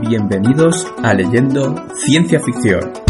Bienvenidos a Leyendo Ciencia Ficción.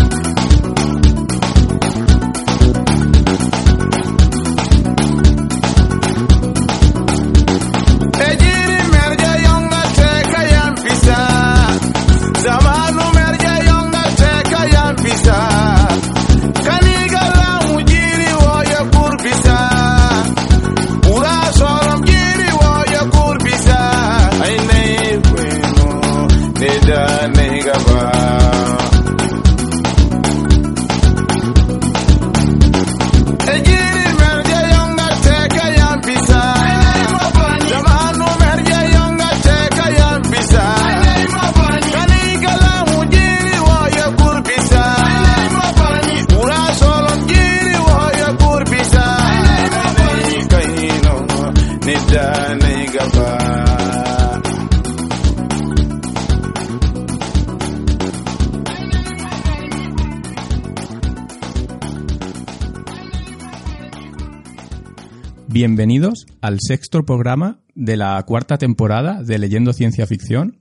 Bienvenidos al sexto programa de la cuarta temporada de Leyendo Ciencia Ficción.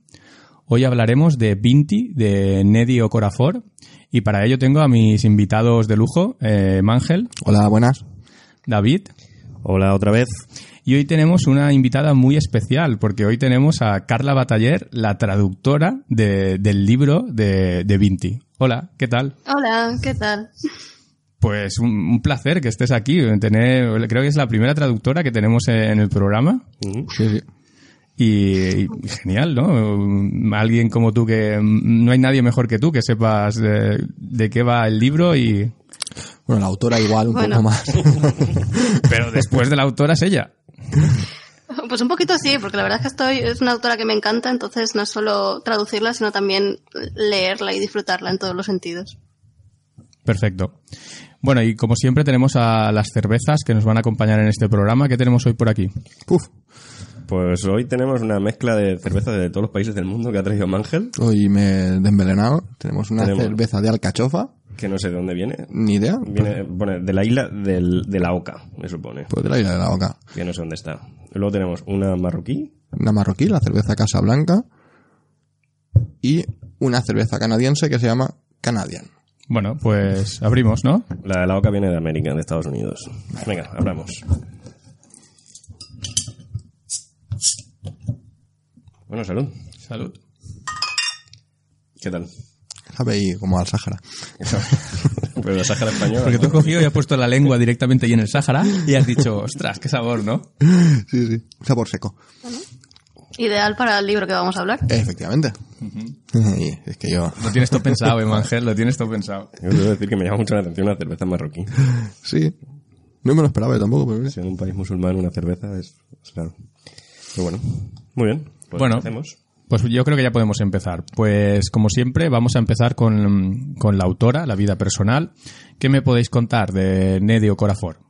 Hoy hablaremos de Vinti, de Nedi Okorafor, y para ello tengo a mis invitados de lujo, eh, Mangel, Hola, buenas. David, Hola otra vez. y hoy tenemos una invitada muy especial, porque hoy tenemos a Carla Bataller, la traductora de- del libro de, de Vinti. Hola, ¿qué tal? Hola, ¿qué tal? Pues un, un placer que estés aquí. Tener, creo que es la primera traductora que tenemos en el programa. Sí, sí. Y, y genial, ¿no? Alguien como tú que mm, no hay nadie mejor que tú que sepas de, de qué va el libro y Bueno, la autora igual un Bueno. poco más. pero después de la autora es ella. Pues un poquito sí, porque la verdad es que estoy, es una autora que me encanta, entonces no es solo traducirla, sino también leerla y disfrutarla en todos los sentidos. Perfecto. Bueno, y como siempre tenemos a las cervezas que nos van a acompañar en este programa. ¿Qué tenemos hoy por aquí? Puf, Pues hoy tenemos una mezcla de cerveza de todos los países del mundo que ha traído Mangel, hoy me he desmelenado. Tenemos una Tenemos. cerveza de alcachofa. que no sé de dónde viene. Ni idea. Viene pone, de la isla del- de la Oca, me supone. Pues de la isla de la boca. Que no sé dónde está. Luego tenemos una marroquí, Una marroquí, la cerveza Casa Blanca. Y una cerveza canadiense que se llama Canadian. Bueno, pues abrimos, ¿no? la de la Oca viene de América, de Estados Unidos. Venga, abramos. Bueno, salud. Salud. ¿Qué tal? Sabe ahí como al Sáhara. Pero la Sáhara española. Porque tú has cogido y has puesto la lengua directamente ahí en el Sáhara y has dicho, ostras, qué sabor, ¿no? Sí, sí. Sabor seco. Ideal para el libro que vamos a hablar. Efectivamente. Es que yo... Lo tienes todo pensado, Emangel, lo tienes todo pensado. Yo debo decir que me llama mucho la atención una cerveza marroquí. Sí. No me lo esperaba yo tampoco, pero... Si en un país musulmán una cerveza es, es claro. Pero bueno, muy bien. Pues Bueno. hacemos. Pues yo creo que ya podemos empezar. Pues como siempre, vamos a empezar con, con la autora, la vida personal. ¿Qué me podéis contar de Nedio Corafor?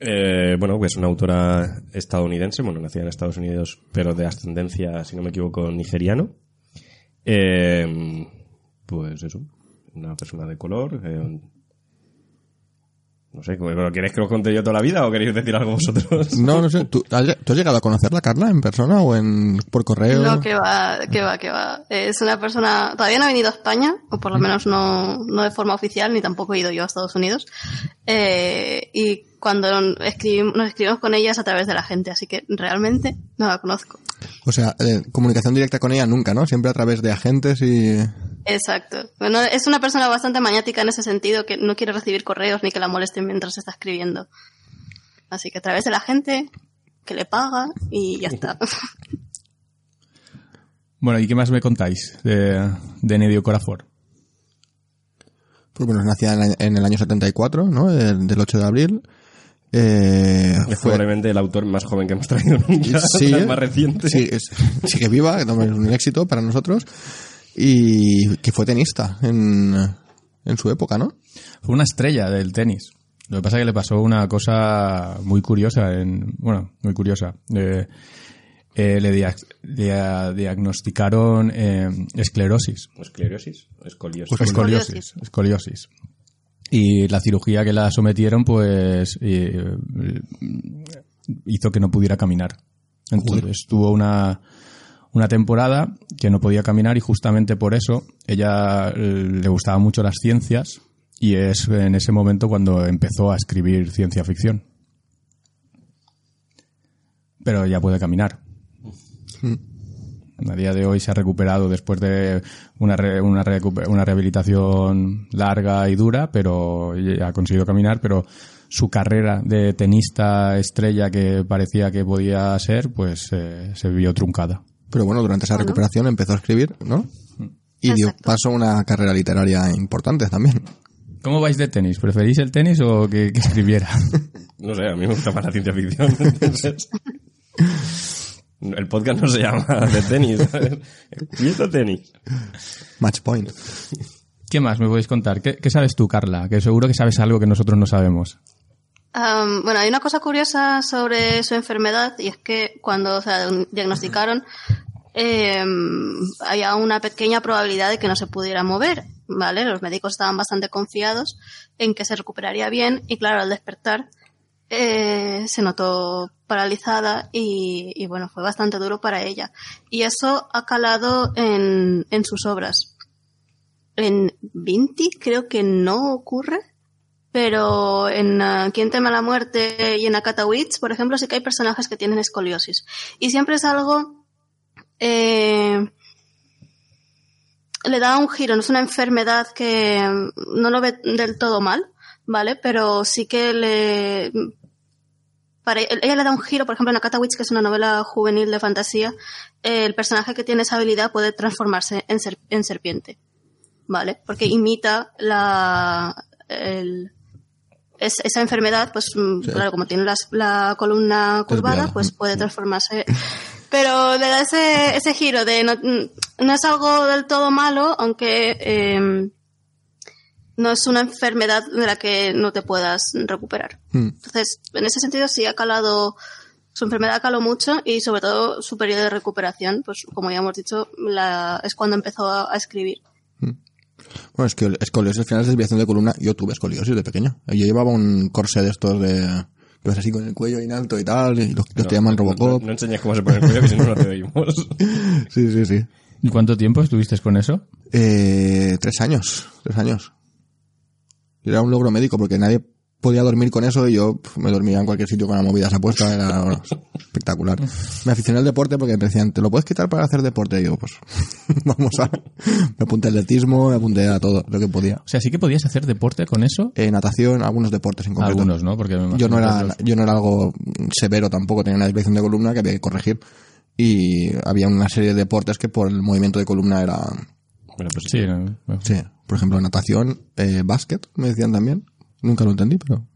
Eh, bueno, pues una autora estadounidense, bueno, nacida en Estados Unidos, pero de ascendencia, si no me equivoco, nigeriano. Eh, pues eso, una persona de color. eh, no sé, ¿lo ¿queréis que os conte yo toda la vida o queréis decir algo vosotros? No, no sé. ¿Tú has, tú has llegado a conocerla, Carla, en persona o en por correo? No, que va, que va, que va. Es una persona, todavía no ha venido a España, o por lo menos no, no de forma oficial, ni tampoco he ido yo a Estados Unidos. Eh, y cuando escribimos, nos escribimos con ella es a través de la gente, así que realmente no la conozco. O sea, eh, comunicación directa con ella nunca, ¿no? Siempre a través de agentes y... Exacto. Bueno, es una persona bastante maniática en ese sentido, que no quiere recibir correos ni que la molesten mientras está escribiendo. Así que a través de la gente que le paga y ya está. Bueno, ¿y qué más me contáis de, de Nedio Corafor? Pues bueno, es nacida en, el- en el año 74, ¿no? El- del 8 de abril. Eh, Es fue- probablemente el autor más joven que hemos traído nunca, Sí, el más reciente. Sí, es- sigue viva, que también es un éxito para nosotros. Y que fue tenista en, en su época, ¿no? Fue una estrella del tenis. Lo que pasa es que le pasó una cosa muy curiosa, en, bueno, muy curiosa. Eh, eh, le, dia- dia- diagnosticaron eh, esclerosis. ¿O esclerosis? ¿O escoliosis? Pues Escoliosis. Escoliosis. Y la cirugía que la sometieron pues eh, hizo que no pudiera caminar. Entonces tuvo una, una temporada que no podía caminar y justamente por eso ella eh, le gustaban mucho las ciencias y es en ese momento cuando empezó a escribir ciencia ficción. Pero ya puede caminar. A día de hoy se ha recuperado después de una, re- una, una rehabilitación larga y dura, pero ha conseguido caminar, pero su carrera de tenista estrella que parecía que podía ser, pues eh, se vio truncada. Pero bueno, durante esa recuperación empezó a escribir, ¿no? Y dio paso a una carrera literaria importante también. ¿Cómo vais de tenis? ¿Preferís el tenis o que, que escribiera? No sé, a mí me gusta más la ciencia ficción. entonces- el podcast no se llama de tenis. ¿sabes? Empieza tenis. Match point. ¿Qué más me podéis contar? ¿Qué, qué sabes tú, Carla? Que seguro que sabes algo que nosotros no sabemos. Bueno, hay una cosa curiosa sobre su enfermedad y es que cuando se diagnosticaron em, había una pequeña probabilidad de que no se pudiera mover, ¿vale? Los médicos estaban bastante confiados en que se recuperaría bien y claro, al despertar eh, se notó paralizada y, bueno, fue bastante duro para ella. Y eso ha calado en, en sus obras. En Vinti creo que no ocurre, pero en uh, Quien teme a la muerte y en Akatawitz, por ejemplo, sí que hay personajes que tienen escoliosis. Y siempre es algo... Eh, le da un giro, no es una enfermedad que no lo ve del todo mal, ¿vale? Pero sí que le... Para, ella le da un giro, por ejemplo, en Akatawitz, que es una novela juvenil de fantasía, eh, el personaje que tiene esa habilidad puede transformarse en, ser, en serpiente, ¿vale? Porque imita la... El, es, esa enfermedad, pues sí. claro, como tiene las, la columna curvada, pues puede transformarse. Pero le da ese, ese giro de no, no es algo del todo malo, aunque eh, no es una enfermedad de la que no te puedas recuperar. Hmm. Entonces, en ese sentido sí ha calado, su enfermedad caló mucho y sobre todo su periodo de recuperación, pues como ya hemos dicho, la, es cuando empezó a, a escribir. Hmm. Bueno, es que escoliosis al final es desviación de columna. Yo tuve escoliosis de pequeño. Yo llevaba un corsé de estos de... que vas así con el cuello en alto y tal, y los, los te llaman Robocop. No, no, enseñes cómo se pone el cuello, que si no, no te oímos. sí, sí, sí. ¿Y cuánto tiempo estuviste con eso? Eh, tres años, tres años. Era un logro médico porque nadie podía dormir con eso y yo me dormía en cualquier sitio con la movida esa puesta, era bueno, espectacular. Me aficioné al deporte porque me decían, ¿te lo puedes quitar para hacer deporte? Y yo, pues, vamos a... Me apunté al atletismo, me apunté a todo lo que podía. O sea, sí que podías hacer deporte con eso. Eh, natación, algunos deportes en concreto. Algunos, ¿no? Porque yo no era, los... yo no era algo severo tampoco, tenía una desviación de columna que había que corregir. Y había una serie de deportes que por el movimiento de columna era... Bueno, pues sí, no, no. sí. Por ejemplo, natación, eh, básquet, me decían también. Nunca lo entendí, pero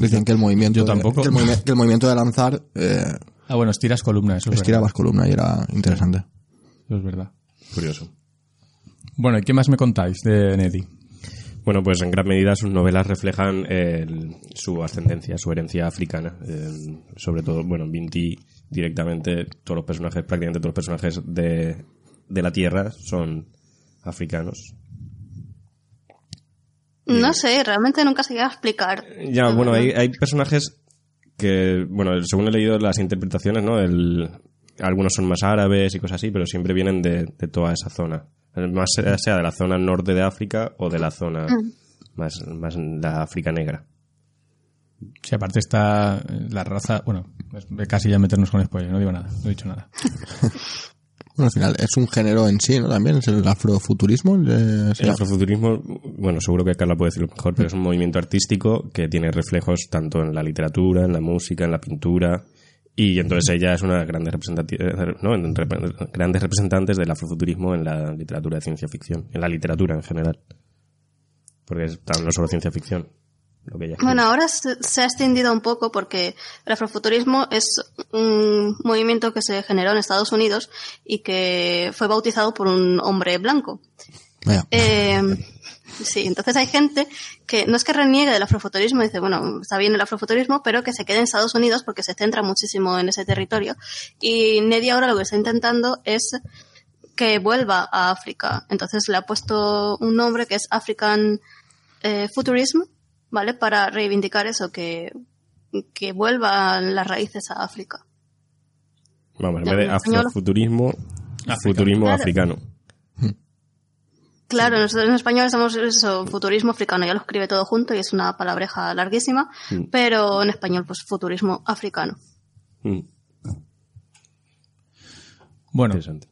decían que el movimiento, Yo tampoco. De, que, el movi que, el movimiento de lanzar eh, ah, bueno, estiras columna, eso es estirabas columna y era interesante. Eso es verdad. Curioso. Bueno, ¿y qué más me contáis de Neddy? Bueno, pues en gran medida sus novelas reflejan el, su ascendencia, su herencia africana. Eh, sobre todo, bueno, Vinti directamente, todos los personajes, prácticamente todos los personajes de, de la Tierra son africanos. No sé, realmente nunca se llega a explicar. Ya, bueno, hay, hay personajes que, bueno, según he leído las interpretaciones, ¿no? El, algunos son más árabes y cosas así, pero siempre vienen de, de toda esa zona. Más sea, sea de la zona norte de África o de la zona Mm. más, más la África negra. Sí, aparte está la raza, bueno, casi ya meternos con spoiler, no digo nada, no he dicho nada. Bueno, al final es un género en sí, ¿no? También es el afrofuturismo. El, el afrofuturismo, bueno, seguro que Carla puede decirlo mejor, pero es un movimiento artístico que tiene reflejos tanto en la literatura, en la música, en la pintura. Y entonces ella es una de grandes, ¿no? grandes representantes del afrofuturismo en la literatura de ciencia ficción, en la literatura en general. Porque es no solo ciencia ficción. Lo que ella bueno, ahora se, se, ha extendido un poco porque el afrofuturismo es un movimiento que se generó en Estados Unidos y que fue bautizado por un hombre blanco. Vaya. Eh, sí, entonces hay gente que no es que reniegue del afrofuturismo, dice, bueno, está bien el afrofuturismo, pero que se quede en Estados Unidos porque se centra muchísimo en ese territorio. Y Neddy ahora lo que está intentando es que vuelva a África. Entonces le ha puesto un nombre que es African eh, Futurism ¿vale? Para reivindicar eso, que, que vuelvan las raíces a África. Vamos, en vez de afrofuturismo, futurismo Claro. africano. Claro, nosotros en español somos eso, futurismo africano, ya lo escribe todo junto y es una palabreja larguísima, Mm. pero en español pues futurismo africano. Mm, Bueno, Interesante.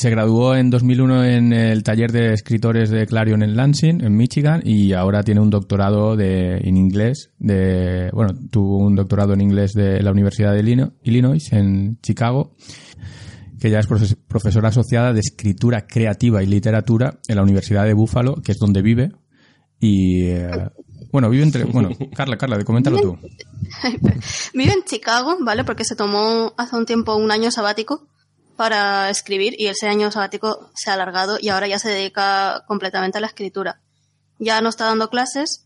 Se graduó en 2001 en el taller de escritores de Clarion en Lansing, en Michigan, y ahora tiene un doctorado de, en inglés. De, bueno, tuvo un doctorado en inglés de la Universidad de Illino- Illinois, en Chicago, que ya es profes- profesora asociada de escritura creativa y literatura en la Universidad de Buffalo, que es donde vive. Y, eh, bueno, vive entre... Bueno, Carla, Carla, coméntalo tú. Vive en Chicago, ¿vale? Porque se tomó hace un tiempo un año sabático para escribir y ese año sabático se ha alargado y ahora ya se dedica completamente a la escritura. Ya no está dando clases.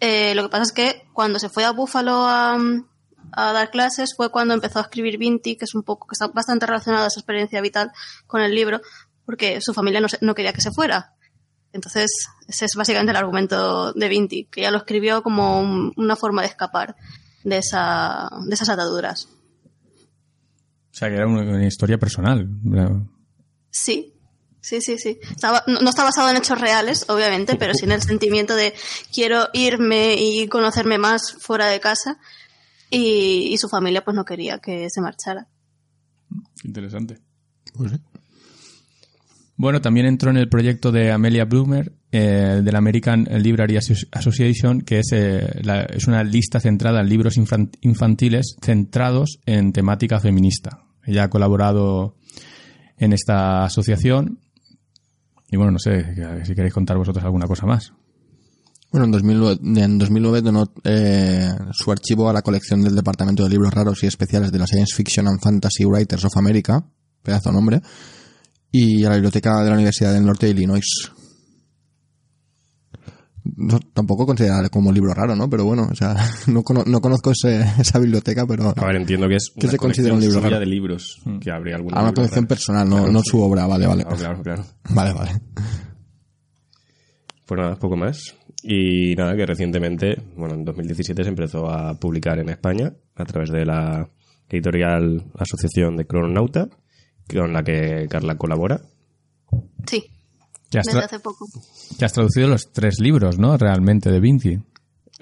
eh, lo que pasa es que cuando se fue a Buffalo a, dar clases fue cuando empezó a escribir Vinti, que es un poco, que está bastante relacionada a su experiencia vital con el libro, porque su familia no, quería que se fuera. Entonces, ese es básicamente el argumento de Vinti, que ella lo escribió como un- una forma de escapar de, esa, de esas ataduras. O sea, que era una, una historia personal. Sí, sí, sí, sí. Estaba- no, no está basado en hechos reales, obviamente, pero sí en el sentimiento de quiero irme y conocerme más fuera de casa. Y, y su familia pues no quería que se marchara. Interesante. Pues. Bueno, también entró en el proyecto de Amelia Bloomer, eh, de la American Library Asso- Association, que es, eh, la- es una lista centrada en libros infan- infantiles centrados en temática feminista. Ella ha colaborado en esta asociación. Y bueno, no sé si queréis contar vosotros alguna cosa más. Bueno, en 2009, en 2009 donó eh, su archivo a la colección del Departamento de Libros Raros y Especiales de la Science Fiction and Fantasy Writers of America, pedazo de nombre, y a la Biblioteca de la Universidad del Norte de Illinois. No, tampoco considerarle como libro raro, ¿no? Pero bueno, o sea, no, cono- no conozco ese- esa biblioteca, pero A ver, entiendo que es ¿Qué una se considera un libro suya raro? de libros. Que habría algún a una colección raro. personal, no, Claro, no sí. su obra, vale, vale. Claro, claro, claro. Vale, vale. Pues nada, poco más. Y nada, que recientemente, bueno, en 2017 se empezó a publicar en España a través de la editorial Asociación de Crononauta, con la que Carla colabora. Sí, Ya has, desde tra- hace poco. ya has traducido los tres libros, ¿no? Realmente, de Vinci.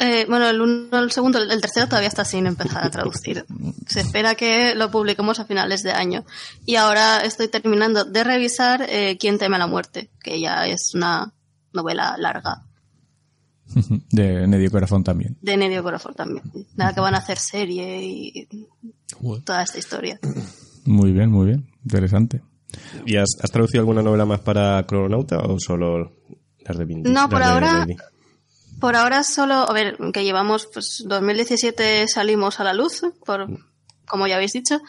Eh, bueno, el, uno, el segundo, el tercero todavía está sin empezar a traducir. Se espera que lo publiquemos a finales de año. Y ahora estoy terminando de revisar eh, Quién teme a la muerte, que ya es una novela larga de Nedio Corazón también. de Nedio Corazón también. Nada que van a hacer serie y toda esta historia. Muy bien, muy bien. Interesante. ¿Y has, has traducido alguna novela más para Crononauta o solo las de Vinti? No, por ahora-? Por ahora solo, a ver, que llevamos, pues 2017 salimos a la luz, por, como ya habéis dicho,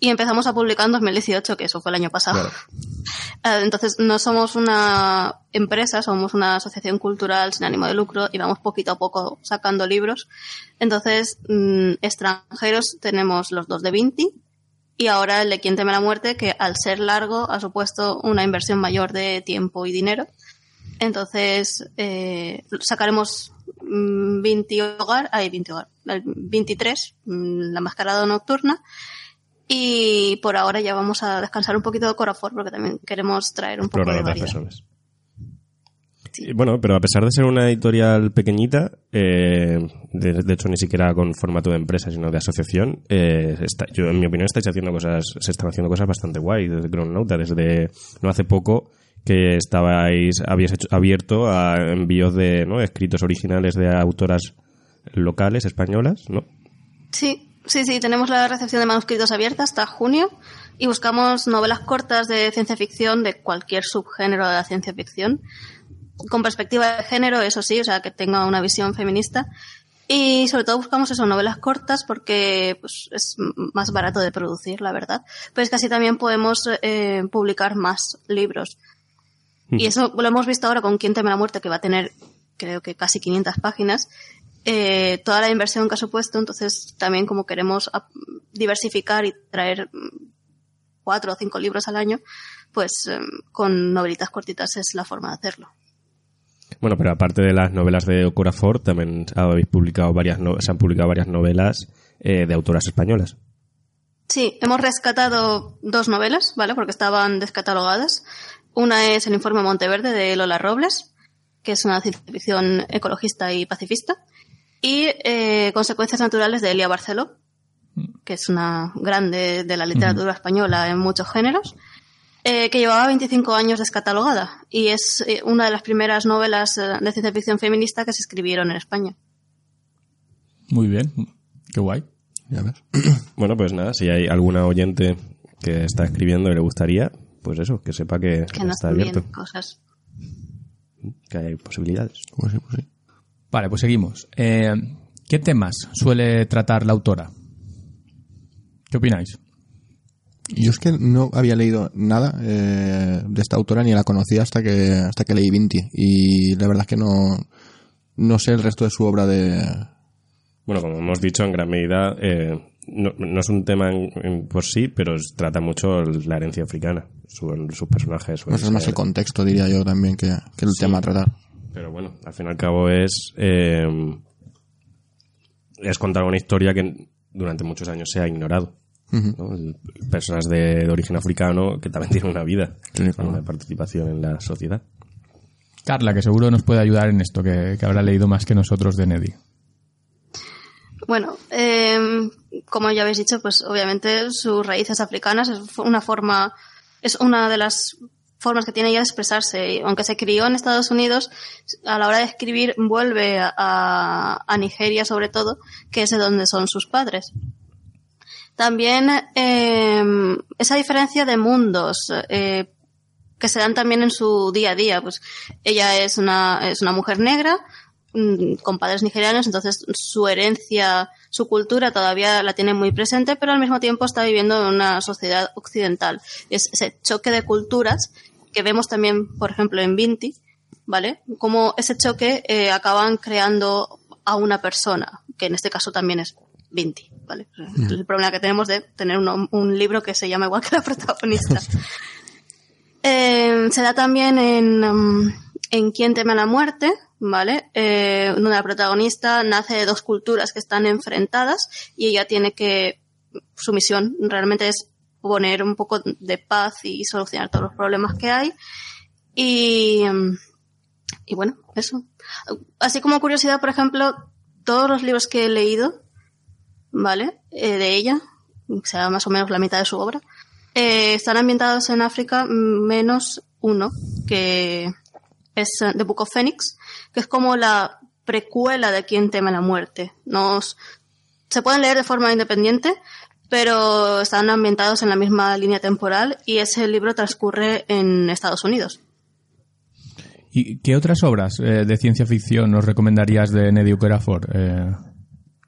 y empezamos a publicar en 2018, que eso fue el año pasado. Claro. Eh, Entonces, no somos una empresa, somos una asociación cultural sin ánimo de lucro y vamos poquito a poco sacando libros. Entonces, mm, extranjeros tenemos los dos de Vinti y ahora el de Quien teme la muerte, que al ser largo ha supuesto una inversión mayor de tiempo y dinero. Entonces, eh, sacaremos mm, 20 hogar, hay 20 hogar, el 23, mm, la mascarada nocturna. Y por ahora ya vamos a descansar un poquito de Corafor porque también queremos traer un poco de variedad. Bueno, pero a pesar de ser una editorial pequeñita, eh, de, de hecho ni siquiera con formato de empresa, sino de asociación, eh, está- yo en mi opinión estáis haciendo cosas, se están haciendo cosas bastante guay desde Crononauta, desde no hace poco que estabais, habíais hecho, abierto a envíos de ¿no? escritos originales de autoras locales españolas, ¿no? Sí, sí, sí, tenemos la recepción de manuscritos abierta hasta junio y buscamos novelas cortas de ciencia ficción de cualquier subgénero de la ciencia ficción, con perspectiva de género, eso sí, o sea, que tenga una visión feminista. Y sobre todo buscamos eso, novelas cortas porque pues, es más barato de producir, la verdad. Pero es que así también podemos eh, publicar más libros. Y eso lo hemos visto ahora con Quién teme la muerte, que va a tener, creo que casi 500 páginas. Eh, toda la inversión que ha supuesto, entonces también como queremos diversificar y traer mm, cuatro o cinco libros al año, pues em, con novelitas cortitas es la forma de hacerlo. Bueno, pero aparte de las novelas de Ocorafor, también habéis publicado varias no- se han publicado varias novelas eh, de autoras españolas. Sí, hemos rescatado dos novelas, ¿vale? Porque estaban descatalogadas. Una es El informe Monteverde de Lola Robles, que es una ciencia ficción ecologista y pacifista. Y eh, Consecuencias naturales de Elia Barceló, que es una grande de la literatura española en muchos géneros, eh, que llevaba 25 años descatalogada. Y es eh, una de las primeras novelas eh, de ciencia ficción feminista que se escribieron en España. Muy bien. Qué guay. Ya ves. Bueno, pues nada, si hay alguna oyente que está escribiendo y le gustaría, pues eso, que sepa que, Que no está abierto, cosas. que hay posibilidades. Pues sí, pues sí. Vale, pues seguimos. Eh, ¿Qué temas suele tratar la autora? ¿Qué opináis? Yo es que no había leído nada eh, de esta autora ni la conocía hasta que hasta que leí Vinti y la verdad es que no no sé el resto de su obra de Bueno, como hemos dicho, en gran medida eh, no, no es un tema en- en por sí, pero trata mucho la herencia africana. Su- sus personajes. no suelen sé, es más el contexto diría yo también que, que el tema a tratar. Pero bueno, al fin y al cabo es. eh, es contar una historia que durante muchos años se ha ignorado. Personas de, de origen africano que también tienen una vida, Sí, claro. una participación en la sociedad. Carla, que seguro nos puede ayudar en esto, que, que habrá leído más que nosotros de Neddy. Bueno, eh, como ya habéis dicho, pues obviamente sus raíces africanas es una forma, es una de las formas que tiene ella de expresarse. Y Aunque se crió en Estados Unidos, a la hora de escribir vuelve a, a Nigeria sobre todo, que es de donde son sus padres. También eh, esa diferencia de mundos eh, que se dan también en su día a día. Pues ella es una, es una mujer negra mm, con padres nigerianos, entonces su herencia, su cultura todavía la tiene muy presente, pero al mismo tiempo está viviendo en una sociedad occidental. Es ese choque de culturas que vemos también, por ejemplo, en Vinti, ¿vale? Como ese choque eh, acaban creando a una persona, que en este caso también es Vinti, ¿vale? El problema que tenemos de tener un, un libro que se llama igual que la protagonista. Eh, se da también en, um, en Quién teme a la muerte, ¿vale? Eh, donde la protagonista nace de dos culturas que están enfrentadas y ella tiene que, su misión realmente es poner un poco de paz y solucionar todos los problemas que hay. Y, um, y bueno, eso. Así como curiosidad, por ejemplo, todos los libros que he leído, ¿vale? Eh, de ella, o sea, más o menos la mitad de su obra, eh, están ambientados en África menos uno, que es eh, The Book of Phoenix, que es como la precuela de Quien teme la muerte. Nos, se pueden leer de forma independiente, pero están ambientados en la misma línea temporal y ese libro transcurre en Estados Unidos. ¿Y qué otras obras eh, de ciencia ficción nos recomendarías de Neddy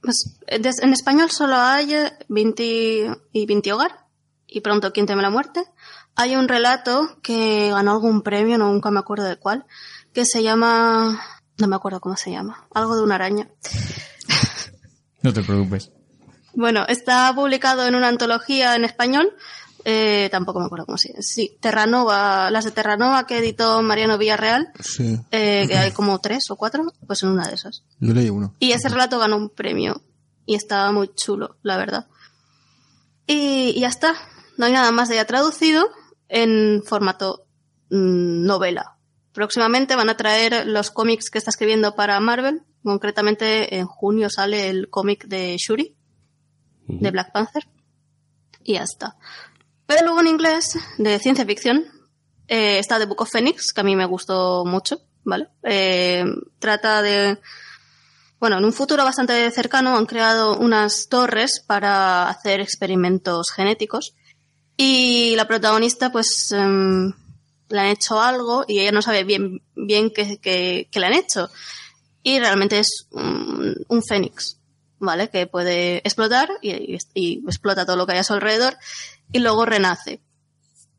Pues, eh, en español solo hay eh, Vinti y Vinti Hogar y pronto Quien teme la muerte. Hay un relato que ganó algún premio, no, nunca me acuerdo de cuál, que se llama, no me acuerdo cómo se llama, algo de una araña. no te preocupes. Bueno, está publicado en una antología en español, eh, tampoco me acuerdo cómo se llama. Sí, Terranova, las de Terranova que editó Mariano Villarreal, Sí, eh, que hay como tres o cuatro, pues en una de esas. yo leí uno. Y ese relato ganó un premio. Y estaba muy chulo, la verdad. Y, y ya está. No hay nada más de ella traducido en formato mm, novela. Próximamente van a traer los cómics que está escribiendo para Marvel. Concretamente en junio sale el cómic de Shuri, de Black Panther. Y ya está. Pero luego en inglés, de ciencia ficción, eh, está The Book of Phoenix, que a mí me gustó mucho, ¿vale? Eh, trata de bueno, en un futuro bastante cercano han creado unas torres para hacer experimentos genéticos y la protagonista pues em, le han hecho algo y ella no sabe bien bien qué, qué- qué le han hecho y realmente es un, un fénix, ¿vale? Que puede explotar y, y explota todo lo que hay a su alrededor y luego renace.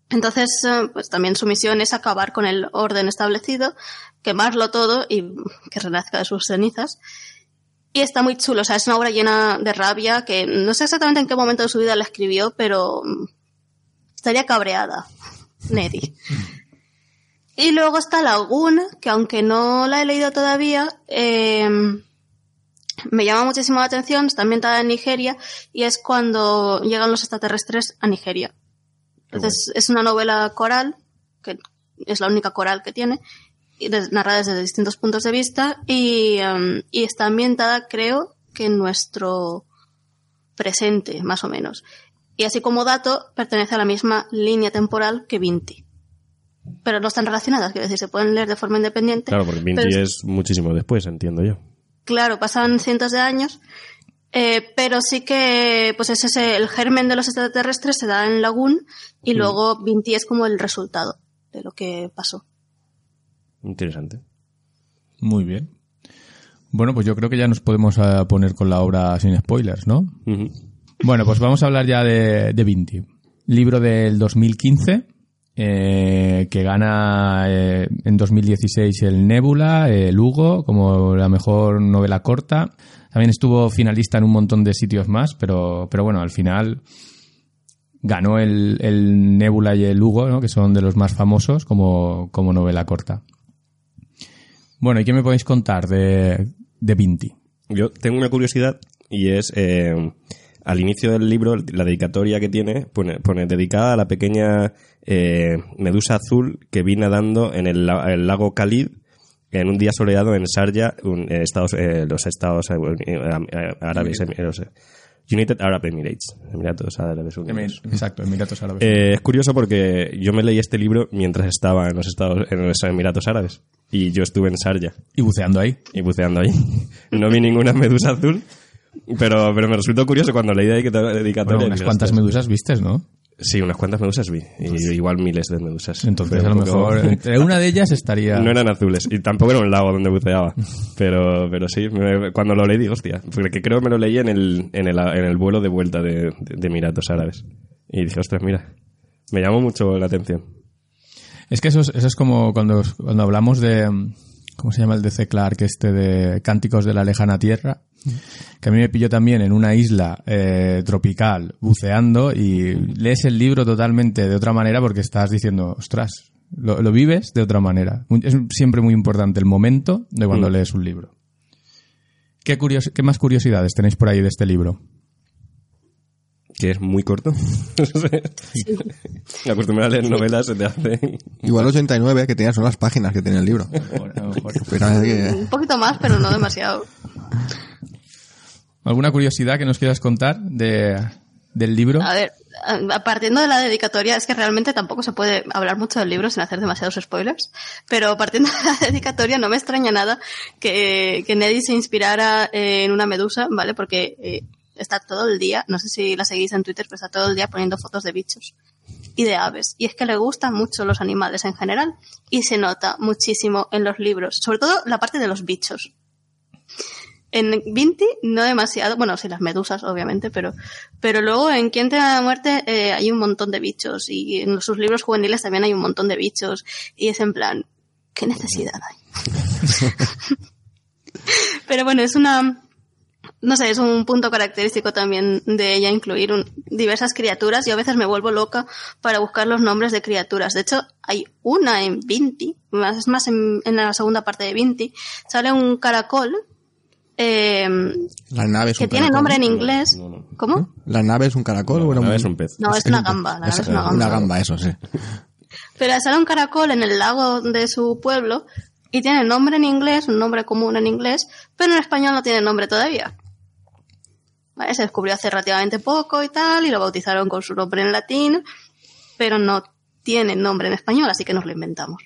Entonces, eh, pues también su misión es acabar con el orden establecido, quemarlo todo y que renazca de sus cenizas. Y está muy chulo, o sea, es una obra llena de rabia que no sé exactamente en qué momento de su vida la escribió, pero mm, estaría cabreada, Neddy. Y luego está Lagoon, que aunque no la he leído todavía, eh, me llama muchísimo la atención, está ambientada en Nigeria y es cuando llegan los extraterrestres a Nigeria. Entonces es una novela coral, que es la única coral que tiene, y des- narrada desde distintos puntos de vista y, em, y está ambientada, creo, que en nuestro presente, más o menos. Y así como dato, pertenece a la misma línea temporal que Vinti. Pero no están relacionadas, quiero decir, se pueden leer de forma independiente. Claro, porque Vinti es muchísimo después, entiendo yo. Claro, pasan cientos de años, eh, pero sí que, pues es ese, el germen de los extraterrestres se da en Lagoon y luego Vinti es como el resultado de lo que pasó. Interesante. Muy bien. Bueno, pues yo creo que ya nos podemos eh, poner con la obra sin spoilers, ¿no? Bueno, pues vamos a hablar ya de, de Vinti. Libro del 2015, eh, que gana eh, en 2016 el Nebula, el Hugo, como la mejor novela corta. También estuvo finalista en un montón de sitios más, pero, pero bueno, al final ganó el, el Nebula y el Hugo, ¿no? que son de los más famosos como, como novela corta. Bueno, ¿y qué me podéis contar de, de Vinti? Yo tengo una curiosidad y es eh, al inicio del libro, la dedicatoria que tiene, pone, pone dedicada a la pequeña eh, medusa azul que vi nadando en el, la- el lago Khalid en un día soleado en Sharjah, un- eh, Estados, eh, los Estados eh, eh, Árabes, eh, eh, United Arab Emirates, Emiratos Árabes Unidos. Exacto, Emiratos Árabes. Eh, es curioso porque yo me leí este libro mientras estaba en los Estados, en los Emiratos Árabes y yo estuve en Sharjah y buceando ahí. y buceando ahí. No vi ninguna medusa azul, pero, pero me resultó curioso cuando leí de dedicatoria. Bueno, unas cuantas medusas vistes, ¿no? Sí, unas cuantas medusas vi. Y igual miles de medusas. Entonces, a lo mejor, entre una de ellas estaría... No eran azules. Y tampoco era un lago donde buceaba. Pero, pero sí, me- cuando lo leí, digo, hostia. Porque creo que me lo leí en el, en el, en el vuelo de vuelta de, de, de Emiratos Árabes. Y dije, ostras, mira. Me llamó mucho la atención. Es que eso es, eso es como cuando, cuando hablamos de... ¿Cómo se llama el de C. Clarke este de Cánticos de la Lejana Tierra? Que a mí me pilló también en una isla eh, tropical buceando y lees el libro totalmente de otra manera porque estás diciendo, ostras, lo, lo vives de otra manera. Es siempre muy importante el momento de cuando Mm. lees un libro. ¿Qué, curios- ¿Qué más curiosidades tenéis por ahí de este libro? Que es muy corto. Acostumbrado a leer novelas se te hace... Igual 89 que tenía son las páginas que tiene el libro. Que- Un poquito más, pero no demasiado. ¿Alguna curiosidad que nos quieras contar de, del libro? A ver, partiendo de la dedicatoria, es que realmente tampoco se puede hablar mucho del libro sin hacer demasiados spoilers, pero partiendo de la dedicatoria no me extraña nada que, que Neddy se inspirara en una medusa, ¿vale? Porque eh, está todo el día, no sé si la seguís en Twitter, pero está todo el día poniendo fotos de bichos y de aves. Y es que le gustan mucho los animales en general y se nota muchísimo en los libros, sobre todo la parte de los bichos. En Vinti no demasiado, bueno, sí las medusas obviamente, pero pero luego en Quien te da la muerte eh, hay un montón de bichos y en sus libros juveniles también hay un montón de bichos y es en plan, ¿qué necesidad hay? pero bueno, es una no sé, es un punto característico también de ella incluir un- diversas criaturas. Yo a veces me vuelvo loca para buscar los nombres de criaturas. De hecho, hay una en Vinti, más, es más en, en la segunda parte de Vinti, sale un caracol eh, La nave es que un tiene caracol. nombre en inglés. no, no. ¿Cómo? La nave es un caracol. o era La nave es un pez. No, es, una gamba. La nave es una gamba. Una gamba, eso sí. Pero sale un caracol en el lago de su pueblo y tiene nombre en inglés, un nombre común en inglés, pero en español no tiene nombre todavía. Vale, se descubrió hace relativamente poco y tal, y lo bautizaron con su nombre en latín, pero no tiene nombre en español, así que nos lo inventamos.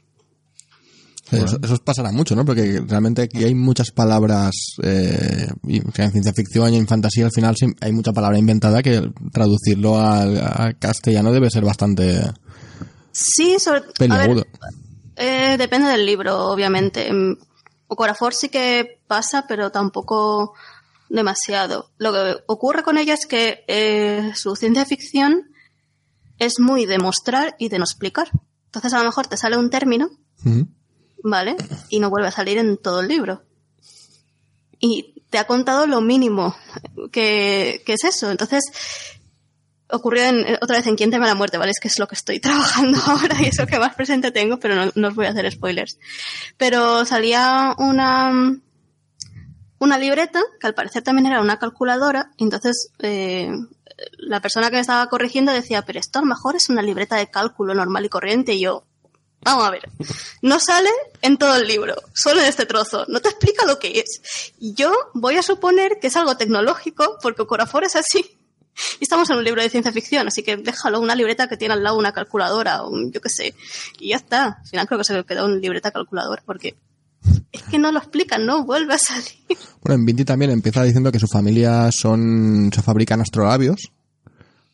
Eso, eso os pasará mucho, ¿no? Porque realmente aquí hay muchas palabras, eh, en ciencia ficción y en fantasía al final hay mucha palabra inventada que traducirlo al, al castellano debe ser bastante Sí, sobre peliagudo. Eh, depende del libro, obviamente. En Ocorafor sí que pasa, pero tampoco demasiado. Lo que ocurre con ella es que eh, su ciencia ficción es muy de mostrar y de no explicar. Entonces a lo mejor te sale un término. ¿vale? Y no vuelve a salir en todo el libro. Y te ha contado lo mínimo que, que es eso. Entonces, ocurrió en- eh, otra vez en Quién teme la muerte, ¿vale? Es que es lo que estoy trabajando ahora y es lo que más presente tengo, pero no, no os voy a hacer spoilers. Pero salía una, una libreta, que al parecer también era una calculadora, entonces eh, la persona que me estaba corrigiendo decía, pero esto a lo mejor es una libreta de cálculo normal y corriente, y yo, vamos a ver, no sale en todo el libro, solo en este trozo, no te explica lo que es. Y yo voy a suponer que es algo tecnológico, porque Corafor es así. Y estamos en un libro de ciencia ficción, así que déjalo, una libreta que tiene al lado una calculadora, o un, yo qué sé, y ya está. Al final creo que se quedó una libreta calculadora, porque es que no lo explican, no vuelve a salir. Bueno, en Vinti también empieza diciendo que su familia son, se fabrican astrolabios.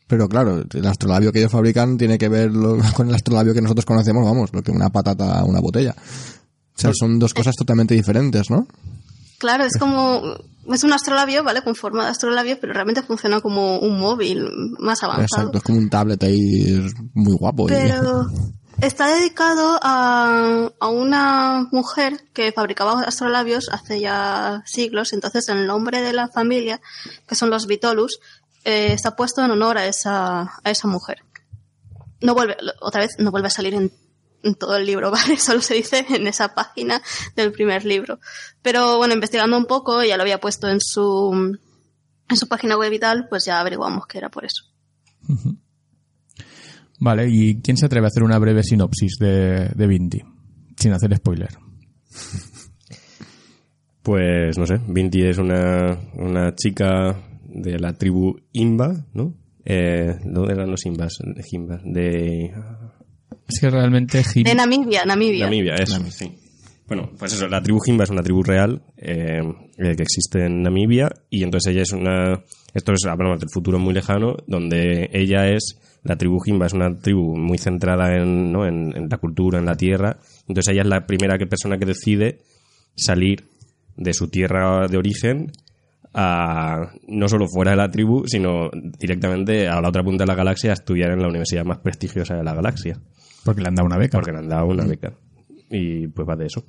Pero claro, el astrolabio que ellos fabrican tiene que ver lo- con el astrolabio que nosotros conocemos, vamos, lo que una patata una botella. O sea, son dos cosas totalmente diferentes, ¿no? Claro, es como, es un astrolabio, ¿vale? Con forma de astrolabio, pero realmente funciona como un móvil más avanzado. Exacto, es como un tablet ahí muy guapo. y- Pero está dedicado a, a una mujer que fabricaba astrolabios hace ya siglos, entonces el nombre de la familia, que son los Vitolus, eh, está puesto en honor a esa, a esa mujer. No vuelve, otra vez, no vuelve a salir en, en todo el libro, ¿vale? Solo se dice en esa página del primer libro. Pero bueno, investigando un poco, ya lo había puesto en su, en su página web y tal, pues ya averiguamos que era por eso. Vale, ¿y quién se atreve a hacer una breve sinopsis de, de Vinti? Sin hacer spoiler. Pues no sé, Vinti es una, una chica de la tribu Imba, ¿no? Eh, ¿Dónde eran los Imbas? Jimbas, de Es que realmente Jim- De Namibia, Namibia. Namibia, eso, sí. Bueno, pues eso, la tribu Jimba es una tribu real eh, eh, que existe en Namibia y entonces ella es una... Esto es, hablamos del futuro muy lejano, donde ella es... La tribu Jimba es una tribu muy centrada en, ¿no? en, en la cultura, en la tierra. Entonces ella es la primera que, persona que decide salir de su tierra de origen a no solo fuera de la tribu, sino directamente a la otra punta de la galaxia a estudiar en la universidad más prestigiosa de la galaxia. porque le han dado una beca. Porque le han dado una beca. Y pues va de eso.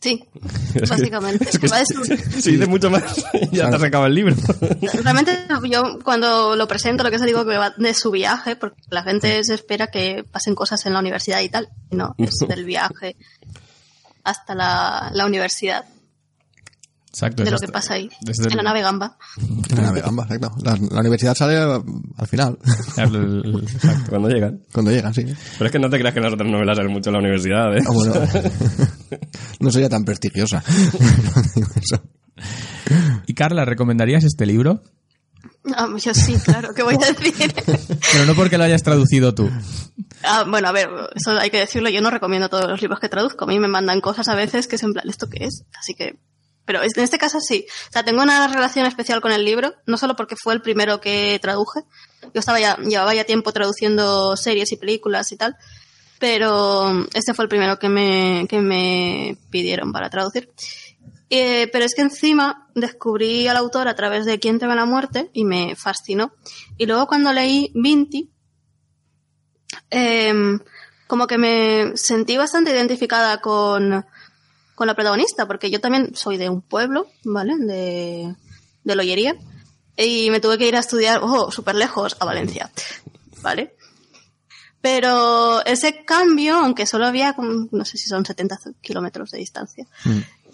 Sí, básicamente. Su- Si dices mucho más, ya te has acabado el libro. Realmente yo cuando lo presento lo que se digo que va de su viaje, porque la gente se espera que pasen cosas en la universidad y tal. y No, es del viaje hasta la, la universidad, Exacto. de es lo hasta- que pasa ahí, desde en la nave Gamba. En la nave Gamba, exacto. La, la universidad sale al final, exacto. Cuando llegan. cuando llegan, sí. Pero es que no te creas que en las otras novelas salen mucho en la universidad, ¿eh? Ah, bueno. no sería tan prestigiosa. ¿Y Carla, recomendarías este libro? Ah, yo sí, claro, ¿qué voy a decir? Pero no porque lo hayas traducido tú. Ah, bueno, a ver, eso hay que decirlo, yo no recomiendo todos los libros que traduzco, a mí me mandan cosas a veces que es en plan, ¿esto qué es? Así que... Pero en este caso sí. O sea, tengo una relación especial con el libro, no solo porque fue el primero que traduje. Yo estaba ya, llevaba ya tiempo traduciendo series y películas y tal. Pero este fue el primero que me, que me pidieron para traducir. Eh, pero es que encima descubrí al autor a través de Quién teme la muerte y me fascinó. Y luego cuando leí Vinti, em, como que me sentí bastante identificada con, con la protagonista, porque yo también soy de un pueblo, ¿vale? De, de Loyería. Y me tuve que ir a estudiar, oh, súper lejos, a Valencia, ¿vale? Pero ese cambio, aunque solo había, como, no sé si son 70 kilómetros de distancia,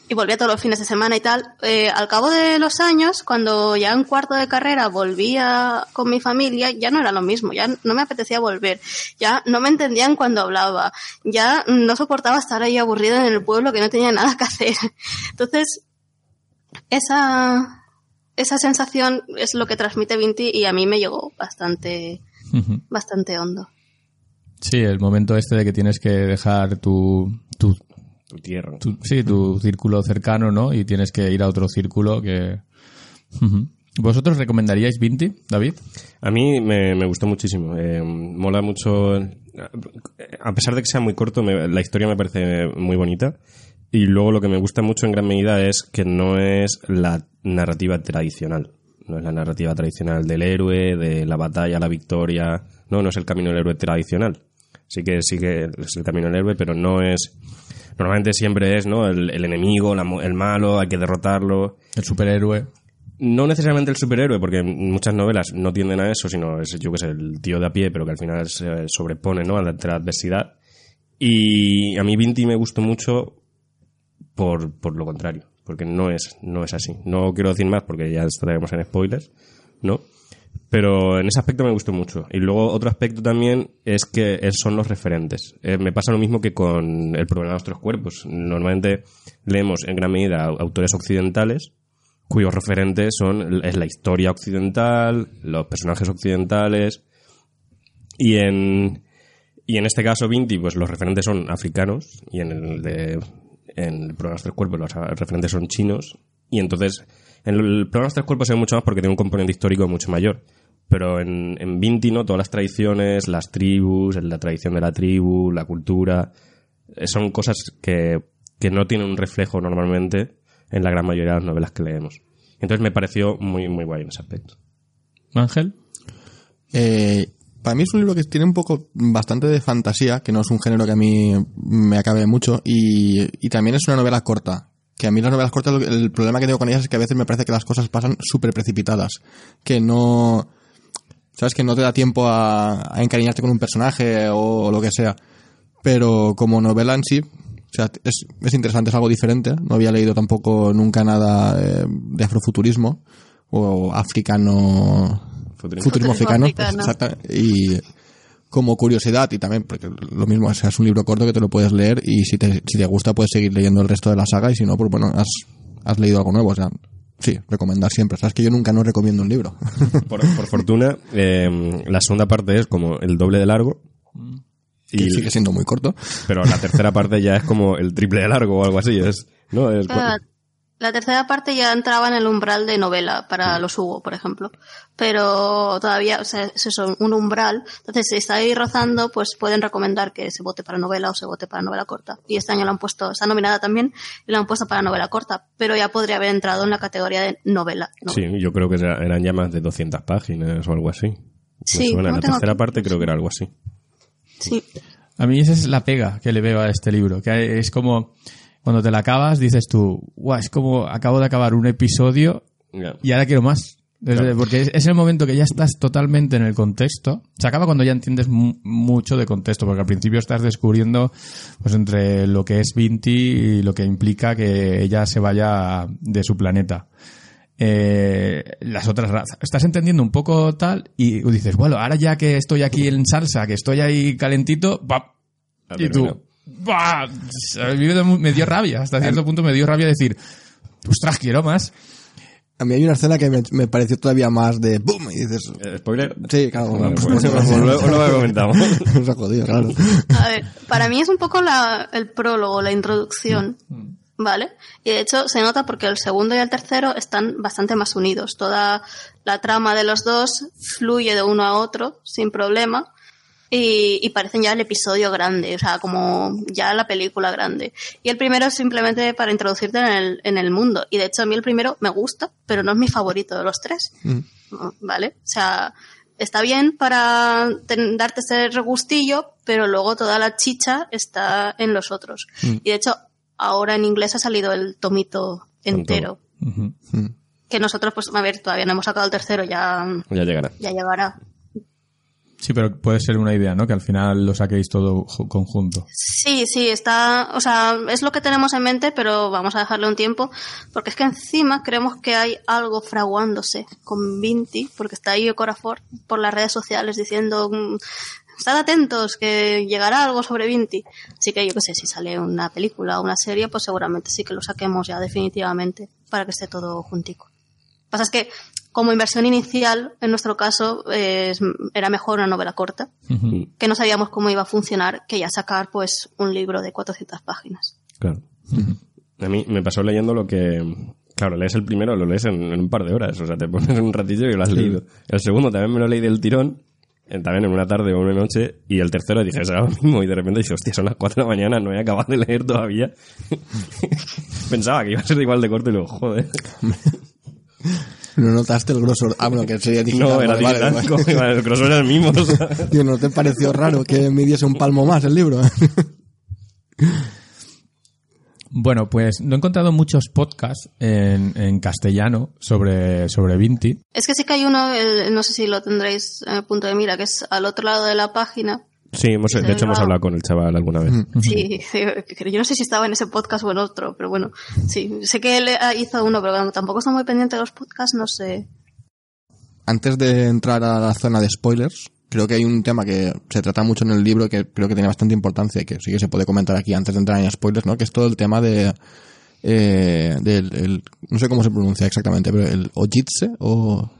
y volvía todos los fines de semana y tal, eh, al cabo de los años, cuando ya en cuarto de carrera volvía con mi familia, ya no era lo mismo, ya no me apetecía volver, ya no me entendían cuando hablaba, ya no soportaba estar ahí aburrida en el pueblo que no tenía nada que hacer. Entonces, esa, esa sensación es lo que transmite Vinti y a mí me llegó bastante, bastante hondo. Sí, el momento este de que tienes que dejar tu, tu, Tu tierra. tu- sí, tu círculo cercano, ¿no? Y tienes que ir a otro círculo que... ¿Vosotros recomendaríais Vinti, David? A mí me, me gustó muchísimo. Eh, mola mucho. A pesar de que sea muy corto, me- la historia me parece muy bonita. Y luego lo que me gusta mucho en gran medida es que no es la narrativa tradicional. No es la narrativa tradicional del héroe, de la batalla, la victoria. No, no es el camino del héroe tradicional. Sí que sí que es el camino del héroe, pero no es. Normalmente siempre es, ¿no? El, el enemigo, la el malo, hay que derrotarlo. El superhéroe. no necesariamente el superhéroe, porque muchas novelas no tienden a eso, sino es, yo que sé, el tío de a pie, pero que al final se sobrepone, ¿no? Ante la adversidad. Y a mí Vinti me gustó mucho por, por lo contrario, porque no es, no es así. No quiero decir más porque ya estaremos en spoilers, ¿no? Pero en ese aspecto me gustó mucho. Y luego otro aspecto también es que son los referentes. Eh, me pasa lo mismo que con el problema de los tres cuerpos. Normalmente leemos en gran medida au- autores occidentales cuyos referentes son es la historia occidental, los personajes occidentales y en y en este caso Vinti pues los referentes son africanos y en el de en el programa de tres cuerpos los referentes son chinos y entonces en el programa de tres cuerpos se ve mucho más porque tiene un componente histórico mucho mayor pero en, en Vinti no todas las tradiciones las tribus la tradición de la tribu la cultura eh, son cosas que, que no tienen un reflejo normalmente en la gran mayoría de las novelas que leemos. Entonces me pareció muy, muy guay en ese aspecto. Ángel. Eh, para mí es un libro que tiene un poco bastante de fantasía, que no es un género que a mí me acabe mucho, y, y también es una novela corta. Que a mí las novelas cortas, lo que- el problema que tengo con ellas es que a veces me parece que las cosas pasan súper precipitadas. Que no... ¿Sabes? Que no te da tiempo a, a encariñarte con un personaje o, lo que sea. Pero como novela en sí, o sea, es, es interesante, es algo diferente. No había leído tampoco nunca nada eh, de afrofuturismo o africano... Futurismo. Futurismo africano. africano. Y como curiosidad y también, porque lo mismo, o sea, es un libro corto que te lo puedes leer y si te, si te gusta puedes seguir leyendo el resto de la saga y si no, pues bueno, has, has leído algo nuevo. O sea, sí, recomendar siempre. Sabes que yo nunca no recomiendo un libro. Por, por fortuna, eh, la segunda parte es como el doble de largo. y sigue siendo muy corto. pero la tercera parte ya es como el triple de largo o algo así. Es, ¿no? Es- la tercera parte ya entraba en el umbral de novela para los Hugo, por ejemplo. Pero todavía, o sea, es eso, un umbral. Entonces, si está ahí rozando, pues pueden recomendar que se vote para novela o se vote para novela corta. Y este año la han puesto, está nominada también, y la han puesto para novela corta. Pero ya podría haber entrado en la categoría de novela. ¿no? Sí, yo creo que era- eran ya más de 200 páginas o algo así. Me Sí, suena. no La tercera parte creo que era algo así. Sí. A mí esa es la pega que le veo a este libro, que es como cuando te la acabas dices tú, guau, es como acabo de acabar un episodio y ahora quiero más. Desde- Claro. Porque es, es el momento que ya estás totalmente en el contexto. Se acaba cuando ya entiendes mu- mucho de contexto, porque al principio estás descubriendo pues entre lo que es Vinti y lo que implica que ella se vaya de su planeta. Eh, las otras razas. Estás entendiendo un poco tal y dices, bueno, ahora ya que estoy aquí en salsa, que estoy ahí calentito, ¡pap! Y tú. ¡Bah! A mí me- dio rabia, hasta cierto punto me dio rabia decir, ostras, quiero más. A mí hay una escena que me, me pareció todavía más de boom y dices, Eh, ¿Spoiler? sí, claro, Vale, pues, pues, pues, luego, luego lo comentamos. nos ha jodido, claro. A ver, para mí es un poco la, el prólogo, la introducción, ¿vale? Y de hecho se nota porque el segundo y el tercero están bastante más unidos. Toda la trama de los dos fluye de uno a otro sin problema y, y parecen ya el episodio grande, o sea, como ya la película grande. Y el primero es simplemente para introducirte en el, en el mundo. Y de hecho a mí el primero me gusta, pero no es mi favorito de los tres. ¿Vale? O sea, está bien para ten- darte ese regustillo, pero luego toda la chicha está en los otros. Y de hecho, ahora en inglés ha salido el tomito entero. Que nosotros, pues, a ver, todavía no hemos sacado el tercero, ya, Ya llegará. ya llegará. Sí, pero puede ser una idea, ¿no? Que al final lo saquéis todo ju- conjunto. Sí, sí, está, o sea, es lo que tenemos en mente, pero vamos a dejarle un tiempo, porque es que encima creemos que hay algo fraguándose con Vinti, porque está ahí Corafor por las redes sociales diciendo, mm, estad atentos, que llegará algo sobre Vinti. Así que yo qué sé, si sale una película o una serie, pues seguramente sí que lo saquemos ya definitivamente, para que esté todo juntico. Lo que pasa es que, como inversión inicial, en nuestro caso, eh, es- era mejor una novela corta, que no sabíamos cómo iba a funcionar, que ya sacar pues un libro de 400 páginas. Claro. A mí me pasó leyendo lo que... Claro, lees el primero, lo lees en, en un par de horas. O sea, te pones un ratillo y lo has leído. El segundo también me lo leí del tirón, eh, también en una tarde o una noche. Y el tercero dije, será lo mismo. Y de repente dije, hostia, son las 4 de la mañana, no he acabado de leer todavía. Pensaba que iba a ser igual de corto y luego, joder. ¿No notaste el grosor? Ah, bueno, que sería digital. No, era vale, vale, digital, vale. como- el grosor era el mismo. o sea. Tío, ¿no te pareció raro que midiese un palmo más el libro? Bueno, pues no he encontrado muchos podcasts en, en castellano sobre, sobre Vinti. Es que sí que hay uno, no sé si lo tendréis en el punto de mira, que es al otro lado de la página. Sí, hemos, de hecho hemos hablado con el chaval alguna vez. Sí, sí, yo no sé si estaba en ese podcast o en otro, pero bueno, sí, sé que él eh, hizo uno, pero tampoco está muy pendiente de los podcasts, no sé. Antes de entrar a la zona de spoilers, creo que hay un tema que se trata mucho en el libro que creo que tiene bastante importancia y que sí que se puede comentar aquí antes de entrar en spoilers, ¿no? Que es todo el tema de eh, del el- no sé cómo se pronuncia exactamente, pero el ojitse o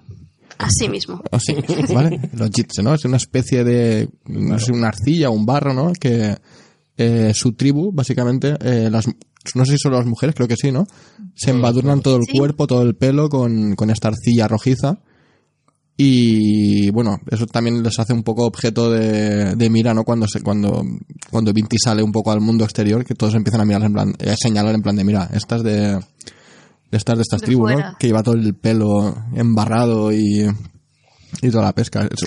Así mismo. así, ¿vale? El ojitse, ¿no? Es una especie de no sé, una arcilla, un barro, ¿no? Que eh, su tribu, básicamente, eh, las no sé si son las mujeres, creo que sí, ¿no? Se embadurnan todo el Sí. cuerpo, todo el pelo con, con esta arcilla rojiza. Y bueno, eso también les hace un poco objeto de, de mira, ¿no? Cuando se, cuando, cuando Vinti sale un poco al mundo exterior, que todos empiezan a mirar en plan, a señalar en plan de mira, estas de, de estas de estas De tribus, ¿no? Que lleva todo el pelo embarrado y, y toda la pesca. Es-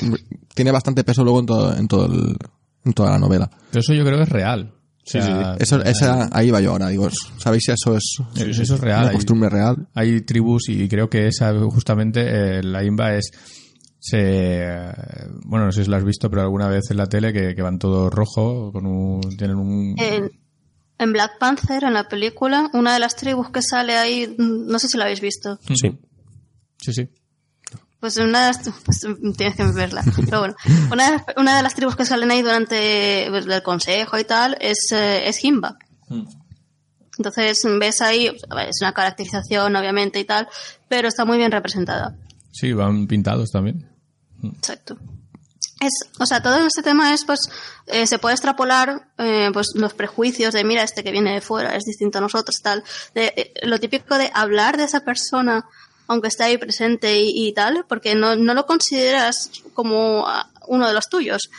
tiene bastante peso luego en todo, en todo el, en toda la novela. Pero eso yo creo que es real. O Sí, sea, Eso, esa, ahí va yo ahora, digo, ¿sabéis si eso es, Eso eso es real. una Hay- costumbre real? Hay tribus y creo que esa justamente eh, la imba es se eh, bueno no sé si lo has visto pero alguna vez en la tele que, que van todos rojo con un tienen un En, en Black Panther, en la película, una de las tribus que sale ahí, mm, no sé si la habéis visto. Sí. sí sí Pues una de las, pues, tienes que verla. Pero bueno, una de, las, una de las tribus que salen ahí durante pues, el consejo y tal es, eh, es Himba. Entonces ves ahí, ver, es una caracterización obviamente y tal, pero está muy bien representada. sí van pintados también Exacto. Es, o sea, todo este tema es, pues, eh, se puede extrapolar, eh, pues, los prejuicios de, mira, este que viene de fuera es distinto a nosotros, tal. De, eh, lo típico de hablar de esa persona, aunque esté ahí presente y, tal, porque no, no lo consideras como ah, uno de los tuyos.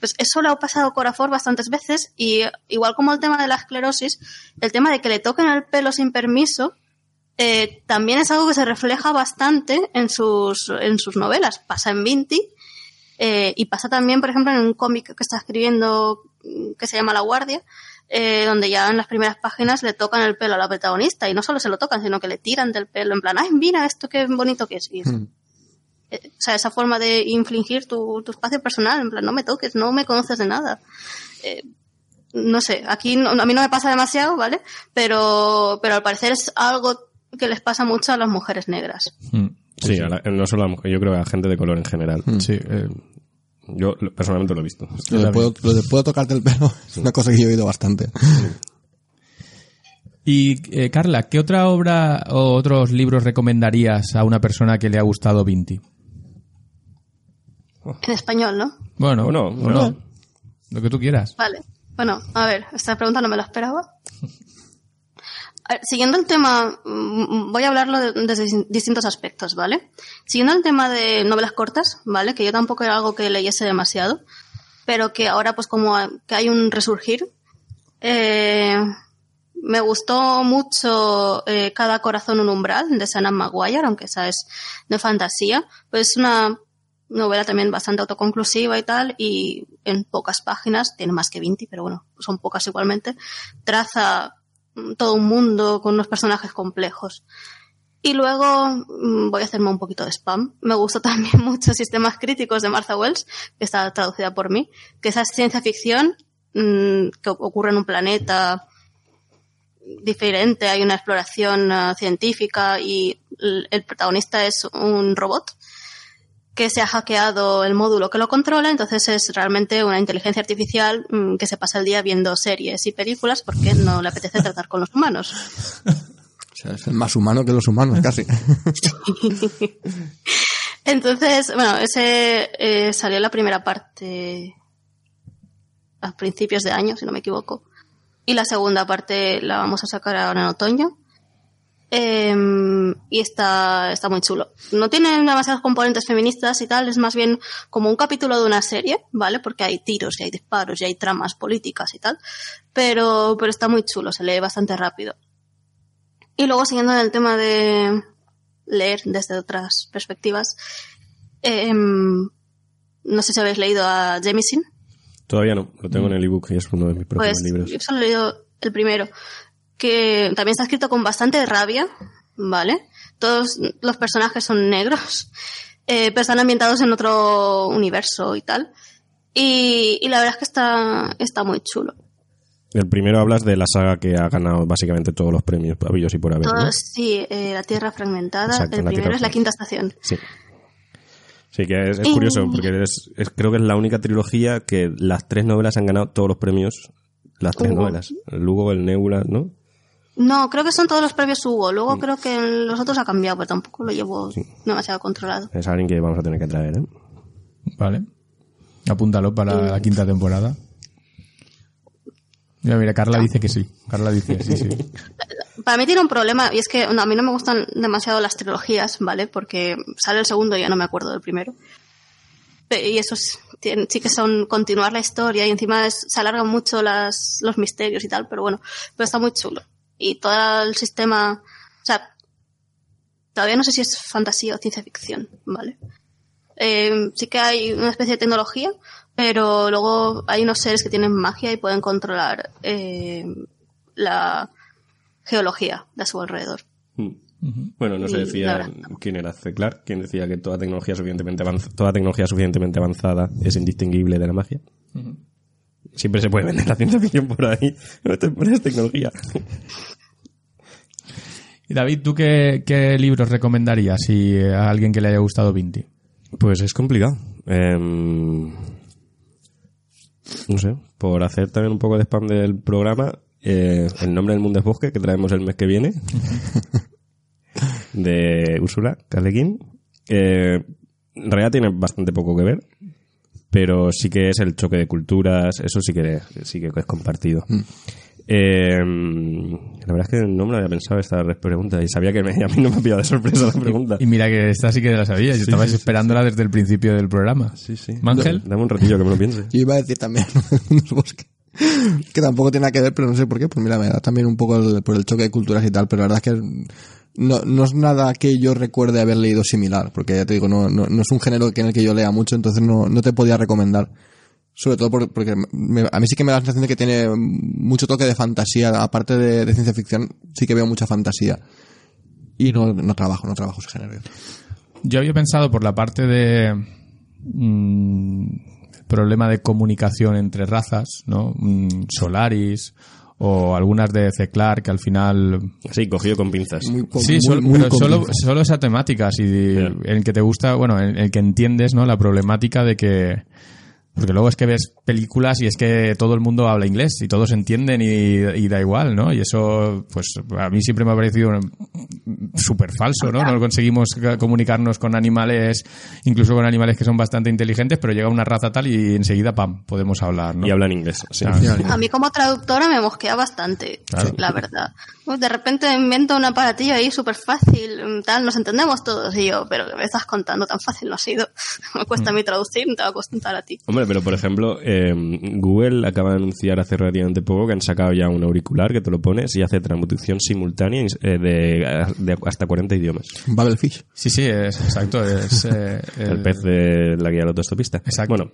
Pues eso le ha pasado a Corafor bastantes veces y igual como el tema de la esclerosis, el tema de que le toquen el pelo sin permiso, eh, también es algo que se refleja bastante en sus, en sus novelas. Pasa en Vinti eh, y pasa también, por ejemplo, en un cómic que está escribiendo mm, que se llama La Guardia, eh, donde ya en las primeras páginas le tocan el pelo a la protagonista y no solo se lo tocan, sino que le tiran del pelo en plan, ay, mira esto qué bonito que es. Y es- eh, o sea, esa forma de infligir tu, tu espacio personal, en plan, no me toques, no me conoces de nada. Eh, no sé, aquí no- a mí no me pasa demasiado, ¿vale? Pero, pero al parecer es algo que les pasa mucho a las mujeres negras. Mm. Sí, a la- no solo a la mujer, yo creo que a gente de color en general. sí eh, Yo personalmente lo he visto. Lo de, puedo, lo de puedo tocarte el pelo es una cosa que yo he oído bastante. y eh, Carla qué otra obra o otros libros recomendarías a una persona que le ha gustado Vinti En español, ¿no? bueno O no, o o no. no. lo que tú quieras Vale. Bueno, a ver, esta pregunta no me la esperaba. A ver, siguiendo el tema, mm, voy a hablarlo de- desde dis- distintos aspectos, ¿vale? Siguiendo el tema de novelas cortas, ¿vale? Que yo tampoco era algo que leyese demasiado, pero que ahora pues como que hay un resurgir, eh, me gustó mucho eh, Cada corazón un umbral de Sana Maguire, aunque esa es de fantasía, pues es una novela también bastante autoconclusiva y tal, y en pocas páginas, tiene más que 20, pero bueno, son pocas igualmente, traza todo un mundo con unos personajes complejos. Y luego mm, voy a hacerme un poquito de spam. Me gustó también mucho Sistemas Críticos de Martha Wells, que está traducida por mí, que esa es ciencia ficción mm, que ocurre en un planeta diferente, hay una exploración ah, científica y el protagonista es un robot que se ha hackeado el módulo que lo controla, entonces es realmente una inteligencia artificial mm, que se pasa el día viendo series y películas porque no le apetece tratar con los humanos. O sea, es el más humano que los humanos, casi. Entonces, bueno, ese eh, salió la primera parte a principios de año, si no me equivoco. Y la segunda parte la vamos a sacar ahora en otoño. Em, y está, está muy chulo. No tiene demasiados componentes feministas y tal, es más bien como un capítulo de una serie, ¿vale? Porque hay tiros y hay disparos y hay tramas políticas y tal. Pero, pero está muy chulo, se lee bastante rápido. Y luego siguiendo en el tema de leer desde otras perspectivas, em, no sé si habéis leído a Jemisin. Todavía no, lo tengo en el ebook y es uno de mis próximos Pues libros. yo solo he leído el primero, que también está escrito con bastante rabia, ¿vale? Todos los personajes son negros, eh, pero están ambientados en otro universo y tal. Y, y la verdad es que está, está muy chulo. El primero hablas de la saga que ha ganado básicamente todos los premios habidos y por haber. ¿no? Todos, sí, eh, La Tierra Fragmentada. Exacto, el primero es La Quinta Estación. Sí. Sí, que es, es Y- curioso, porque es, es- creo que es la única trilogía que las tres novelas han ganado todos los premios. Las tres Hugo. novelas. El Lugo, el Nebula, ¿no? No, creo que son todos los premios Hugo. Luego creo que en los otros ha cambiado, pero tampoco lo llevo demasiado controlado. Es alguien que vamos a tener que traer, ¿eh? Vale. Apúntalo para la quinta temporada. Mira, mira, Carla dice que sí. Carla dice sí, sí. Para mí tiene un problema, y es que no, a mí no me gustan demasiado las trilogías, ¿vale? Porque sale el segundo y ya no me acuerdo del primero. Y esos tienen- sí que son continuar la historia y encima es- se alargan mucho las, los misterios y tal, pero bueno, pero está muy chulo. Y todo el sistema, o sea, todavía no sé si es fantasía o ciencia ficción, ¿vale? Eh, sí que hay una especie de tecnología, pero luego hay unos seres que tienen magia y pueden controlar eh, la geología de a su alrededor. Bueno, no se decía quién era C. Clarke, quien decía que toda tecnología suficientemente avanzada, toda tecnología suficientemente avanzada es indistinguible de la magia. Siempre se puede vender la ciencia ficción por ahí. No te pones tecnología. Y David, ¿tú qué, qué libros recomendarías si a alguien que le haya gustado Vinti? Pues es complicado. Em, no sé, por hacer también un poco de spam del programa, eh, El nombre del mundo es bosque, que traemos el mes que viene, de Úrsula Caleguín. Eh, en realidad tiene bastante poco que ver, pero sí que es el choque de culturas, eso sí que, sí que es compartido. Eh, la verdad es que no me lo había pensado esta pregunta y sabía que me- a mí no me ha pillado de sorpresa la pregunta. Y mira que esta sí que la sabías. Yo estabas esperándola desde el principio del programa. Sí, sí. Mangel. Dame un ratillo que me lo piense. Yo iba a decir también unos bosques. Que tampoco tiene nada que ver, pero no sé por qué. Pues mira, me da también un poco el- por el choque de culturas y tal, pero la verdad es que no, no es nada que yo recuerde haber leído similar, porque ya te digo, no, no, no es un género que en el que yo lea mucho, entonces no, no te podía recomendar. Sobre todo por- porque me- a mí sí que me da la sensación de que tiene mucho toque de fantasía, aparte de, de ciencia ficción, sí que veo mucha fantasía. Y no, no trabajo, no trabajo ese género. Yo había pensado por la parte de mm, problema de comunicación entre razas, ¿no? Mm, Solaris o algunas de Ceclar que al final Sí, cogido con pinzas. Muy, con- sí, muy- solo, muy pero solo, esa temática, si en el que te gusta, bueno, en el que entiendes, ¿no? La problemática de que porque luego es que ves películas y es que todo el mundo habla inglés y todos entienden y, y da igual, ¿no? Y eso, pues a mí siempre me ha parecido súper falso, ¿no? No conseguimos comunicarnos con animales, incluso con animales que son bastante inteligentes, pero llega una raza tal y enseguida, pam, podemos hablar, ¿no? Y hablan inglés. Sí. Claro. A mí como traductora me mosquea bastante, Claro. la verdad. Pues de repente invento un aparatillo ahí súper fácil, mm, tal, nos entendemos todos. Y yo, pero ¿qué me estás contando? Tan fácil no ha sido. me cuesta a mí traducir, no te va a costar a ti. Hombre, pero por ejemplo, eh, Google acaba de anunciar hace relativamente poco que han sacado ya un auricular que te lo pones y hace traducción simultánea eh, de, de hasta 40 idiomas. Babelfish. Sí, sí, es exacto. Es, eh, El pez de la guía del autostopista. Exacto. Bueno,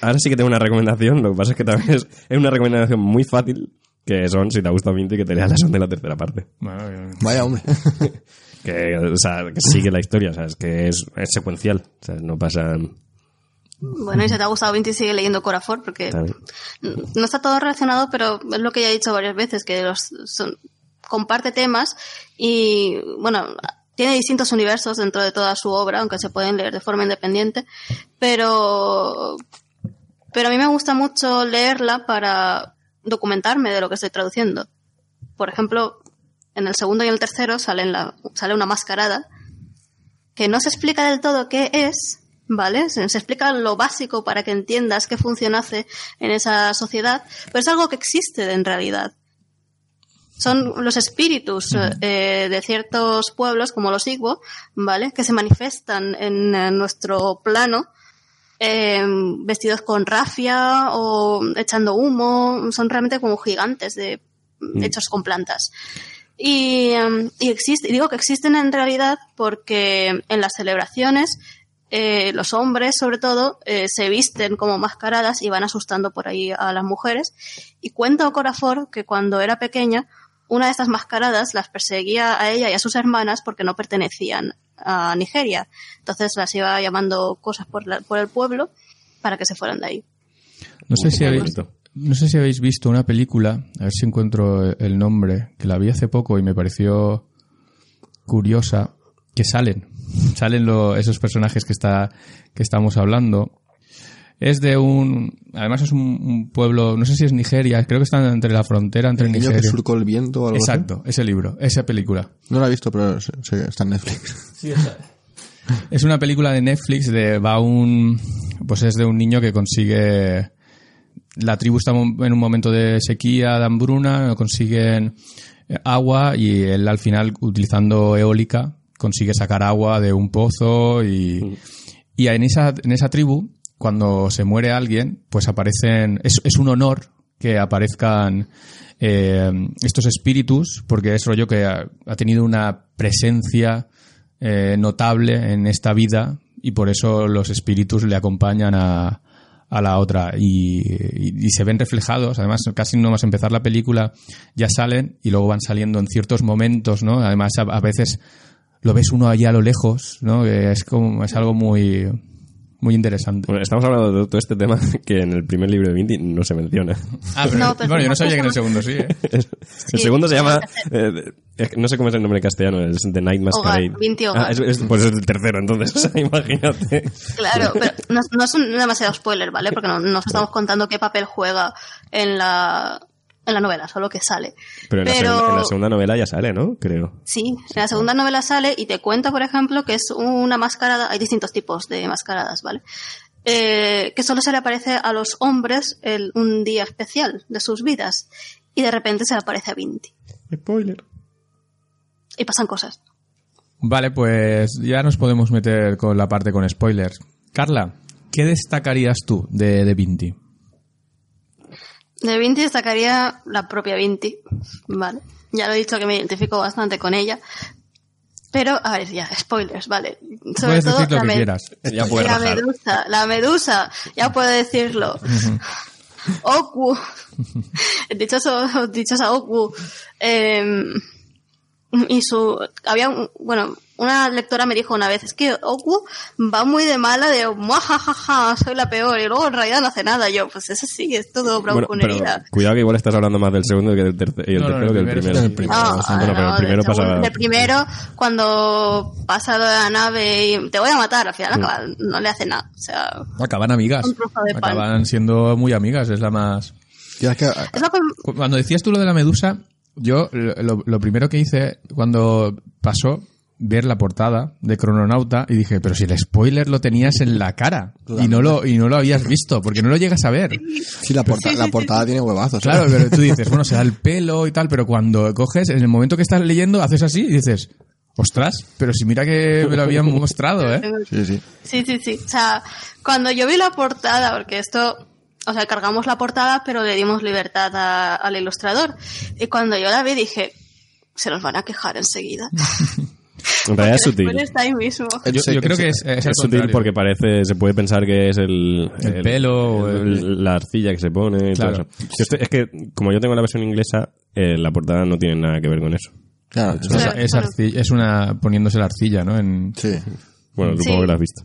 ahora sí que tengo una recomendación. Lo que pasa es que también es, es una recomendación muy fácil. Que son, si te gusta Vinti, que te leas la segunda y la tercera parte. Bueno, Vaya hombre. Que, o sea, que sigue la historia. O sea, es que es, es secuencial. O sea, no pasa. Bueno, y si te ha gustado Vinti, sigue leyendo Corafor, porque no está todo relacionado, pero es lo que ya he dicho varias veces, que los son- comparte temas y, bueno, tiene distintos universos dentro de toda su obra, aunque se pueden leer de forma independiente, pero, pero a mí me gusta mucho leerla para documentarme de lo que estoy traduciendo. Por ejemplo, en el segundo y el tercero salen la, sale una mascarada que no se explica del todo qué es, ¿vale? Se, se explica lo básico para que entiendas qué función hace en esa sociedad, pero es algo que existe en realidad. Son los espíritus eh, de ciertos pueblos, como los Igbo, ¿vale? Que se manifiestan en, nuestro plano, eh, vestidos con rafia o echando humo, son realmente como gigantes de, hechos con plantas. Y, em, y existe, y digo que existen en realidad porque en las celebraciones eh, los hombres, sobre todo, eh, se visten como mascaradas y van asustando por ahí a las mujeres. Y cuenta Corafor que cuando era pequeña, una de estas mascaradas las perseguía a ella y a sus hermanas porque no pertenecían a Nigeria. Entonces las iba llamando cosas por, la- por el pueblo para que se fueran de ahí. No sé, si habéis, no sé si habéis visto una película, a ver si encuentro el nombre, que la vi hace poco y me pareció curiosa, que salen, salen lo- esos personajes que, está, que estamos hablando. Es de un, además es un, un pueblo, no sé si es Nigeria, creo que está entre la frontera entre El niño que Nigeria. surcó el viento o algo así. Exacto, ese libro, esa película. No lo he visto, pero que está en Netflix. Es una película de Netflix de va un pues es de un niño que consigue la tribu está en un momento de sequía, de hambruna, consiguen agua y él al final utilizando eólica consigue sacar agua de un pozo y, y en esa en esa tribu cuando se muere alguien pues aparecen es, es un honor que aparezcan eh, estos espíritus porque es rollo que ha, tenido una presencia eh, notable en esta vida y por eso los espíritus le acompañan a, a la otra. Y, y- se ven reflejados. Además casi no más empezar la película ya salen y luego van saliendo en ciertos momentos no además a veces lo ves uno allá a lo lejos no es como es algo muy muy interesante Bueno, estamos hablando de todo este tema que en el primer libro de Vinti no se menciona. Ah, pero- No, pero bueno yo no sabía que en el segundo sí ¿eh? el segundo se llama. eh, eh, no sé cómo es el nombre en castellano, es The Night Masquerade. Hogar, Vinti Hogar. Ah, es- es- pues es el tercero, entonces, o sea, imagínate. Claro, pero no, no es un demasiado spoiler, ¿vale? Porque no nos estamos contando qué papel juega en la, en la novela, solo que sale. Pero en, la segunda, en la segunda novela ya sale, ¿no? Creo. Sí, en la segunda novela sale y te cuenta, por ejemplo, que es una mascarada, hay distintos tipos de mascaradas, ¿vale? Eh, que solo se le aparece a los hombres el- un día especial de sus vidas y de repente se le aparece a Vinti. Spoiler. Y pasan cosas. Vale, pues ya nos podemos meter con la parte con spoilers. Carla, ¿qué destacarías tú de, de Vinti? De Vinti destacaría la propia Vinti, ¿vale? Ya lo he dicho que me identifico bastante con ella. Pero, a ver, ya, spoilers, ¿vale? Sobre Puedes todo decir lo la que me- quieras. Ya puedes la rajar. medusa, la medusa, ya puedo decirlo. Oku, dichoso, dichosa Oku, eh, y su, había, un- bueno, una lectora me dijo una vez, es que Oku va muy de mala de, muajajaja, soy la peor, y luego en realidad no hace nada, yo, pues eso sí, es todo Bueno, bravuconería. cuidado que igual estás hablando más del segundo que del tercero, y el No, no, tercero que el del primero primero. sí. El primero, No, sí. Bueno, pero el primero pasa- cuando pasa lo de la nave y te voy a matar, al final acaba- no le hace nada. O sea, Acaban amigas. Acaban siendo muy amigas, es la más... Que, es Cuando decías tú lo de la medusa, yo lo, lo primero que hice cuando pasó ver la portada de Crononauta y dije, pero si el spoiler lo tenías en la cara y no lo y no lo habías visto, porque no lo llegas a ver. sí, la, porta- la portada tiene huevazos. ¿eh? Claro, pero tú dices, bueno, será el pelo y tal, pero cuando coges, en el momento que estás leyendo, haces así y dices, ostras, pero si mira que me lo habían mostrado, ¿eh? Sí, sí. sí, sí, sí. O sea, cuando yo vi la portada, porque esto, o sea, cargamos la portada, pero le dimos libertad a- al ilustrador. Y cuando yo la vi dije, se nos van a quejar enseguida. En realidad es sutil. está ahí mismo. Yo, Sí, yo creo sí. que es, es, Es sutil porque parece, se puede pensar que es el, El pelo o el- la arcilla que se pone. y todo Claro. eso. Yo estoy- es que, como yo tengo la versión inglesa, eh, la portada no tiene nada que ver con eso. Claro, Es, Claro, es claro. arci- es una poniéndose la arcilla, ¿no? En, sí. Bueno, Sí. supongo que lo has visto.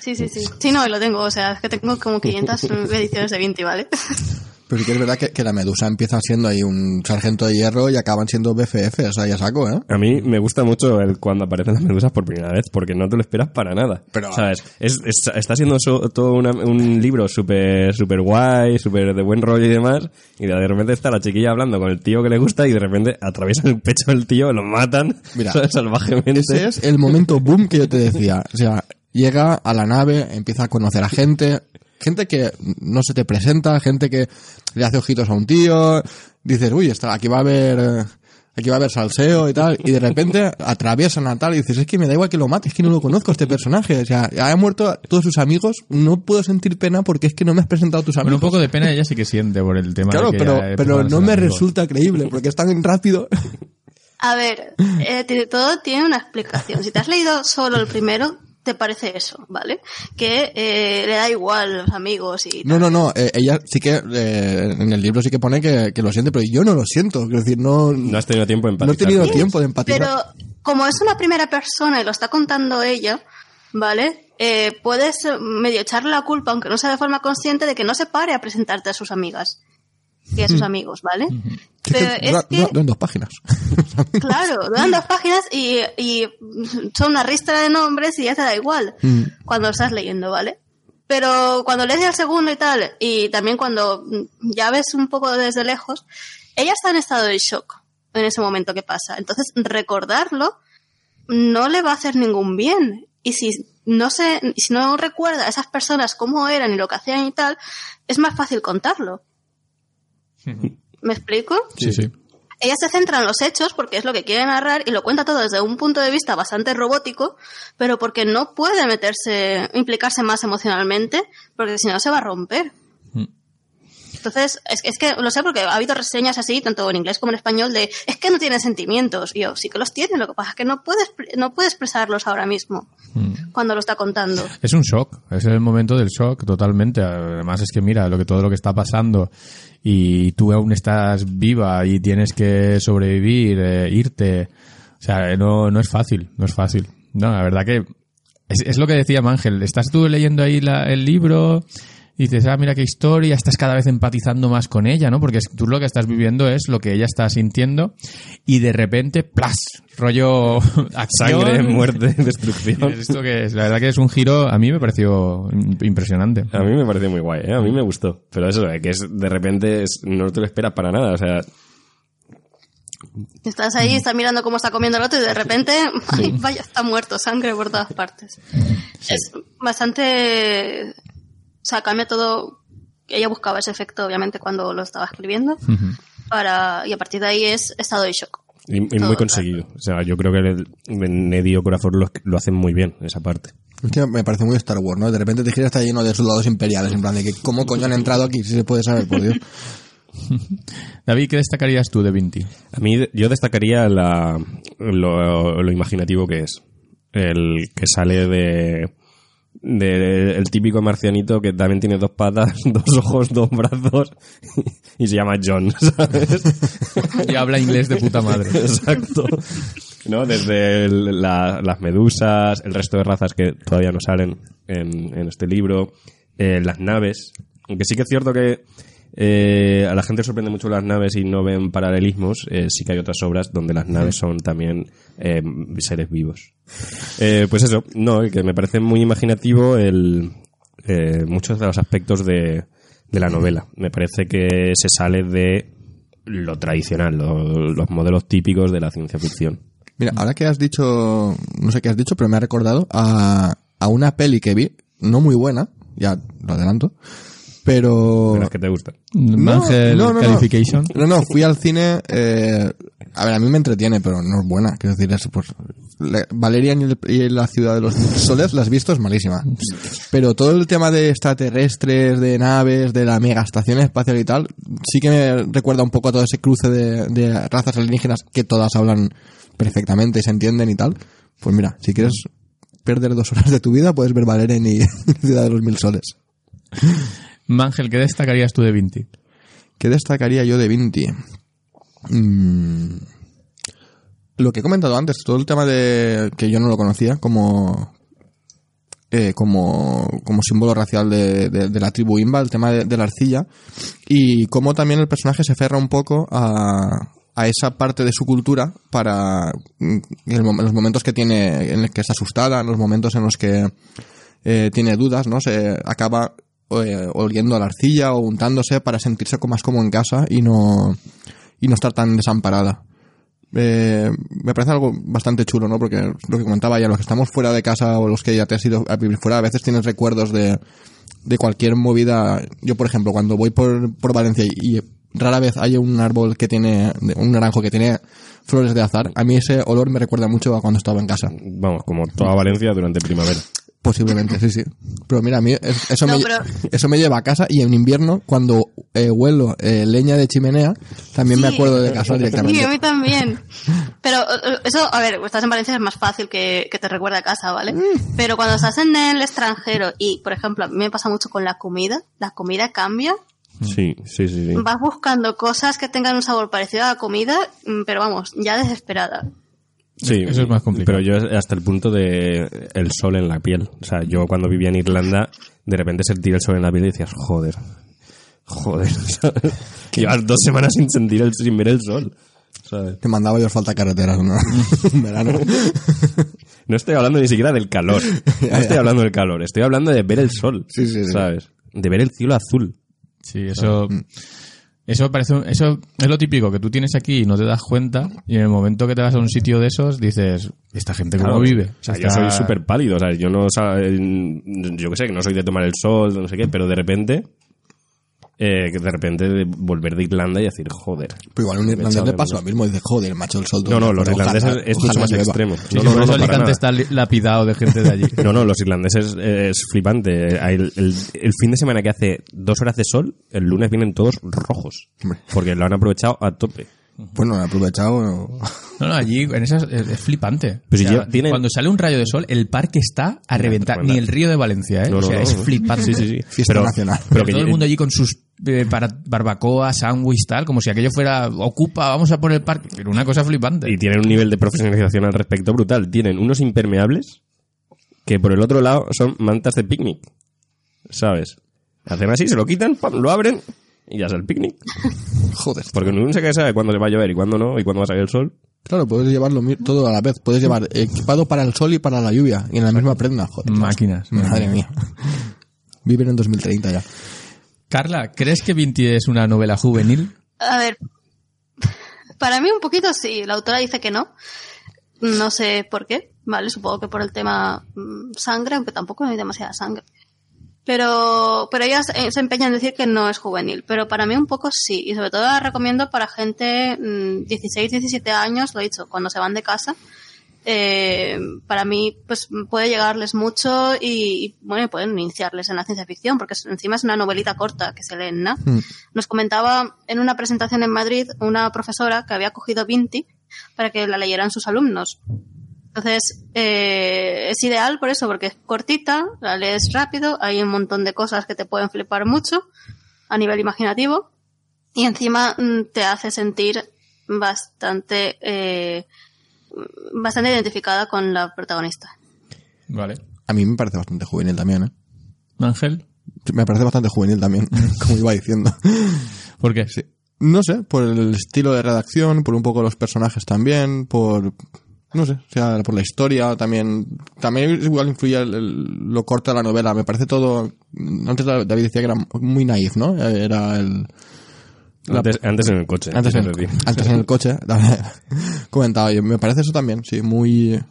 Sí, sí, sí. Sí, no, lo tengo. O sea, es que tengo como 500 ediciones de Vinti, ¿vale? Pero sí que es verdad que, que la medusa empieza siendo ahí un sargento de hierro y acaban siendo BFF, o sea, ya saco, ¿eh? A mí me gusta mucho el cuando aparecen las medusas por primera vez, porque no te lo esperas para nada. Pero- ¿Sabes? Es, es- está siendo so- todo una- un libro súper super guay, súper de buen rollo y demás, y de repente está la chiquilla hablando con el tío que le gusta y de repente atraviesan el pecho del tío, lo matan Mira, salvajemente. Ese es el momento boom que yo te decía. O sea, llega a la nave, empieza a conocer a gente, gente que no se te presenta, gente que le hace ojitos a un tío, dices, uy, está, aquí va a haber, eh, aquí va a haber salseo y tal, y de repente atraviesan a tal y dices, es que me da igual que lo mate, es que no lo conozco este personaje, o sea, ha muerto a todos sus amigos, no puedo sentir pena porque es que no me has presentado a tus Bueno, amigos. un poco de pena ella sí que siente por el tema Claro, de que pero, pero no me amigos. resulta creíble porque es tan rápido. A ver, eh, tiene- todo tiene una explicación. Si te has leído solo el primero, te parece eso, ¿vale? Que eh, le da igual los amigos y No, no, no. eh, ella sí que eh, en el libro sí que pone que, que lo siente, pero yo no lo siento. Quiero decir, no, No has tenido tiempo de no he empatizar. tenido tiempo de empatizar. Pero como es una primera persona y lo está contando ella, ¿vale? Eh, puedes medio echarle la culpa, aunque no sea de forma consciente, de que no se pare a presentarte a sus amigas y a sus amigos, ¿vale? Pero que es que, dura- duran dos páginas. claro, duran dos páginas y, y son una ristra de nombres y ya te da igual Mm. cuando lo estás leyendo, ¿vale? Pero cuando lees el segundo y tal, y también cuando ya ves un poco desde lejos, ella está en estado de shock en ese momento que pasa. Entonces, recordarlo no le va a hacer ningún bien. Y si no se, si no recuerda a esas personas cómo eran y lo que hacían y tal, es más fácil contarlo. ¿Me explico? Sí, sí. ella se centra en los hechos porque es lo que quiere narrar y lo cuenta todo desde un punto de vista bastante robótico, pero porque no puede meterse, implicarse más emocionalmente, porque si no se va a romper. Entonces, es, es que lo sé porque ha habido reseñas así, tanto en inglés como en español, de es que no tiene sentimientos. Y yo, sí que los tiene, lo que pasa es que no puede, no puede expresarlos ahora mismo, cuando lo está contando. Es un shock, es el momento del shock totalmente. Además es que mira, lo que todo lo que está pasando y tú aún estás viva y tienes que sobrevivir, eh, irte, o sea, no, no es fácil, no es fácil. No, la verdad que es, es lo que decía Ángel, estás tú leyendo ahí la- el libro y dices, ah, mira qué historia, estás cada vez empatizando más con ella, ¿no? Porque es- tú lo que estás viviendo es lo que ella está sintiendo y de repente, ¡plas! Rollo acción. Sangre, muerte, ¿Y destrucción. ¿Esto que es? La verdad que es un giro, a mí me pareció im- impresionante. A mí me pareció muy guay, ¿eh? a mí me gustó. Pero eso, eh, que es de repente es- no te lo esperas para nada. O sea, Estás ahí, estás mirando cómo está comiendo el otro y de repente, ay, vaya, está muerto, sangre por todas partes. Es bastante... O sea, cambia todo. Ella buscaba ese efecto, obviamente, cuando lo estaba escribiendo. para Y a partir de ahí es estado de shock. y, muy conseguido. O sea, yo creo que el, el Ned y Okorafor lo, lo hacen muy bien, esa parte. Es que me parece muy Star Wars, ¿no? De repente te giras está lleno de soldados imperiales, en plan de que cómo coño han entrado aquí, si se puede saber, por Dios. David, ¿qué destacarías tú de Vinti? A mí, yo destacaría la, lo, lo imaginativo que es. El que sale de, de el típico marcianito que también tiene dos patas, dos ojos, dos brazos y se llama John, ¿sabes? Y habla inglés de puta madre. Exacto. ¿No? Desde el- la- las medusas, el resto de razas que todavía no salen en, en este libro, eh, las naves. Aunque sí que es cierto que eh, a la gente sorprende mucho las naves y no ven paralelismos, eh, sí que hay otras obras donde las naves son también eh, seres vivos. Eh, pues eso, no, que me parece muy imaginativo el, eh, muchos de los aspectos de, de la novela. Me parece que se sale de lo tradicional, lo- los modelos típicos de la ciencia ficción. Mira, ahora que has dicho, no sé qué has dicho, pero me ha recordado a, a una peli que vi, no muy buena, ya lo adelanto, pero... Las que te gustan. Ángel no, no, no. Calification. No, no, fui al cine. eh, a ver, a mí me entretiene, pero no es buena. Quiero decir, es, pues, la- Valerian y, el- y la ciudad de los soles, la has visto, es malísima. Pero todo el tema de extraterrestres, de naves, de la mega estación espacial y tal, sí que me recuerda un poco a todo ese cruce de, de razas alienígenas que todas hablan perfectamente y se entienden y tal. Pues mira, si quieres perder dos horas de tu vida, puedes ver Valerian y Ciudad de los Mil Soles. Ángel, ¿qué destacarías tú de Vinti? ¿Qué destacaría yo de Vinti? Mm, lo que he comentado antes, todo el tema de que yo no lo conocía como eh, como, como símbolo racial de, la tribu Imba, el tema de, la arcilla, y cómo también el personaje se aferra un poco a, a esa parte de su cultura para mm, los momentos que tiene, en los que está asustada, en los momentos en los que eh, tiene dudas, ¿no? Se acaba eh, oliendo a la arcilla o untándose para sentirse más como en casa y no, y no estar tan desamparada. Eh, me parece algo bastante chulo, ¿no? Porque lo que comentaba ya, los que estamos fuera de casa o los que ya te has ido a vivir fuera, a veces tienes recuerdos de, de cualquier movida. Yo, por ejemplo, cuando voy por, por Valencia y, y rara vez hay un árbol que tiene, un naranjo que tiene flores de azar, a mí ese olor me recuerda mucho a cuando estaba en casa. Vamos, como toda Valencia durante primavera. Posiblemente, sí, sí. Pero mira, a mí es- eso, No, me, pero- eso me lleva a casa y en invierno, cuando eh, huelo eh, leña de chimenea, también me acuerdo de casa Sí, a directamente. mí también. Pero eso, a ver, estás en Valencia es más fácil que, que te recuerde a casa, ¿vale? Mm. Pero cuando estás en el extranjero y, por ejemplo, a mí me pasa mucho con la comida, la comida cambia, Sí, sí, sí. sí. vas buscando cosas que tengan un sabor parecido a la comida, mm, pero vamos, ya desesperada. Sí, Eso es más complicado. Pero yo hasta el punto de el sol en la piel. O sea, yo cuando vivía en Irlanda, de repente sentir el sol en la piel y decías, joder, joder. ¿sabes? Llevas dos semanas sin sentir el, sin ver el sol. ¿sabes? Te mandaba yo falta carreteras ¿no? verano. No estoy hablando ni siquiera del calor. No estoy hablando del calor. Estoy hablando de ver el sol. Sí, sí, sí. ¿Sabes? De ver el cielo azul. Sí, eso, eso parece, un- eso es lo típico que tú tienes aquí y no te das cuenta y en el momento que te vas a un sitio de esos dices, esta gente cómo Claro. vive. O sea, yo soy súper pálido. O sea, yo no, o sea, yo que sé, que no soy de tomar el sol, no sé qué, pero de repente, eh, que de repente de volver de Irlanda y decir, joder. Pero igual a un irlandés le pasa lo mismo. Dice, joder, macho, el sol. No, no, los irlandeses ojalá- es mucho más extremo. Sí, no, no, no, Alicante está lapidado de gente de allí. No, no, los irlandeses eh, es flipante. Hay El, el- el fin de semana que hace dos horas de sol, el lunes vienen todos rojos. Porque lo han aprovechado a tope. Bueno, he aprovechado. no. No, no, allí en esas es, es flipante. Pero si O sea, lleva- tienen- Cuando sale un rayo de sol, el parque está a reventar. Ni el río de Valencia, ¿eh? No, o sea, no, es flipante. Sí, sí, sí. Fiesta Pero- nacional. Pero todo que el mundo allí con sus eh, para- barbacoa, sándwich, tal, como si aquello fuera ocupa, vamos a por el parque. Pero una cosa flipante. Y tienen un nivel de profesionalización al respecto brutal. Tienen unos impermeables que por el otro lado son mantas de picnic. ¿Sabes? Hacen así, se lo quitan, pam, lo abren y ya es el picnic. Joder. Porque nunca se sabe cuándo le va a llover y cuándo no, y cuándo va a salir el sol. Claro, puedes llevarlo todo a la vez. Puedes llevar equipado para el sol y para la lluvia. Y en la misma prenda. Joder. Máquinas. Madre mía. Viven en 2030 ya. Carla, ¿crees que Vinti es una novela juvenil? A ver, para mí un poquito sí, la autora dice que no. No sé por qué, ¿vale? Supongo que por el tema mm, sangre, aunque tampoco hay demasiada sangre. Pero, pero ella se, se empeña en decir que no es juvenil. Pero para mí un poco sí. Y sobre todo la recomiendo para gente mm, 16, 17 años, lo he dicho, cuando se van de casa. Eh, para mí, pues puede llegarles mucho y, y, bueno, pueden iniciarles en la ciencia ficción, porque encima es una novelita corta que se lee en nada. Nos comentaba en una presentación en Madrid una profesora que había cogido Vinti para que la leyeran sus alumnos. Entonces, eh, es ideal por eso, porque es cortita, la lees rápido, hay un montón de cosas que te pueden flipar mucho a nivel imaginativo y encima mm, te hace sentir bastante, eh, bastante identificada con la protagonista. Vale. A mí me parece bastante juvenil también, ¿eh? Ángel, Me parece bastante juvenil también, como iba diciendo. ¿por qué? Sí. No sé, por el estilo de redacción, por un poco los personajes también, por... No sé, o sea, por la historia también. También igual influye el- el- lo corto de la novela. Me parece todo... Antes David decía que era muy naif, ¿no? Era el... La- Antes, antes en el coche. Antes en, decir. antes en el coche, comentaba yo, me parece eso también, sí, muy...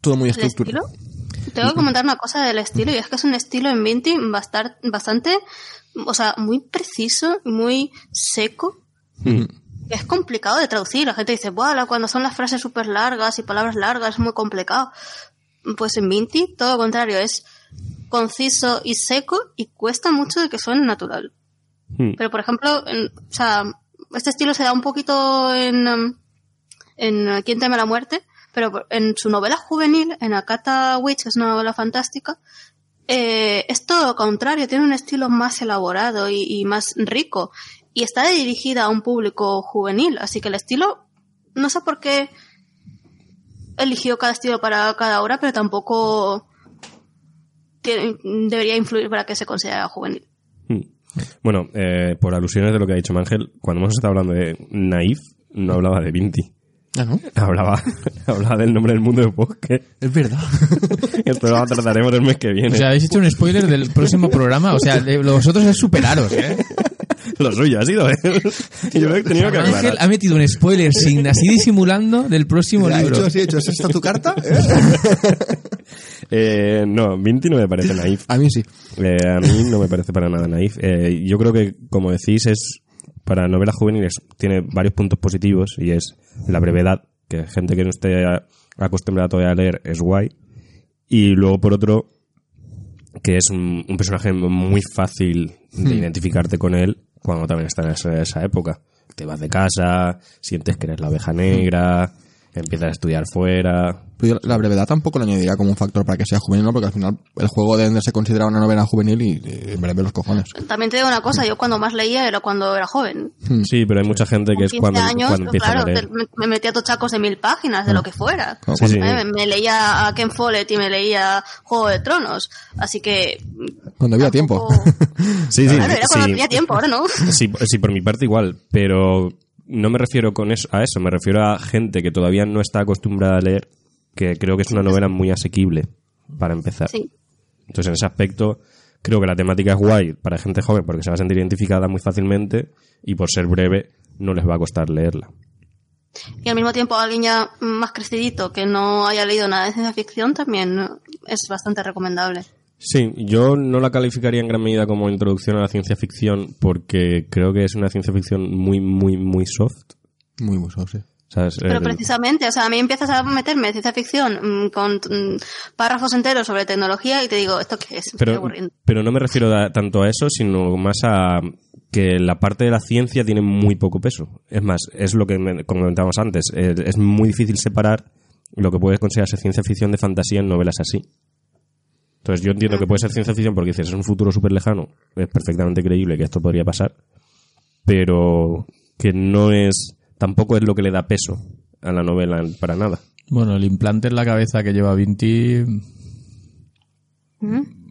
Todo muy ¿El estructurado. estilo? Tengo que comentar una cosa del estilo, y es que es un estilo en Vinti bastante, o sea, muy preciso, muy seco. Es complicado de traducir. La gente dice, bueno, cuando son las frases súper largas y palabras largas es muy complicado. Pues en Vinti, todo lo contrario, es conciso y seco y cuesta mucho de que suene natural. Hmm. Pero, por ejemplo, en- o sea, este estilo se da un poquito en, em, en ¿Quién teme la muerte? Pero en su novela juvenil, en Akata Witch, es una novela fantástica, eh, es todo lo contrario, tiene un estilo más elaborado y, más rico. Y está dirigida a un público juvenil, así que el estilo, no sé por qué eligió cada estilo para cada obra, pero tampoco debería influir para que se considere juvenil. Bueno, eh, por alusiones de lo que ha dicho Mangel, cuando hemos estado hablando de Naif, no hablaba de Vinti. Ah, ¿no? Hablaba, hablaba del nombre del mundo de bosque. Es verdad. Esto lo trataremos el mes que O viene. sea, habéis hecho un spoiler del próximo programa. O sea, de- vosotros es superaros, ¿eh? Lo suyo ha sido él. Y yo lo he tenido que Ángel ha metido un spoiler sin así disimulando del próximo Ha libro. hecho así, ha hecho, ¿es esta tu carta? Eh, no, Vinti no me parece naif. A mí sí. Eh, a mí no me parece para nada naif. Eh, yo creo que, como decís, es para novelas juveniles tiene varios puntos positivos y es la brevedad, que gente que no esté a- acostumbrada todavía a leer es guay. Y luego, por otro, que es un, un personaje muy fácil de Hmm. identificarte con él cuando también está en esa, esa época. Te vas de casa, sientes que eres la oveja negra, empiezas a estudiar fuera. Pero yo la brevedad tampoco lo añadiría como un factor para que sea juvenil, ¿no? Porque al final el juego de Ender se considera una novela juvenil y, y breve los cojones. También te digo una cosa, yo cuando más leía era cuando era joven. Sí, pero hay mucha gente que Con es 15 cuando, años, cuando empieza claro, a leer. te- me, me metía tochacos de mil páginas, de lo que fuera. No, Sí, sí. Eh, Me leía a Ken Follett y me leía Juego de Tronos. Así que... Cuando había tiempo. Sí, sí, Claro, era cuando sí. tenía tiempo, ahora no. Sí, sí, por mi parte igual, pero no me refiero con eso, a eso, me refiero a gente que todavía no está acostumbrada a leer, que creo que es una novela muy asequible para empezar. Sí. Entonces, en ese aspecto, creo que la temática es guay para gente joven porque se va a sentir identificada muy fácilmente y por ser breve no les va a costar leerla. Y al mismo tiempo alguien ya más crecidito que no haya leído nada de ciencia ficción también es bastante recomendable. Sí, yo no la calificaría en gran medida como introducción a la ciencia ficción porque creo que es una ciencia ficción muy, muy, muy soft. Muy buso, sí. ¿sabes? Pero precisamente, o sea, a mí empiezas a meterme en ciencia ficción mm, con mm, párrafos enteros sobre tecnología y te digo, ¿esto qué es? Me pero, pero no me refiero a- tanto a eso, sino más a que la parte de la ciencia tiene muy poco peso. Es más, es lo que me- comentábamos antes. eh, Es muy difícil separar lo que puede considerarse ciencia ficción de fantasía en novelas así. Entonces yo entiendo que puede ser ciencia ficción porque dices es un futuro súper lejano, es perfectamente creíble que esto podría pasar, pero que no es, tampoco es lo que le da peso a la novela para nada. Bueno, el implante en la cabeza que lleva Vinti,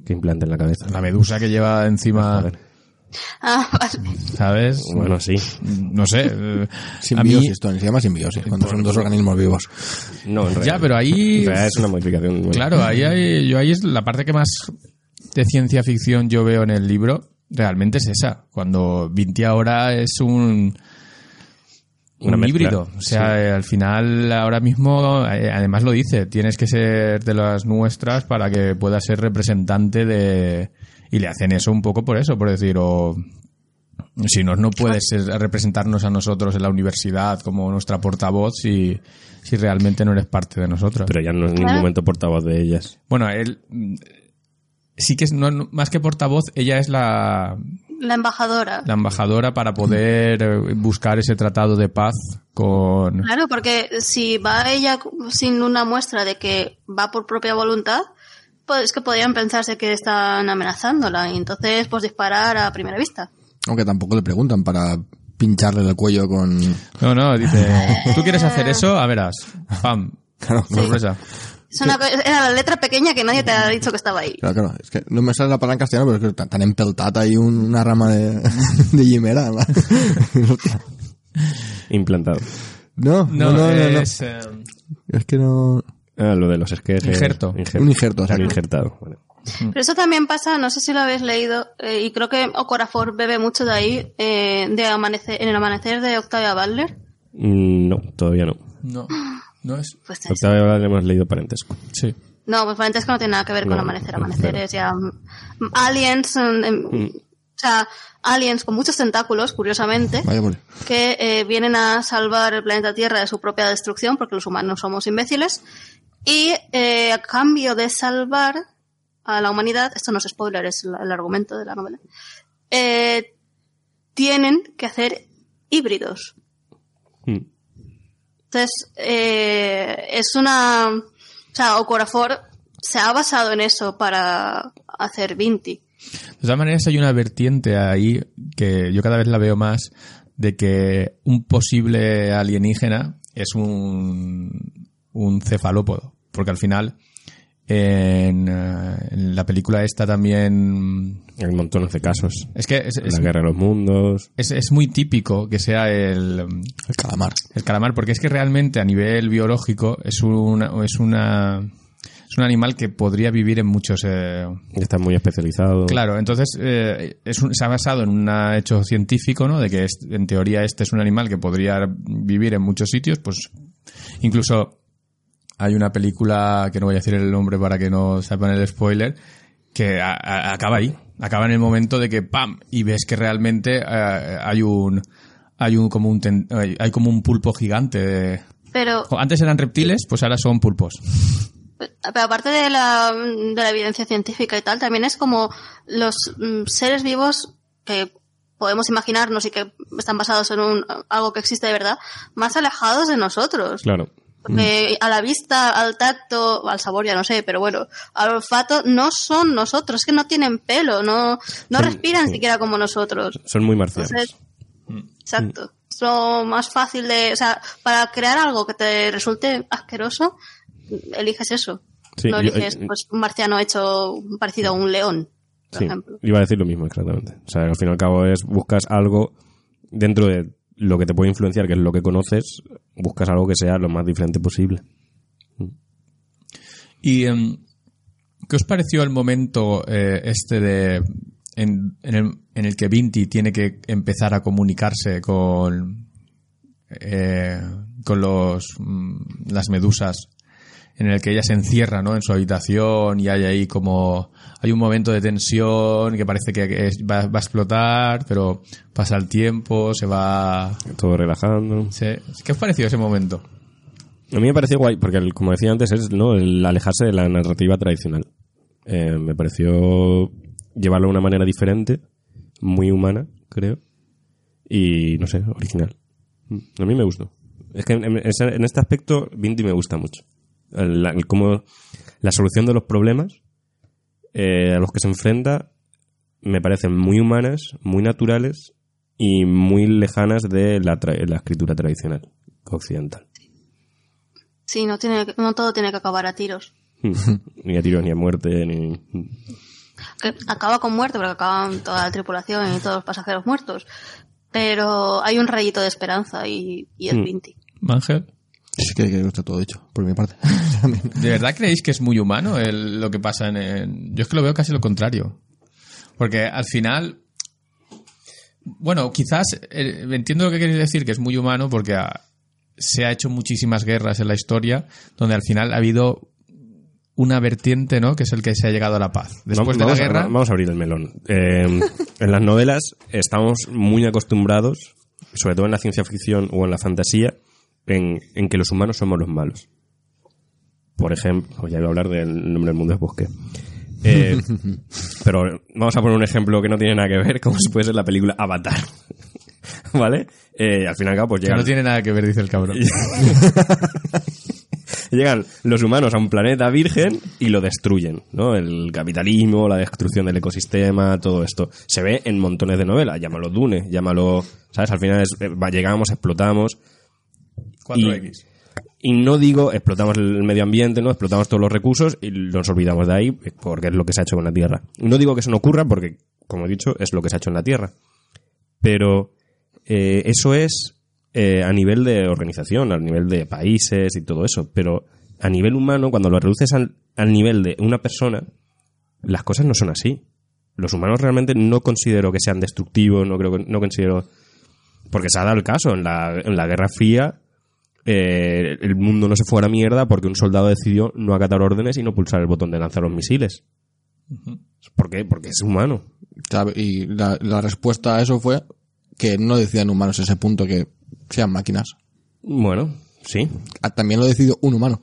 Que implante en la cabeza. la medusa que lleva encima. Ah, vale. ¿sabes? Bueno, sí. No sé. eh, mí, Simbiosis, Tony, se llama simbiosis, cuando son dos organismos vivos. No, en ya, realidad- pero ahí, es una modificación. bueno. claro, ahí hay, yo ahí es la parte que más de ciencia ficción yo veo en el libro, realmente es esa. Cuando Vinti ahora es un Una un mezcla, híbrido. O sea, eh, al final, ahora mismo, eh, además lo dice, tienes que ser de las nuestras para que puedas ser representante de... Y le hacen eso un poco por eso, por decir, o... Si no, no puedes ser- representarnos a nosotros en la universidad como nuestra portavoz si, si realmente no eres parte de nosotros. Pero ya no es en ningún momento portavoz de ellas. bueno, él... Sí que es, no, no- más que portavoz, ella es la, La embajadora. la embajadora para poder eh, buscar ese tratado de paz con... Claro, porque si va ella sin una muestra de que va por propia voluntad, pues es que podrían pensarse que están amenazándola y entonces pues disparar a primera vista. Aunque tampoco le preguntan para pincharle el cuello con... No, no, dice, ¿tú quieres hacer eso? A verás. Pam. Claro, Sorpresa. Es una, co- era la letra pequeña que nadie te ha dicho que estaba ahí. Claro, claro. Es que no me sale la palabra en castellano, pero es que tan, tan empeltada ahí un- una rama de, de yimera. Hostia. Implantado. No, no, no, no, no. es... eh, Es que no... Ah, lo de los esquejes. Injerto. Un injerto, o sea, injertado. vale. Pero eso también pasa, no sé si lo habéis leído, eh, y creo que Ocorafor bebe mucho de ahí, eh, de amanecer, en el amanecer de Octavia Butler. Mm, No, todavía no. No, no es... Pues. Octavia Butler hemos leído parentesco. Sí. No, pues parentesco no tiene nada que ver con No, amanecer. no, Amanecer claro. es ya mm, aliens, mm, em, o sea, aliens con muchos tentáculos, curiosamente, Vaya por... que eh, vienen a salvar el planeta Tierra de su propia destrucción, porque los humanos somos imbéciles, y eh, a cambio de salvar a la humanidad, esto no es spoiler, es el argumento de la novela, eh, tienen que hacer híbridos. Mm. Entonces, eh, es una... O sea, Ocorafor se ha basado en eso para hacer Vinti. De todas maneras, hay una vertiente ahí que yo cada vez la veo más de que un posible alienígena es un, un cefalópodo. Porque al final, en, eh, en la película esta también... Hay montones de casos. Es que es, es- la guerra de los mundos. es- es muy típico que sea el, El calamar. el calamar, porque es que realmente a nivel biológico es una, es una es un animal que podría vivir en muchos eh, Está muy especializado. Claro, entonces eh, es un- se ha basado en un hecho científico, ¿no? De que es- en teoría este es un animal que podría vivir en muchos sitios, pues incluso hay una película que no voy a decir el nombre para que no sepan el spoiler, que a- a- acaba ahí, acaba en el momento de que ¡pam! y ves que realmente eh, hay un hay un como un ten- hay hay como un pulpo gigante. de- Pero, Antes eran reptiles, pues ahora son pulpos. Pero aparte de la, de la evidencia científica y tal, también es como los mm, seres vivos que podemos imaginarnos y que están basados en un, algo que existe de verdad, más alejados de nosotros. Claro. Porque a la vista, al tacto, al sabor ya no sé, pero bueno, al olfato no son nosotros, es que no tienen pelo, no, no Son- respiran sí. siquiera como nosotros. Son muy marcianos. Entonces, exacto. Es lo más fácil de, o sea, para crear algo que te resulte asqueroso, eliges eso. Sí, no eliges eh, pues, un marciano hecho parecido a un león, por Sí, ejemplo. iba a decir lo mismo exactamente. O sea, al fin y al cabo es buscas algo dentro de lo que te puede influenciar, que es lo que conoces, buscas algo que sea lo más diferente posible. ¿Y em, qué os pareció el momento eh, este de en, el, en el que Vinti tiene que empezar a comunicarse con eh, con los mm, las medusas en el que ella se encierra ¿no? en su habitación y hay ahí como hay un momento de tensión que parece que es- va, va a explotar pero pasa el tiempo se va Todo relajando. ¿qué os pareció ese momento? A mí me pareció guay, porque el- como decía antes, es ¿no? el alejarse de la narrativa tradicional. Eh, me pareció llevarlo de una manera diferente, muy humana, creo, y no sé, original. Mm, A mí me gustó. Es que en, este aspecto, Vinti me gusta mucho. El, la solución de los problemas eh, a los que se enfrenta me parecen muy humanas, muy naturales y muy lejanas de la, tra- la escritura tradicional occidental. Sí, no, tiene, no todo tiene que acabar a tiros. ni a tiros, ni a muerte, ni... Que acaba con muerte, porque acaban toda la tripulación y todos los pasajeros muertos. Pero hay un rayito de esperanza y, y es Mm. Vinti. Ángel Sí, que, que está todo dicho, por mi parte. ¿De verdad creéis que es muy humano el- lo que pasa en, en- Yo es que lo veo casi lo contrario. Porque al final... Bueno, quizás eh, entiendo lo que queréis decir, que es muy humano porque se ha hecho muchísimas guerras en la historia donde al final ha habido una vertiente, ¿no? Que es el que se ha llegado a la paz. Después vamos, de la a- guerra... vamos a abrir el melón. Eh, en las novelas estamos muy acostumbrados, sobre todo en la ciencia ficción o en la fantasía, en, en que los humanos somos los malos. Por ejemplo, ya iba a hablar del nombre del mundo es bosque. Eh, pero vamos a poner un ejemplo que no tiene nada que ver, como si puede ser la película Avatar. ¿Vale? Eh, al fin y al cabo, pues que llegan, no tiene nada que ver, dice el cabrón. llegan los humanos a un planeta virgen y lo destruyen, ¿no? El capitalismo, la destrucción del ecosistema, todo esto. Se ve en montones de novelas. Llámalo Dune, llámalo... ¿Sabes? Al final es, eh, llegamos, explotamos. 4X. Y no digo explotamos el medio ambiente, ¿no? Explotamos todos los recursos y nos olvidamos de ahí porque es lo que se ha hecho con la Tierra. No digo que eso no ocurra porque, como he dicho, es lo que se ha hecho en la Tierra. Pero eh, eso es eh, a nivel de organización, a nivel de países y todo eso. Pero a nivel humano, cuando lo reduces al, al nivel de una persona, las cosas no son así. Los humanos realmente no considero que sean destructivos, no creo no considero porque se ha dado el caso en la, en la Guerra Fría eh, el mundo no se fue a la mierda porque un soldado decidió no acatar órdenes y no pulsar el botón de lanzar los misiles. ¿Por qué? Porque es humano. Y la, la respuesta a eso fue que no decían humanos ese punto, que sean máquinas. Bueno, sí. Ah, También lo decidió un humano.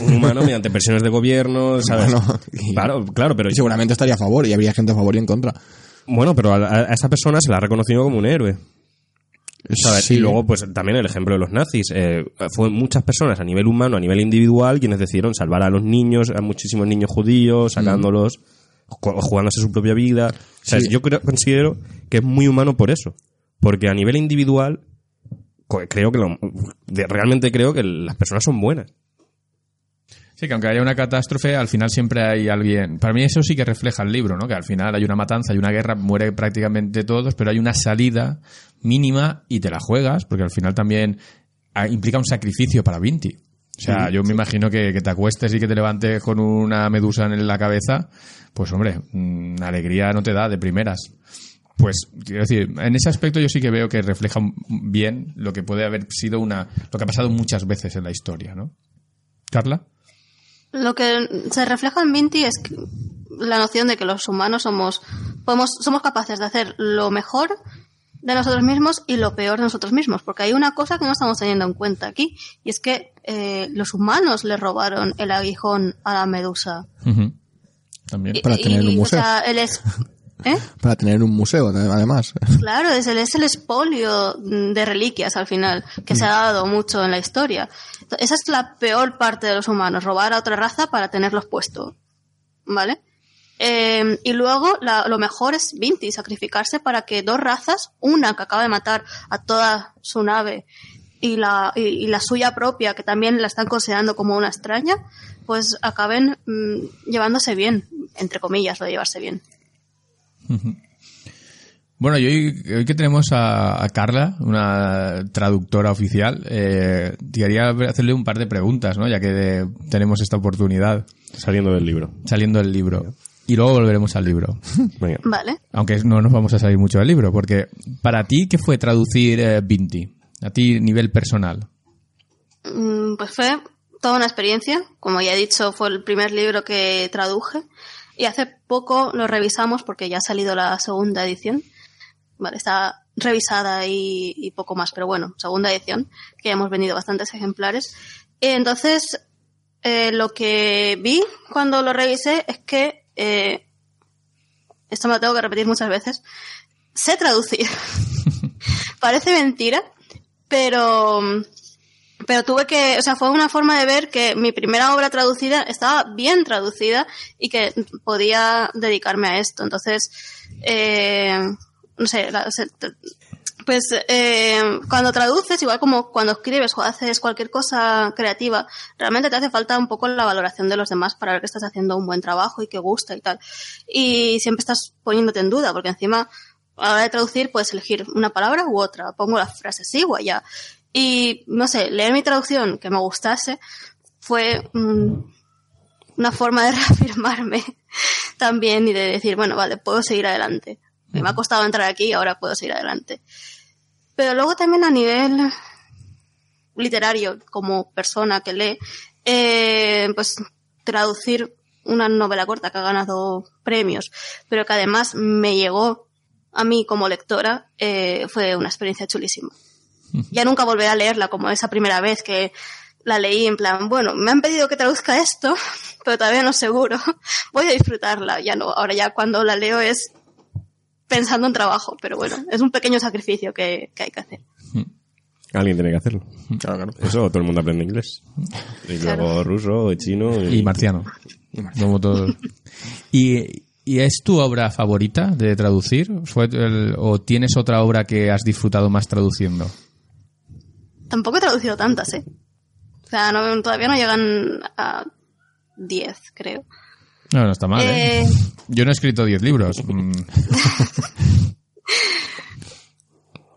Un humano mediante presiones de gobierno, ¿sabes? Bueno, y- claro, claro, pero Y seguramente estaría a favor y habría gente a favor y en contra. bueno, pero a, a esa persona se la ha reconocido como un héroe. ¿Sabes? Sí. Y luego, pues también el ejemplo de los nazis. Eh, fue muchas personas a nivel humano, a nivel individual, quienes decidieron salvar a los niños, a muchísimos niños judíos, sacándolos, ju- jugándose su propia vida. Sí. Yo creo, considero que es muy humano por eso. Porque a nivel individual, creo que lo- realmente creo que las personas son buenas. Sí, que aunque haya una catástrofe, al final siempre hay alguien. Para mí eso sí que refleja el libro, ¿no? Que al final hay una matanza, hay una guerra, muere prácticamente todos, pero hay una salida mínima y te la juegas, porque al final también ah, implica un sacrificio para Vinti. O sea, yo me imagino que, que te acuestes y que te levantes con una medusa en la cabeza, pues hombre, mm, alegría no te da de primeras. Pues, quiero decir, en ese aspecto yo sí que veo que refleja bien lo que puede haber sido una, lo que ha pasado muchas veces en la historia, ¿no? Carla. Lo que se refleja en Vinti es la noción de que los humanos somos, podemos, somos capaces de hacer lo mejor de nosotros mismos y lo peor de nosotros mismos, porque hay una cosa que no estamos teniendo en cuenta aquí, y es que eh, los humanos le robaron el aguijón a la medusa. También. Y- Para tener en un o museo. sea, él es... ¿Eh? Para tener un museo, además. Claro, es el, es el espolio mm, de reliquias al final, que se ha dado mucho en la historia. Esa es la peor parte de los humanos, robar a otra raza para tenerlos puestos. ¿Vale? Eh, y luego la- lo mejor es Vinti, sacrificarse para que dos razas, una que acaba de matar a toda su nave y la, y, y la suya propia, que también la están considerando como una extraña, pues acaben mm, llevándose bien, entre comillas, lo de llevarse bien. Bueno, y hoy, hoy que tenemos a, a Carla, una traductora oficial, eh, quería hacerle un par de preguntas, ¿no? Ya que de- tenemos esta oportunidad Saliendo del libro. saliendo del libro. Y luego volveremos al libro. Venga. ¿Vale? Aunque no nos vamos a salir mucho del libro, porque para ti, ¿qué fue traducir eh, Vinti? A ti, nivel personal. Mm, Pues fue toda una experiencia. Como ya he dicho, fue el primer libro que traduje. Y hace poco lo revisamos porque ya ha salido la segunda edición. Vale, está revisada y, y poco más, pero bueno, segunda edición, que ya hemos vendido bastantes ejemplares. Y entonces, eh, lo que vi cuando lo revisé es que, eh, esto me lo tengo que repetir muchas veces, sé traducir. Parece mentira, pero pero tuve que, o sea, fue una forma de ver que mi primera obra traducida estaba bien traducida y que podía dedicarme a esto. Entonces, eh, no sé, la- pues eh, cuando traduces, igual como cuando escribes o haces cualquier cosa creativa, realmente te hace falta un poco la valoración de los demás para ver que estás haciendo un buen trabajo y que gusta y tal. Y siempre estás poniéndote en duda, porque encima a la hora de traducir puedes elegir una palabra u otra. Pongo la frase sí o allá. Y, no sé, leer mi traducción que me gustase fue mm, una forma de reafirmarme también y de decir, bueno, vale, puedo seguir adelante. Me ha costado entrar aquí y ahora puedo seguir adelante. Pero luego también a nivel literario, como persona que lee, eh, pues traducir una novela corta que ha ganado premios, pero que además me llegó a mí como lectora, eh, fue una experiencia chulísima. Ya nunca volveré a leerla como esa primera vez que la leí en plan, bueno, me han pedido que traduzca esto, pero todavía no seguro. Voy a disfrutarla. Ya no, ahora ya cuando la leo es pensando en trabajo, pero bueno, es un pequeño sacrificio que, que hay que hacer. Alguien tiene que hacerlo. Claro, claro. Eso todo el mundo aprende inglés. Y Claro. luego ruso, y chino. Y marciano. Como todos. ¿Y, y es tu obra favorita de traducir? ¿Fue el- ¿O tienes otra obra que has disfrutado más traduciendo? Tampoco he traducido tantas, ¿eh? O sea, no- todavía no llegan a 10, creo. No, no está mal, ¿eh? Eh, Yo no he escrito 10 libros. Mm,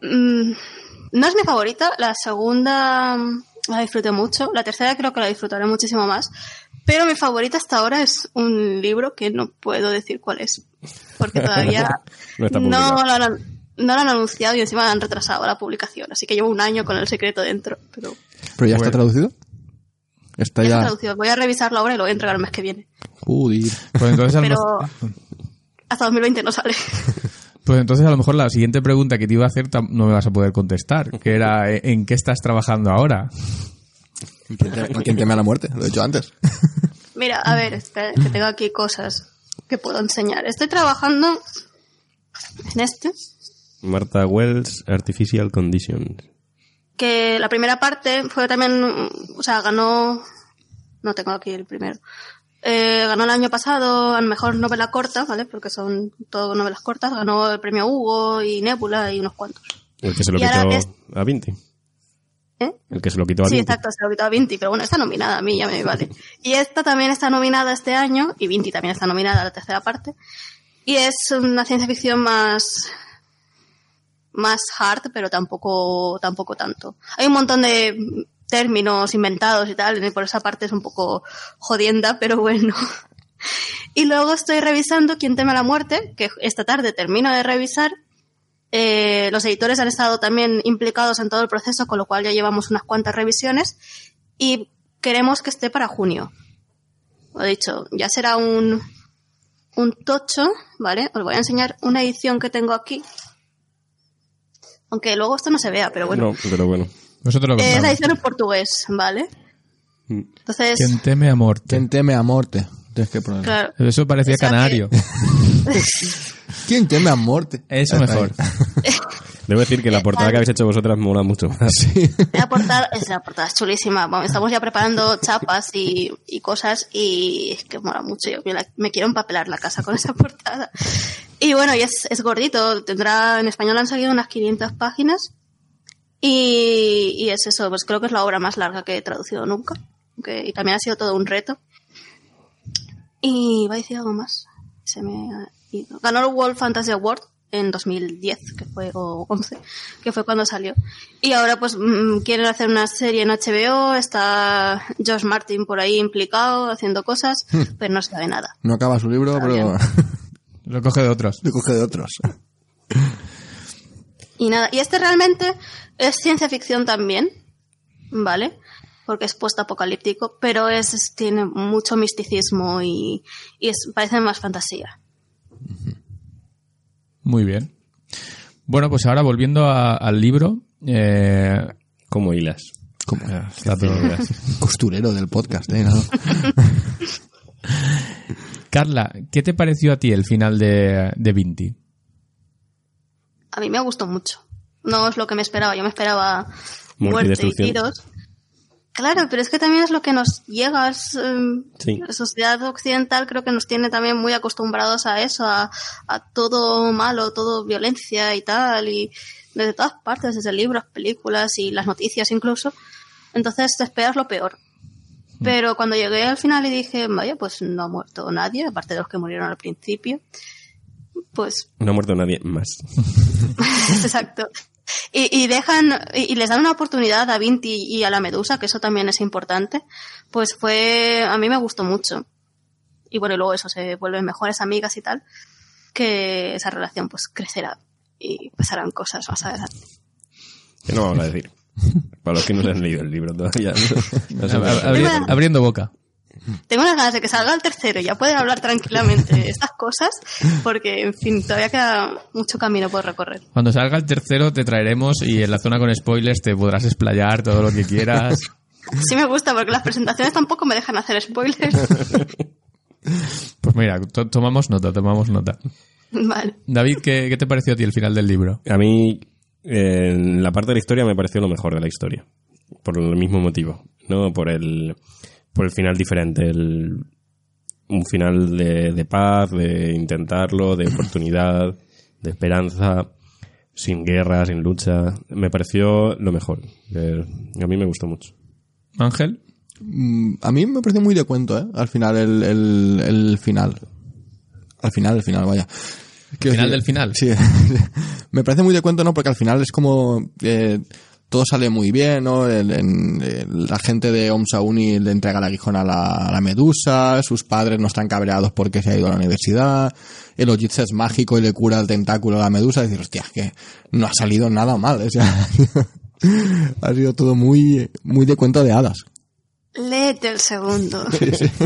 Mm, no es mi favorita. La segunda la disfruté mucho. La tercera creo que la disfrutaré muchísimo más. Pero mi favorita hasta ahora es un libro que no puedo decir cuál es. Porque todavía No lo han, no lo han anunciado y encima han retrasado la publicación. Así que llevo un año con el secreto dentro. Pero ¿Pero ya está Bueno. traducido? Está está ya... traducido. Voy a revisar la obra y lo voy a entregar el mes que viene. Joder. Pues entonces, a lo Pero mejor- hasta 2020 no sale. pues entonces a lo mejor la siguiente pregunta que te iba a hacer no me vas a poder contestar, que era ¿eh, ¿en qué estás trabajando ahora? ¿Quién teme, a la muerte? Lo he dicho antes. Mira, a ver, espera, que tengo aquí cosas que puedo enseñar. Estoy trabajando en este, Martha Wells, Artificial Conditions. Que la primera parte fue también, o sea, ganó, no tengo aquí el primero, Eh, ganó el año pasado a mejor novela corta, ¿vale? Porque son todo novelas cortas, ganó el premio Hugo y Nebula y unos cuantos. El que se lo Y quitó es- a Vinti. ¿Eh? El que se lo quitó a Sí, Vinti. exacto, se lo quitó a Vinti, pero bueno, está nominada a mí, ya me vale. Y esta también está nominada este año, y Vinti también está nominada a la tercera parte. Y es una ciencia ficción más más hard, pero tampoco tampoco tanto. Hay un montón de términos inventados y tal, y por esa parte es un poco jodienda, pero bueno. Y luego estoy revisando Quién teme la muerte, que esta tarde termino de revisar. Eh, los editores han estado también implicados en todo el proceso, con lo cual ya llevamos unas cuantas revisiones y queremos que esté para junio. Lo dicho, ya será un, un tocho, ¿vale? Os voy a enseñar una edición que tengo aquí. Aunque luego esto no se vea, pero bueno. No, pero bueno. Nosotros lo Eh, es la edición en portugués, ¿vale? Entonces, Quien teme a morte. ¿Quién teme a muerte? Tienes que poner. claro. Eso parecía O sea que- canario. ¿Quién teme a muerte? Eso mejor. Debo decir que la portada que habéis hecho vosotras mola mucho más. La portada, es la portada es chulísima. Vamos, estamos ya preparando chapas y, y cosas y es que mola mucho. Yo me, la- me quiero empapelar la casa con esa portada. Y bueno, y es, es gordito. Tendrá, en español han salido unas 500 páginas. Y, y es eso, pues creo que es la obra más larga que he traducido nunca. Que- y también ha sido todo un reto. Y va a decir algo más. Se me ha ido. Ganó el World Fantasy Award en 2010, que fue, o 11, que fue cuando salió. Y ahora pues mm, quieren hacer una serie en HBO, está Josh Martin por ahí implicado, haciendo cosas, pero no se sabe nada. No acaba su libro, Está pero Lo coge de otros. le coge de otros. Y nada, y este realmente es ciencia ficción también, ¿vale? Porque es post-apocalíptico, pero es, es- tiene mucho misticismo y, y es, parece más fantasía. Muy bien. Bueno, pues ahora volviendo a- al libro. eh, Como hilas. Como está todo bien. costurero del podcast, ¿eh? ¿No? Carla, ¿qué te pareció a ti el final de, de Vinti? A mí me gustó mucho. No es lo que me esperaba. Yo me esperaba Muerte y tiros. Claro, pero es que también es lo que nos llega. es, em, Sí. La sociedad occidental creo que nos tiene también muy acostumbrados a eso, a, a todo malo, todo violencia y tal, y desde todas partes, desde libros, películas y las noticias incluso. Entonces te esperas lo peor. Pero cuando llegué al final y dije, vaya, pues no ha muerto nadie, aparte de los que murieron al principio, pues No ha muerto nadie más. Exacto. Y, y dejan, y, y les dan una oportunidad a Vinti y a la Medusa, que eso también es importante. Pues fue, a mí me gustó mucho. Y bueno, y luego eso, se vuelven mejores amigas y tal, que esa relación pues crecerá y pasarán cosas más adelante. Que no vamos a decir. Para los que no se han leído el libro todavía. No abriendo boca. Tengo unas ganas de que salga el tercero y ya pueden hablar tranquilamente de estas cosas, porque, en fin, todavía queda mucho camino por recorrer. Cuando salga el tercero te traeremos y en la zona con spoilers te podrás explayar todo lo que quieras. Sí me gusta, porque las presentaciones tampoco me dejan hacer spoilers. Pues mira, to- tomamos nota, tomamos nota. vale. David, ¿qué, qué te pareció a ti el final del libro? A mí, eh, en la parte de la historia me pareció lo mejor de la historia. Por el mismo motivo. No por el, por el final diferente. El, un final de, de paz, de intentarlo, de oportunidad, de esperanza, sin guerra, sin lucha. Me pareció lo mejor. Eh, a mí me gustó mucho. Ángel, Mm, A mí me pareció muy de cuento, ¿eh? Al final, el, el, el final. Al final, el final, vaya. Quiero Final del final. Sí. me parece muy de cuento, ¿no? Porque al final es como... eh, todo sale muy bien, ¿no? El- en- el- la gente de Omsauni le entrega el aguijón a la, a la medusa, sus padres no están cabreados porque se ha ido a la universidad, el Ojitsu es mágico y le cura el tentáculo a la medusa, y decir, hostia, es que no ha salido nada mal, o sea, ha sido todo muy, muy de cuento de hadas. Léete el segundo.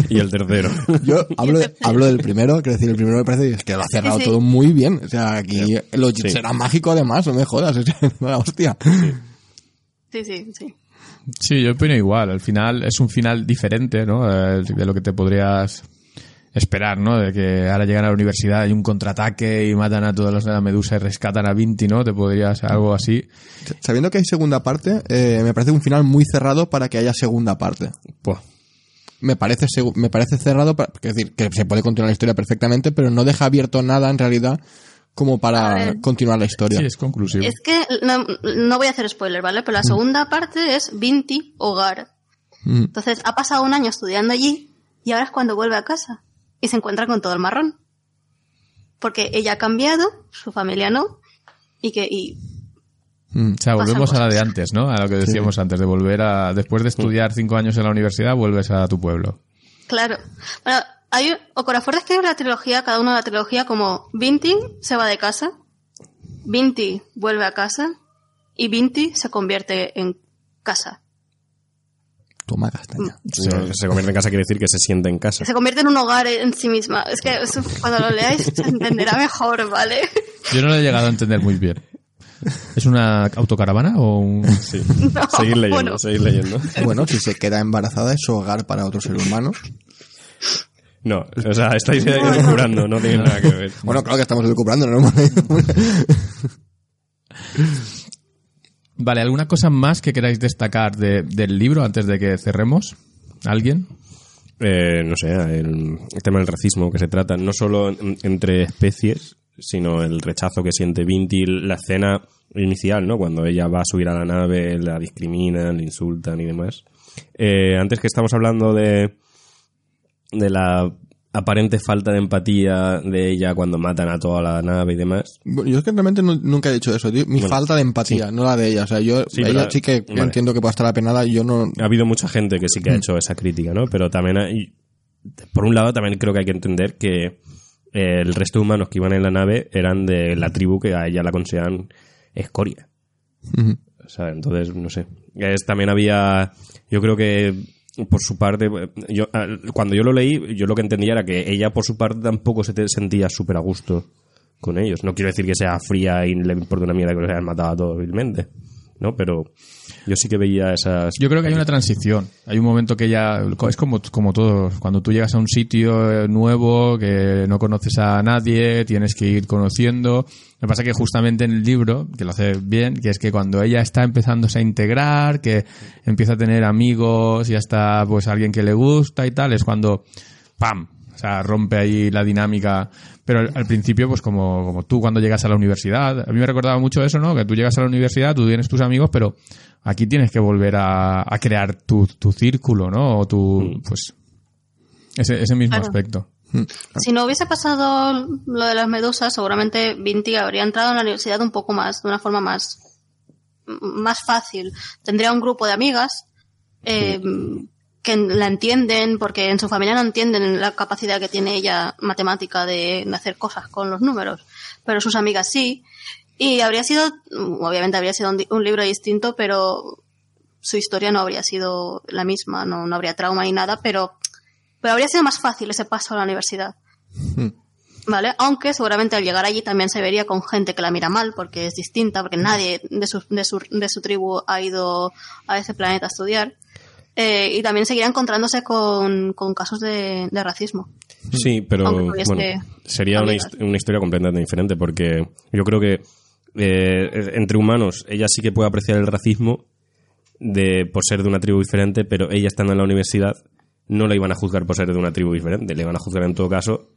Y el tercero. Yo hablo, de- hablo del primero, quiero decir, el primero me parece que lo ha cerrado Sí, sí. todo muy bien. O sea, aquí el Ojitsu Sí. será mágico además, no me jodas, o sea, la hostia. Sí, sí, sí. Sí, yo opino igual. Al final es un final diferente, ¿no? Eh, De lo que te podrías esperar, ¿no? De que ahora llegan a la universidad, hay un contraataque y matan a todos los de la Medusa y rescatan a Vinti, ¿no? Te podrías algo así. Sabiendo que hay segunda parte, eh, me parece un final muy cerrado para que haya segunda parte. Buah. Me parece, me parece cerrado, para, es decir, que se puede continuar la historia perfectamente, pero no deja abierto nada en realidad como para continuar la historia. Sí, es conclusivo. Es que no, no voy a hacer spoiler, ¿vale? Pero la segunda parte es Vinti Hogar. Mm. Entonces, ha pasado un año estudiando allí y ahora es cuando vuelve a casa y se encuentra con todo el marrón. Porque ella ha cambiado, su familia no, y que y Mm. O sea, volvemos a la de antes, ¿no? A lo que decíamos antes, de volver a... Después de estudiar cinco años en la universidad, vuelves a tu pueblo. Claro. Bueno, hay Ocorafor describe la trilogía, cada una de la trilogía como Vinti se va de casa, Vinti vuelve a casa y Vinti se convierte en casa. Toma castaña. Se, se convierte en casa quiere decir que se siente en casa. Se convierte en un hogar en sí misma. Es que eso, cuando lo leáis se entenderá mejor, ¿vale? Yo no lo he llegado a entender muy bien. ¿Es una autocaravana o un...? Sí. seguir leyendo, bueno. seguir leyendo. Bueno, si se queda embarazada es su hogar para otro ser humano. No, o sea, estáis curando, no tiene nada que ver. Bueno, claro que estamos recuperando, ¿no? Vale, ¿alguna cosa más que queráis destacar de- del libro antes de que cerremos? ¿Alguien? Eh, no sé, el, el tema del racismo que se trata no solo en- entre especies, sino el rechazo que siente Vinti, la escena inicial, ¿no? Cuando ella va a subir a la nave, la discriminan, le insultan y demás. Eh, antes que estamos hablando de, de la aparente falta de empatía de ella cuando matan a toda la nave y demás. Bueno, Yo es que realmente nu- nunca he dicho eso, tío. Mi Bueno, falta de empatía, no la de ella. O sea, yo, Sí, ella sí que vale. entiendo que pueda estar apenada y yo no. Ha habido mucha gente que sí que ha hecho esa crítica, ¿no? Pero también hay, por un lado también creo que hay que entender que eh, el resto de humanos que iban en la nave eran de la tribu que a ella la consideran escoria. O sea, entonces, no sé. Es, también había, yo creo que por su parte, yo, al- cuando yo lo leí, yo lo que entendía era que ella por su parte tampoco se te- sentía súper a gusto con ellos. No quiero decir que sea fría y le importa una mierda que los hayan matado a todos vilmente, ¿no? Pero yo sí que veía esas... Yo creo que hay una transición. Hay un momento que ya es como, como todo. Cuando tú llegas a un sitio nuevo que no conoces a nadie, tienes que ir conociendo. Me pasa que justamente en el libro, que lo hace bien, que es que cuando ella está empezándose a integrar, que empieza a tener amigos y hasta pues alguien que le gusta y tal, es cuando ¡pam! O sea, rompe ahí la dinámica. Pero al, al principio, pues como, como tú cuando llegas a la universidad, a mí me recordaba mucho eso, ¿no? Que tú llegas a la universidad, tú tienes tus amigos, pero aquí tienes que volver a, a crear tu, tu círculo, ¿no? O tu, pues, ese, ese mismo Claro. aspecto. Si no hubiese pasado lo de las medusas, seguramente Vinti habría entrado en la universidad un poco más, de una forma más, más fácil. Tendría un grupo de amigas eh, que la entienden, porque en su familia no entienden la capacidad que tiene ella matemática de, de hacer cosas con los números, pero sus amigas sí. Y habría sido, obviamente habría sido un libro distinto, pero su historia no habría sido la misma, no, no habría trauma ni nada, pero, pero habría sido más fácil ese paso a la universidad. ¿Vale? Aunque seguramente al llegar allí también se vería con gente que la mira mal porque es distinta, porque nadie de su, de su, de su tribu ha ido a ese planeta a estudiar. Eh, y también seguirá encontrándose con, con casos de, de racismo. Sí, pero bueno, sería una, hist- una historia completamente diferente porque yo creo que eh, entre humanos ella sí que puede apreciar el racismo de por ser de una tribu diferente, pero ella estando en la universidad no la iban a juzgar por ser de una tribu diferente, le iban a juzgar en todo caso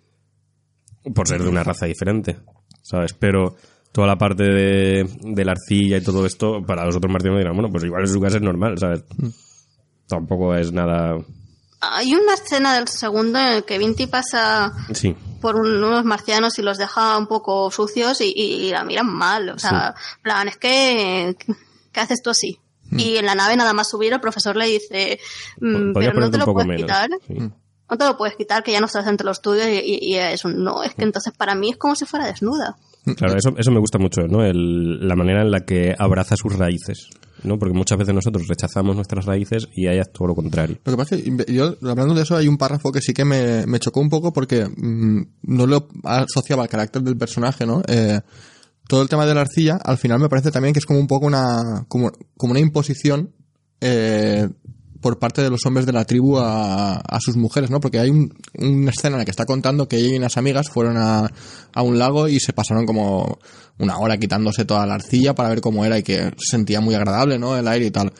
por ser de una raza diferente, ¿sabes? Pero toda la parte de, de la arcilla y todo esto, para los otros marcianos dirán, bueno, pues igual en su casa es normal, ¿sabes? Tampoco es nada... Hay una escena del segundo en el que Vinti pasa Sí, por un- unos marcianos y los deja un poco sucios y, la miran mal. O sea, plan, es que, ¿qué haces tú así? Y en la nave nada más subir el profesor le dice, mm, pero no te lo puedes menos. quitar. sí. No te lo puedes quitar, que ya no estás entre los tuyos y, y- y es un no. Es que entonces para mí es como si fuera desnuda. Claro, eso, eso me gusta mucho, ¿no? El- la manera en la que abraza sus raíces, ¿no? Porque muchas veces nosotros rechazamos nuestras raíces y es todo lo contrario. Lo que pasa es que yo, hablando de eso, hay un párrafo que sí que me, me chocó un poco porque mm, no lo asociaba al carácter del personaje, ¿no? Eh, todo el tema de la arcilla, al final me parece también que es como un poco una, como, como una imposición eh, por parte de los hombres de la tribu a, a sus mujeres, ¿no? Porque hay un- una escena en la que está contando que ella y unas amigas fueron a, a un lago y se pasaron como una hora quitándose toda la arcilla para ver cómo era y que se sentía muy agradable, ¿no? El aire y tal.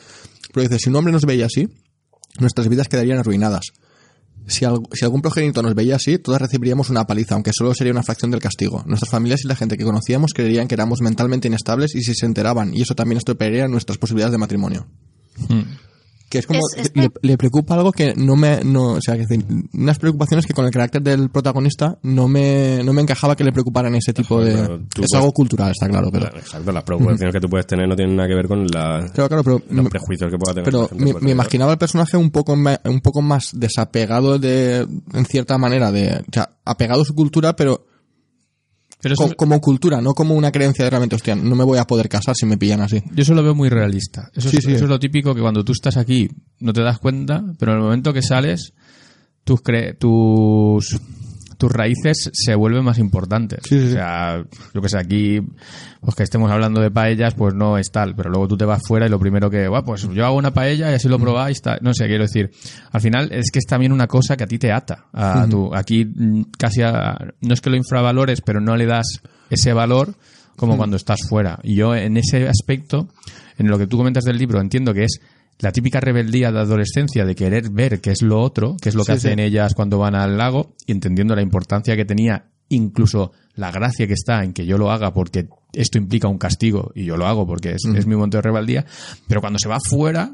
Pero dice, si un hombre nos veía así, nuestras vidas quedarían arruinadas. Si, al- si algún progenitor nos veía así, todas recibiríamos una paliza, aunque solo sería una fracción del castigo. Nuestras familias y la gente que conocíamos creerían que éramos mentalmente inestables y si se enteraban, y eso también estropearía nuestras posibilidades de matrimonio. Que es como, Es- es le, preocupa algo que no me, no, o sea, que decir, unas preocupaciones que con el carácter del protagonista no me, no me encajaba que le preocuparan ese tipo de, Claro, es puedes- algo cultural, está claro, pero, Exacto, las preocupaciones que tú puedes tener no tienen nada que ver con la- claro, claro, pero, los prejuicios que pueda tener. pero me, me imaginaba el personaje un poco un poco más desapegado de en cierta manera de o sea apegado a su cultura pero Pero co- como cultura no como una creencia de realmente hostia no me voy a poder casar si me pillan así yo eso lo veo muy realista. Eso, Sí, es, sí. eso es lo típico que cuando tú estás aquí no te das cuenta, pero en el momento que sales, tus, cre- tus, tus raíces se vuelven más importantes. Sí, sí, o sea, yo que sé, aquí, pues que estemos hablando de paellas, pues no es tal, pero luego tú te vas fuera y lo primero que, "Buah, pues yo hago una paella y así Mm. lo probáis, tal". no sé, quiero decir, al final es que es también una cosa que a ti te ata. A tu, aquí mm, casi, a- no es que lo infravalores, pero no le das ese valor como cuando estás fuera. Y yo en ese aspecto, en lo que tú comentas del libro, entiendo que es la típica rebeldía de adolescencia de querer ver qué es lo otro, qué es lo que Sí, sí. hacen ellas cuando van al lago, y entendiendo la importancia que tenía, incluso la gracia que está en que yo lo haga porque esto implica un castigo y yo lo hago porque es, es mi momento de rebeldía, pero cuando se va fuera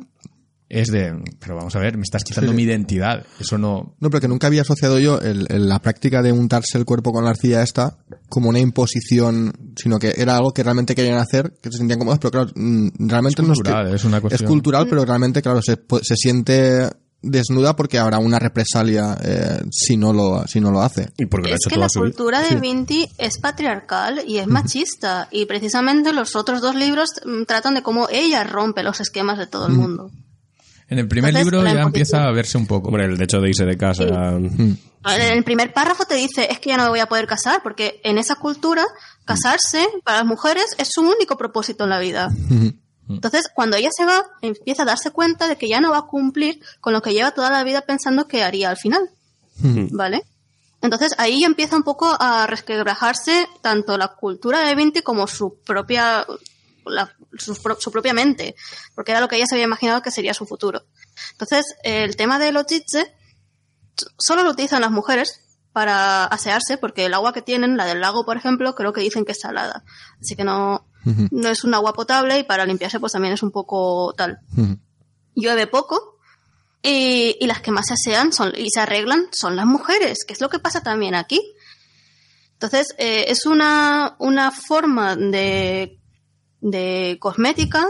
es de, pero vamos a ver, me estás quitando Sí, mi identidad, eso no... No, pero que nunca había asociado yo el- el- la práctica de untarse el cuerpo con la arcilla esta como una imposición, sino que era algo que realmente querían hacer, que se sentían cómodos, pero claro, mm, realmente Es no cultural, que- es una cuestión- cultural, pero realmente, claro, se, se siente desnuda porque habrá una represalia eh, si no lo si no lo hace. Y porque lo ha Es hecho que la cultura de Vinti es patriarcal y es machista. Y precisamente los otros dos libros mm, tratan de cómo ella rompe los esquemas de todo el mundo. En el primer Entonces, libro ya empieza a verse un poco. Hombre, el hecho de irse de casa. En el primer párrafo te dice, es que ya no me voy a poder casar, porque en esa cultura, casarse para las mujeres es su único propósito en la vida. Entonces, cuando ella se va, empieza a darse cuenta de que ya no va a cumplir con lo que lleva toda la vida pensando que haría al final. ¿Vale? Entonces, ahí ya empieza un poco a resquebrajarse tanto la cultura de Vinti como su propia, la- su, pro- su propia mente, porque era lo que ella se había imaginado que sería su futuro. Entonces, el tema de los jitse solo lo utilizan las mujeres para asearse, porque el agua que tienen, la del lago, por ejemplo, creo que dicen que es salada. Así que no, no es un agua potable y para limpiarse pues también es un poco tal. Llueve poco y, y las que más se asean son, y se arreglan son las mujeres, que es lo que pasa también aquí. Entonces, eh, es una, una forma de, de cosmética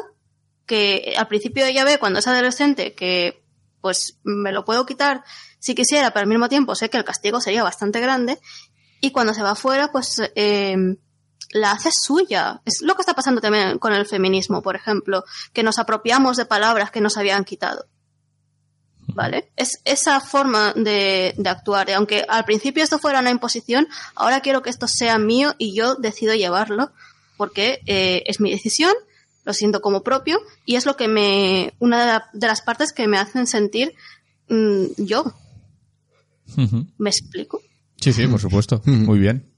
que al principio ella ve cuando es adolescente que pues me lo puedo quitar si quisiera, pero al mismo tiempo sé que el castigo sería bastante grande y cuando se va afuera pues eh, la hace suya. Es lo que está pasando también con el feminismo, por ejemplo, que nos apropiamos de palabras que nos habían quitado. ¿Vale? Es esa forma de, de actuar. Y aunque al principio esto fuera una imposición, ahora quiero que esto sea mío y yo decido llevarlo porque eh, es mi decisión, lo siento como propio y es lo que me, una de, la- de las partes que me hacen sentir mm, yo. ¿Me explico? Sí, sí, por supuesto. Muy bien.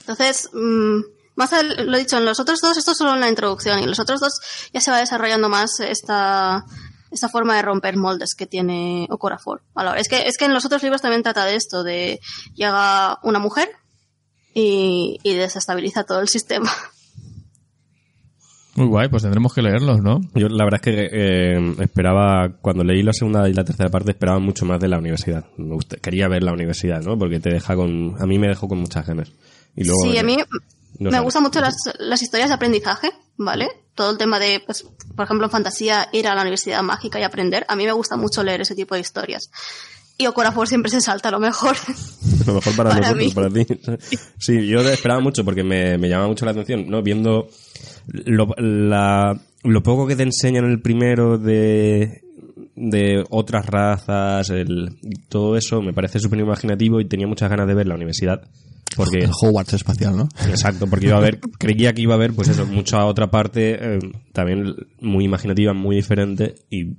Entonces, mm, más al- lo he dicho, en los otros dos, esto es solo en la introducción, y en los otros dos ya se va desarrollando más esta, esta forma de romper moldes que tiene Okorafor. Ahora, es que, es que en los otros libros también trata de esto, de llega una mujer y, y desestabiliza todo el sistema. Muy guay, pues tendremos que leerlos, ¿no? Yo la verdad es que eh, esperaba, cuando leí la segunda y la tercera parte, esperaba mucho más de la universidad. Me gusta- quería ver la universidad, ¿no? Porque te deja con, a mí me dejó con muchas ganas. Y luego, sí, a mí no me gustan mucho las, las historias de aprendizaje, ¿vale? Todo el tema de, pues, por ejemplo, en fantasía, ir a la universidad mágica y aprender. A mí me gusta mucho leer ese tipo de historias. Y Okorafor siempre se salta a lo mejor. lo mejor para, Para nosotros, mí. para ti. Sí, yo esperaba mucho porque me, me llama mucho la atención, ¿no? Viendo lo, la- lo poco que te enseñan en el primero de, de otras razas, el, todo eso, me parece súper imaginativo y tenía muchas ganas de ver la universidad. Porque, El Hogwarts espacial, ¿no? exacto, porque iba a ver, creía que iba a haber, pues eso, mucha otra parte, eh, también muy imaginativa, muy diferente, y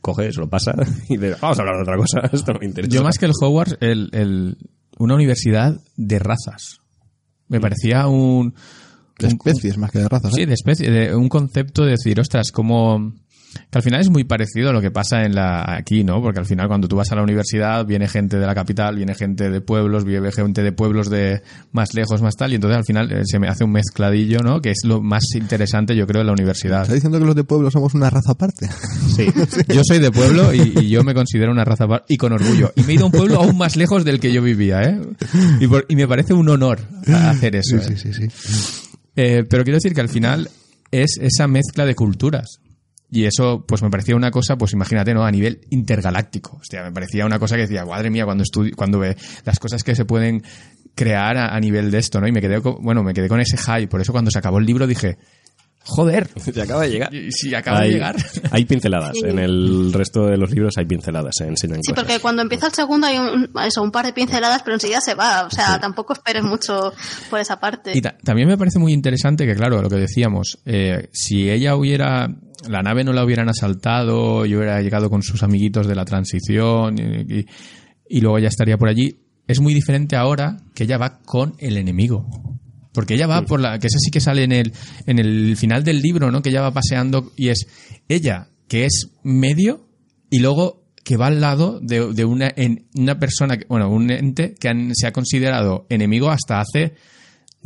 coge, se lo pasa, y dice, vamos a hablar de otra cosa, esto no me interesa. Yo más que el Hogwarts, el, el- una universidad de razas. Me parecía un... De un- especies más que de razas. ¿eh? Sí, de especie, de un concepto de decir, ostras, como que al final es muy parecido a lo que pasa en la aquí, ¿no? Porque al final cuando tú vas a la universidad viene gente de la capital, viene gente de pueblos, viene gente de pueblos de más lejos, más tal, y entonces al final eh, se me hace un mezcladillo, ¿no? Que es lo más interesante, yo creo, de la universidad. ¿Está diciendo que los de pueblo somos una raza aparte? Sí. Yo soy de pueblo y, y yo me considero una raza par- y con orgullo. Y me he ido a un pueblo aún más lejos del que yo vivía, ¿eh? Y, por- y me parece un honor hacer eso. Sí, ¿eh? sí, sí, sí. Eh, pero quiero decir que al final es esa mezcla de culturas. Y eso, pues me parecía una cosa, pues imagínate, ¿no? A nivel intergaláctico. Hostia, me parecía una cosa que decía, madre mía, cuando estudio, cuando ve las cosas que se pueden crear a, nivel de esto, ¿no? Y me quedé con, bueno, me quedé con ese high. Por eso cuando se acabó el libro dije, Joder. Se acaba de llegar. Si acaba hay, de llegar. hay pinceladas. Sí. En el resto de los libros hay pinceladas, se enseñan Sí, cosas. porque cuando empieza el segundo hay un, eso, un par de pinceladas, pero enseguida se va. O sea, tampoco esperes mucho por esa parte. Y ta- también me parece muy interesante que, claro, lo que decíamos, eh, si ella hubiera, la nave no la hubieran asaltado y hubiera llegado con sus amiguitos de la transición y, y- y luego ella estaría por allí, es muy diferente ahora que ella va con el enemigo. Porque ella va por la, que eso sí que sale en el, en el final del libro, ¿no? Que ella va paseando y es ella, que es medio, y luego que va al lado de, de una, en, una persona, bueno, un ente que han- se ha considerado enemigo hasta hace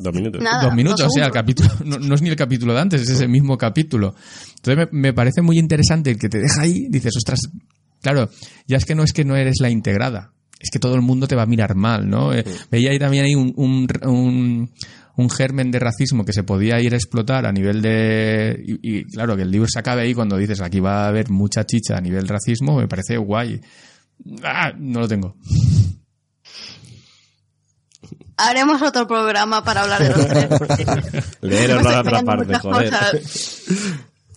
Dos minutos. Nada. dos minutos, dos o sea, el capítulo, no, no es ni el capítulo de antes, es ese mismo capítulo. Entonces me, me parece muy interesante el que te deja ahí, dices, ostras, claro, ya es que no es que no eres la integrada, es que todo el mundo te va a mirar mal, ¿no? Eh, veía ahí también ahí un, un, un, un germen de racismo que se podía ir a explotar a nivel de... Y, y, claro, que el libro se acabe ahí cuando dices, aquí va a haber mucha chicha a nivel racismo, me parece guay. Ah, no lo tengo. Haremos otro programa para hablar de los tres. Leeros la otra parte, joder.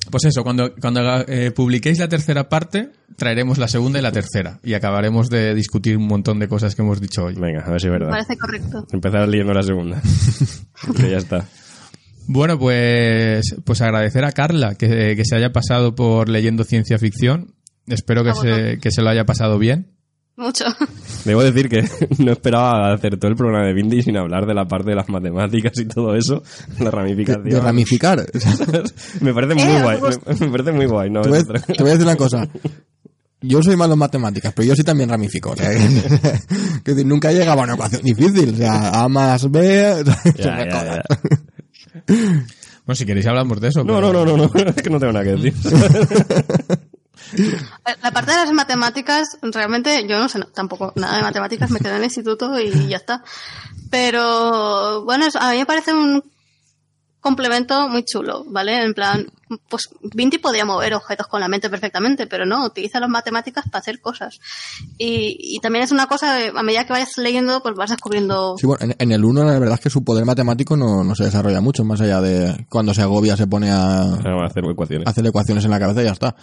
Pues eso, cuando, cuando eh, publiquéis la tercera parte, traeremos la segunda y la tercera. Y acabaremos de discutir un montón de cosas que hemos dicho hoy. Venga, a ver si es verdad. parece correcto. Empezar leyendo la segunda. que ya está. Bueno, pues, pues agradecer a Carla que, que se haya pasado por leyendo ciencia ficción. Espero que se, que se lo haya pasado bien. Mucho. Debo decir que no esperaba hacer todo el programa de Bindi sin hablar de la parte de las matemáticas y todo eso, la ramificación. De ramificar. me parece muy Eh, guay, me, me parece muy guay. No, te, voy, te a decir una cosa. Yo soy malo en matemáticas, pero yo sí también ramifico. O sea, que decir, nunca llegaba a una ecuación difícil. O sea, A más B... Ya, ya, ya. Bueno, si queréis hablamos de eso. No, pero- no, no, no, no, es que no tengo nada que decir. La parte de las matemáticas, realmente yo no sé tampoco nada de matemáticas, me quedé en el instituto y ya está. Pero bueno, a mí me parece un complemento muy chulo, ¿vale? En plan, pues Vinti podría mover objetos con la mente perfectamente, pero no, utiliza las matemáticas para hacer cosas. Y, y también es una cosa, de, a medida que vayas leyendo, pues vas descubriendo... Sí, bueno, en, en el 1 la verdad es que su poder matemático no, no se desarrolla mucho, más allá de cuando se agobia se pone a, a hacer ecuaciones. hacer ecuaciones en la cabeza y ya está.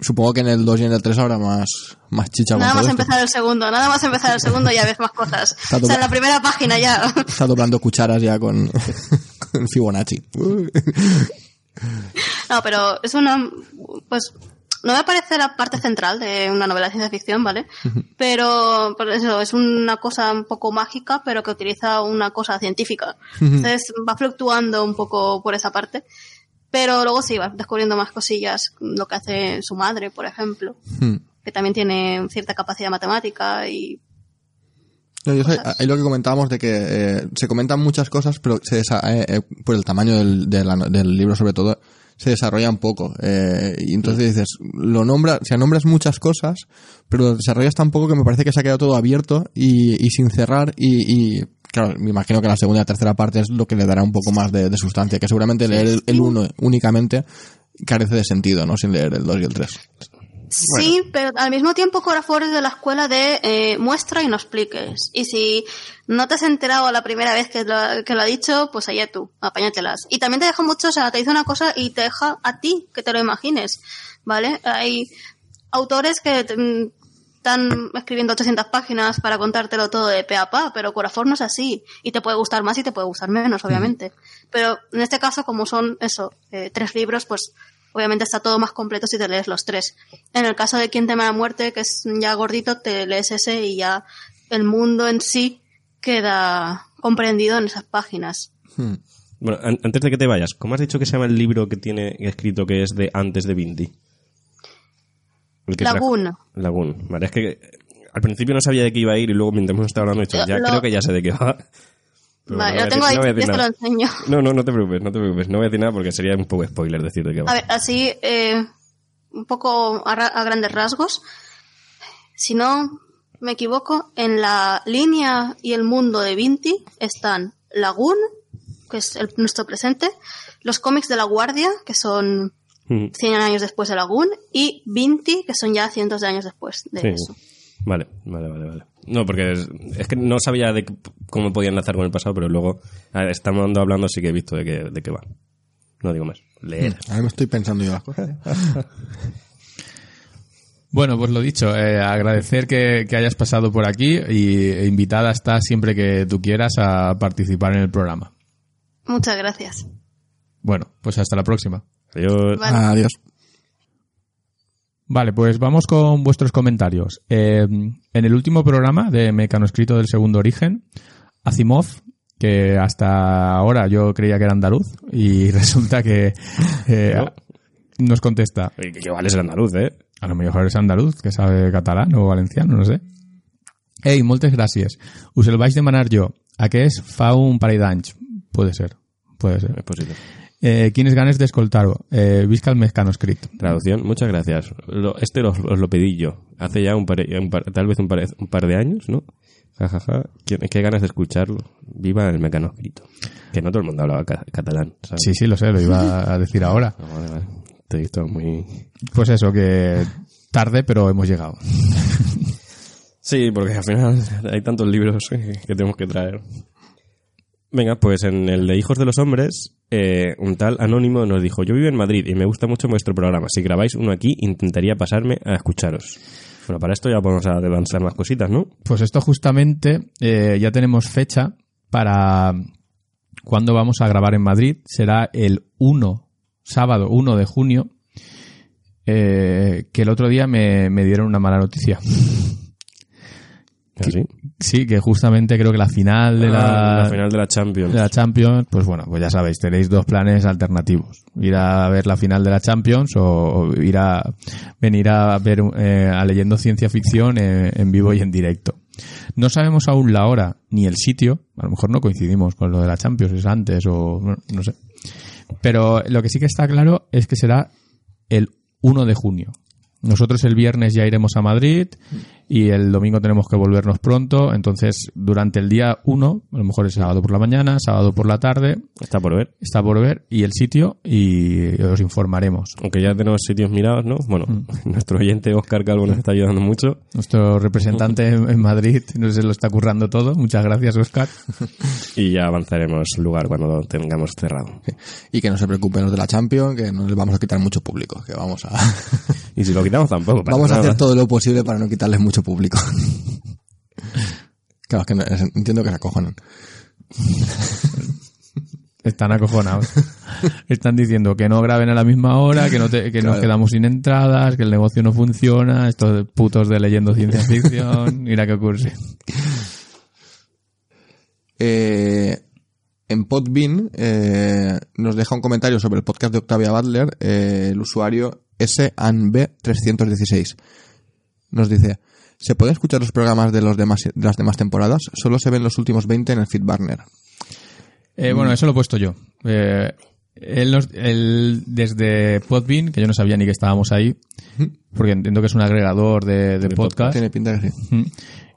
Supongo que en el 2 y en el 3 habrá más, más chicha Nada más esto. empezar el segundo, nada más empezar el segundo ya ves más cosas. Está O sea, en la primera página ya. Está doblando cucharas ya con, con Fibonacci. No, pero es una. Pues. No me parece la parte central de una novela de ciencia ficción, ¿vale? Pero, por eso, es una cosa un poco mágica, pero que utiliza una cosa científica. Entonces va fluctuando un poco por esa parte. Pero luego sí, vas descubriendo más cosillas, lo que hace su madre, por ejemplo, Hmm. que también tiene cierta capacidad matemática y No, yo sé, ahí lo que comentábamos de que eh, se comentan muchas cosas, pero se desa- eh, eh, por el tamaño del, del libro sobre todo, se desarrollan poco. Eh, y entonces dices, lo nombras, o sea, nombras muchas cosas, pero lo desarrollas tan poco que me parece que se ha quedado todo abierto y, y sin cerrar y, y, claro, me imagino que la segunda y la tercera parte es lo que le dará un poco más de, de sustancia, que seguramente leer el, el uno únicamente carece de sentido, ¿no? Sin leer el 2 y el 3. Sí, pero al mismo tiempo Corafor es de la escuela de eh, muestra y no expliques. Y si no te has enterado la primera vez que lo, que lo ha dicho, pues allá tú, apáñatelas. Y también te deja mucho, o sea, te dice una cosa y te deja a ti que te lo imagines, ¿vale? Hay autores que te- mm, están escribiendo 800 páginas para contártelo todo de pe a pa, pero Corafor no es así. Y te puede gustar más y te puede gustar menos, obviamente. Pero en este caso, como son eso, eh, tres libros, pues obviamente está todo más completo si te lees los tres. En el caso de Quien teme la muerte, que es ya gordito, te lees ese y ya el mundo en sí queda comprendido en esas páginas. Hmm. Bueno, an- antes de que te vayas, ¿cómo has dicho que se llama el libro que tiene escrito que es de antes de Bindi? Lagoon. Lagoon. Vale, es que eh, al principio no sabía de qué iba a ir y luego mientras hemos estado hablando he dicho, ya lo- creo que ya sé de qué va. Pero Vale, no lo tengo decir- ahí, no ya te lo enseño. No, no, no te preocupes, no te preocupes. No voy a decir nada porque sería un poco spoiler decir de qué va. A ver, así, eh, un poco a, ra- a grandes rasgos. Si no me equivoco, en la línea y el mundo de Vinti están Lagoon, que es el- nuestro presente, los cómics de La Guardia, que son Mm, 100 años después de Lagoon, y Vinti, que son ya cientos de años después de sí. eso. Vale, vale, vale, vale. No, porque es, es que no sabía de cómo podía enlazar con el pasado, pero luego, ver, estamos hablando, sí que he visto de qué, de qué va. No digo más. Leer. Ahora me estoy pensando yo las cosas. Bueno, pues lo dicho, eh, agradecer que, que hayas pasado por aquí y e invitada está siempre que tú quieras a participar en el programa. Muchas gracias. Bueno, pues hasta la próxima. Adiós. Vale. Adiós. Vale, pues vamos con vuestros comentarios. Eh, en el último programa de Mecanoscrito del Segundo Origen, Asimov, que hasta ahora yo creía que era andaluz, y resulta que eh, No. nos contesta, Que, vale ser andaluz, ¿eh? a lo mejor es andaluz, que sabe catalán o valenciano, no sé. Ei, moltes gràcies. Us el vaig demanar jo. Aquest fa un parell d'anys. Puede ser, puede ser. Es posible. Eh, quines ganes d'escoltar-ho. Eh, visca el mecanoscrit. Traducción, muchas gracias. Lo- este os lo pedí yo. Hace ya un par, un par- tal vez un par, un par de años, ¿no? Ja, ja, ja. Qué, qué ganas de escucharlo. Viva el mecanoscrito. Que no todo el mundo hablaba ca- catalán, ¿sabes? Sí, sí, lo sé, lo iba a decir ahora. Ah, vale, vale. Te he visto muy... Pues eso, que tarde, pero hemos llegado. Sí, porque al final hay tantos libros que tenemos que traer. Venga, pues en el de Hijos de los Hombres, eh, un tal anónimo nos dijo, yo vivo en Madrid y me gusta mucho vuestro programa. Si grabáis uno aquí, intentaría pasarme a escucharos. Bueno, para esto ya podemos avanzar más cositas, ¿no? Pues esto justamente eh, ya tenemos fecha para cuando vamos a grabar en Madrid. Será el 1, sábado 1 de junio, eh, que el otro día me, me dieron una mala noticia. Así. Sí, que justamente creo que la final de Ah, la, la final de la Champions. de la Champions, pues bueno, pues ya sabéis, tenéis dos planes alternativos. Ir a ver la final de la Champions o, o ir a venir a ver eh, a leyendo ciencia ficción eh, en vivo y en directo. No sabemos aún la hora ni el sitio, a lo mejor no coincidimos con lo de la Champions, es antes o no, no sé. Pero lo que sí que está claro es que será el 1 de junio. Nosotros el viernes ya iremos a Madrid y el domingo tenemos que volvernos pronto. Entonces, durante el día 1, a lo mejor es sábado por la mañana, sábado por la tarde, Está por ver. está por ver, y el sitio, y os informaremos. Aunque ya tenemos sitios mirados, ¿no? Bueno, Mm. nuestro oyente Oscar Calvo nos está ayudando mucho. Nuestro representante en Madrid nos lo está currando todo. Muchas gracias, Oscar. Y ya avanzaremos lugar cuando lo tengamos cerrado. Y que no se preocupen los de la Champions, que no les vamos a quitar mucho público, que vamos a, Y si lo quitamos tampoco. vamos a hacer todo lo posible para no quitarles mucho público. Claro, es que es- entiendo que se acojonan. Están acojonados. Están diciendo que no graben a la misma hora, que, no te- que nos quedamos sin entradas, que el negocio no funciona, estos putos de leyendo ciencia ficción. Mira qué ocurre. Eh, en Podbean eh, nos deja un comentario sobre el podcast de Octavia Butler, eh, el usuario SANB316. Nos dice, ¿se pueden escuchar los programas de, los demás, de las demás temporadas? Solo se ven los últimos 20 en el Feedburner. Eh, bueno, eso lo he puesto yo. Eh, él, nos- él desde Podbean, que yo no sabía ni que estábamos ahí, porque entiendo que es un agregador de, de podcast, Tiene pinta que sí.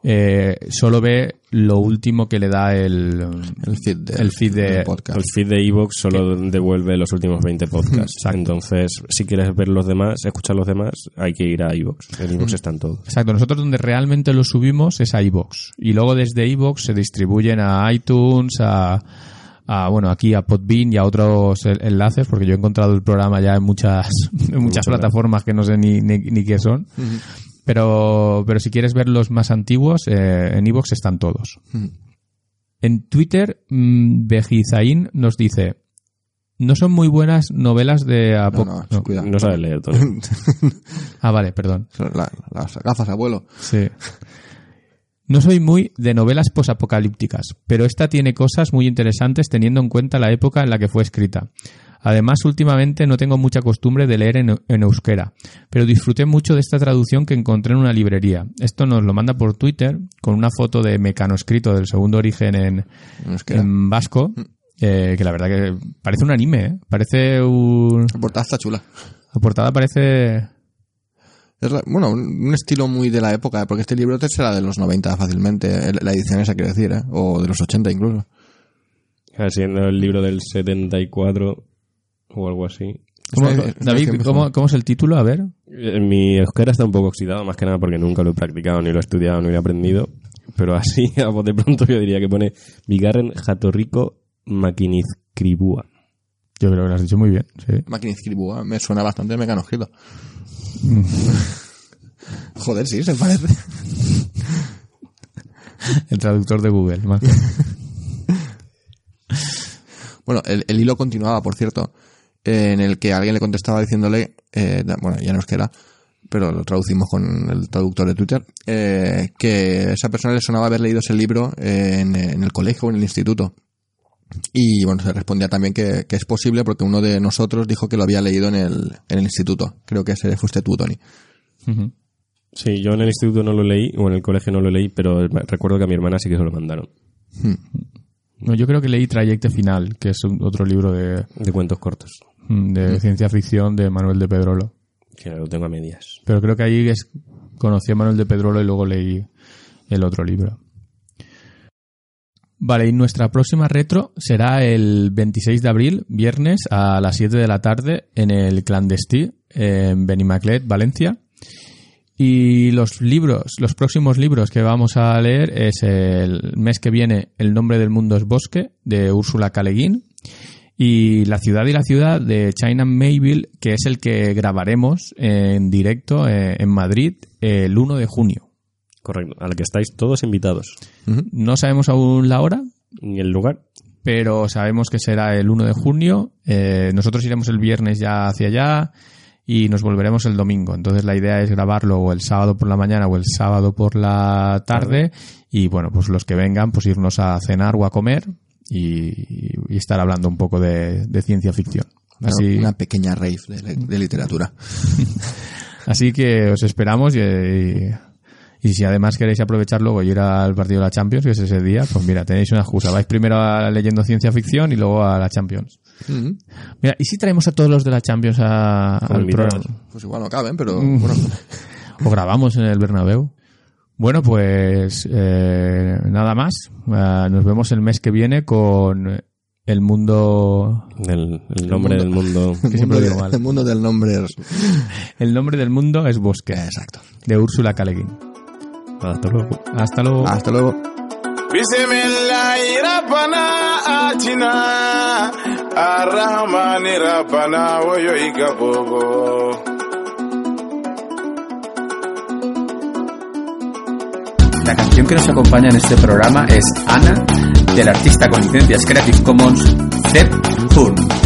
Mm. eh, solo ve lo último que le da el, El feed, de, el feed de- podcast. El feed de Evox solo devuelve los últimos 20 podcasts. Exacto. Entonces, si quieres ver los demás, escuchar los demás, hay que ir a Evox. En Evox están todos. Exacto, nosotros donde realmente lo subimos es a iVoox. Y luego desde iVoox se distribuyen a iTunes, a, a, bueno, aquí a Podbean y a otros enlaces, porque yo he encontrado el programa ya en muchas, en muchas plataformas que no sé ni, ni, ni qué son. Pero, pero si quieres ver los más antiguos, eh, en iVoox están todos. En Twitter, mm, Bejizain nos dice, no son muy buenas novelas de No, Apoc... no, no. cuidado. No sabes leer, Tony. Ah, vale, perdón. La- las gafas, abuelo. Sí. No soy muy de novelas posapocalípticas, pero esta tiene cosas muy interesantes teniendo en cuenta la época en la que fue escrita. Además, últimamente no tengo mucha costumbre de leer en, en euskera, pero disfruté mucho de esta traducción que encontré en una librería. Esto nos lo manda por Twitter con una foto de mecanoscrito del segundo origen en, vasco, eh, que la verdad que parece un anime, ¿eh? Parece un... La portada está chula. La portada parece... Es la- bueno, un, estilo muy de la época, ¿eh? porque este libro será de los 90 fácilmente, la edición esa quiero decir, ¿eh? o de los 80 incluso. Siendo el libro del 74 o algo así. ¿Cómo- Es una- es una David, edición ¿cómo, cómo es el título? A ver. Eh, Mi euskera está un poco oxidado, más que nada porque nunca lo he practicado, ni lo he estudiado, ni lo he aprendido. Pero así, a voz de pronto, yo diría que pone Bigarren Jatorrico Maquinizcribua. Yo creo que lo has dicho muy bien, sí. Máquina escribua me suena bastante mecanoscrito. Joder, sí, se parece. El traductor de Google, más que- Bueno, el, el hilo continuaba, por cierto, eh, en el que alguien le contestaba diciéndole, eh, bueno, ya nos queda, pero lo traducimos con el traductor de Twitter, eh, que a esa persona le sonaba haber leído ese libro en, en el colegio o en el instituto. Y bueno, se respondía también que, que es posible porque uno de nosotros dijo que lo había leído en el, en el instituto. Creo que ese fuiste tú, Tony. Sí, yo en el instituto no lo leí, o en el colegio no lo leí, pero me- recuerdo que a mi hermana sí que se lo mandaron. No, yo creo que leí Trayecto Final, que es un- otro libro de, De cuentos cortos. De ciencia ficción de Manuel de Pedrolo. Que lo tengo a medias. Pero creo que ahí es, conocí a Manuel de Pedrolo y luego leí el otro libro. Vale, y nuestra próxima retro será el 26 de abril, viernes, a las 7 de la tarde, en el Clandestí, en Benimaclet, Valencia. Y los libros, los próximos libros que vamos a leer es el mes que viene El nombre del mundo es bosque, de Úrsula K. Y La ciudad y la ciudad de China Mayville, que es el que grabaremos en directo eh, en Madrid el 1 de junio. Correcto. Al que estáis todos invitados. No sabemos aún la hora, ¿Y el lugar? pero sabemos que será el 1 de junio. Eh, nosotros iremos el viernes ya hacia allá y nos volveremos el domingo. Entonces la idea es grabarlo o el sábado por la mañana o el sábado por la tarde y bueno, pues los que vengan, pues irnos a cenar o a comer y, y estar hablando un poco de, de ciencia ficción. Así, Una pequeña rave de, de literatura. así que os esperamos y, y- y si además queréis aprovechar luego y ir al partido de la Champions, que es ese día, pues mira, tenéis una excusa. Vais primero a leyendo ciencia ficción y luego a la Champions. Mira, ¿y si traemos a todos los de la Champions a- Como al invitados. programa? Pues igual no caben, pero bueno. ¿O grabamos en el Bernabéu? Bueno, pues eh, nada más. Eh, nos vemos el mes que viene con el mundo... El, el nombre del mundo. Que El siempre mundo, lo digo de- mal. el mundo del nombre es... El nombre del mundo es Bosque, Exacto. de Úrsula K. Le Guin. Hasta luego. Hasta luego. Hasta luego. La canción que nos acompaña en este programa es Ana, del artista con licencias Creative Commons, Zep Hun.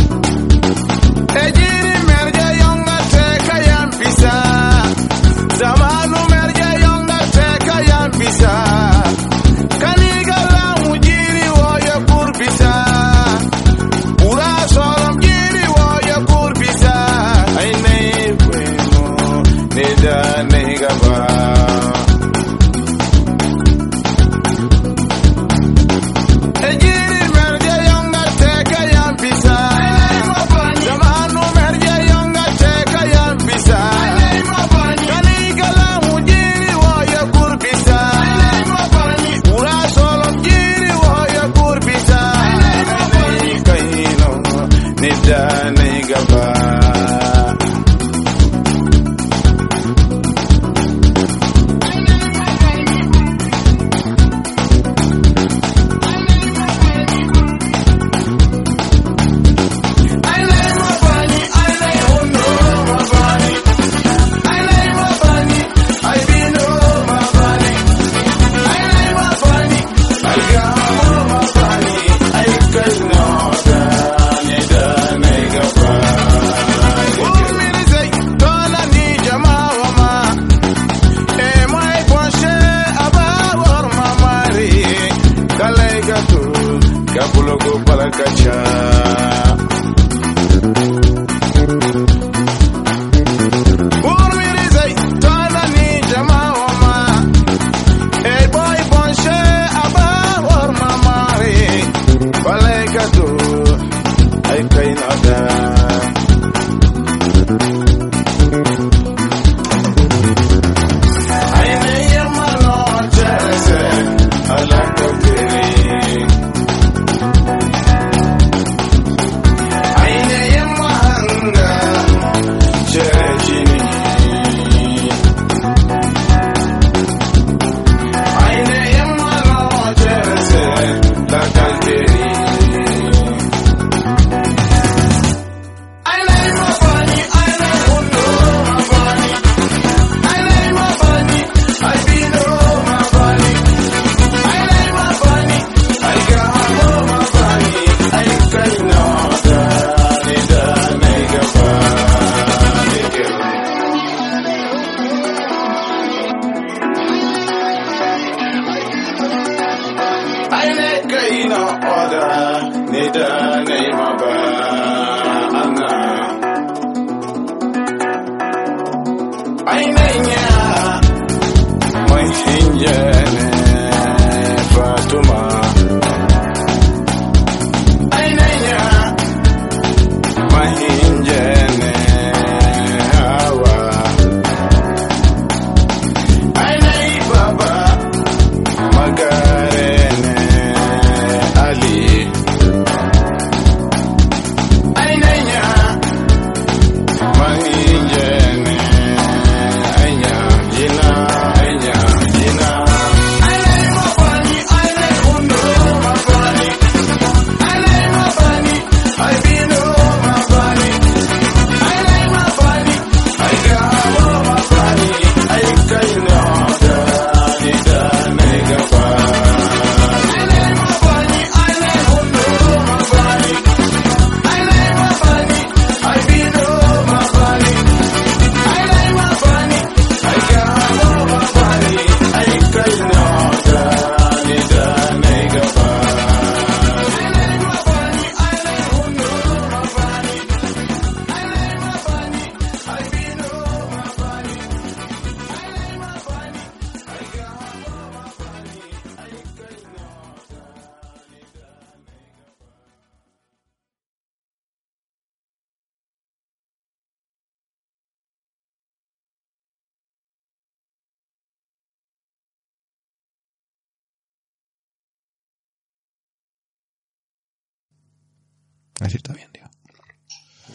Así está bien, tío.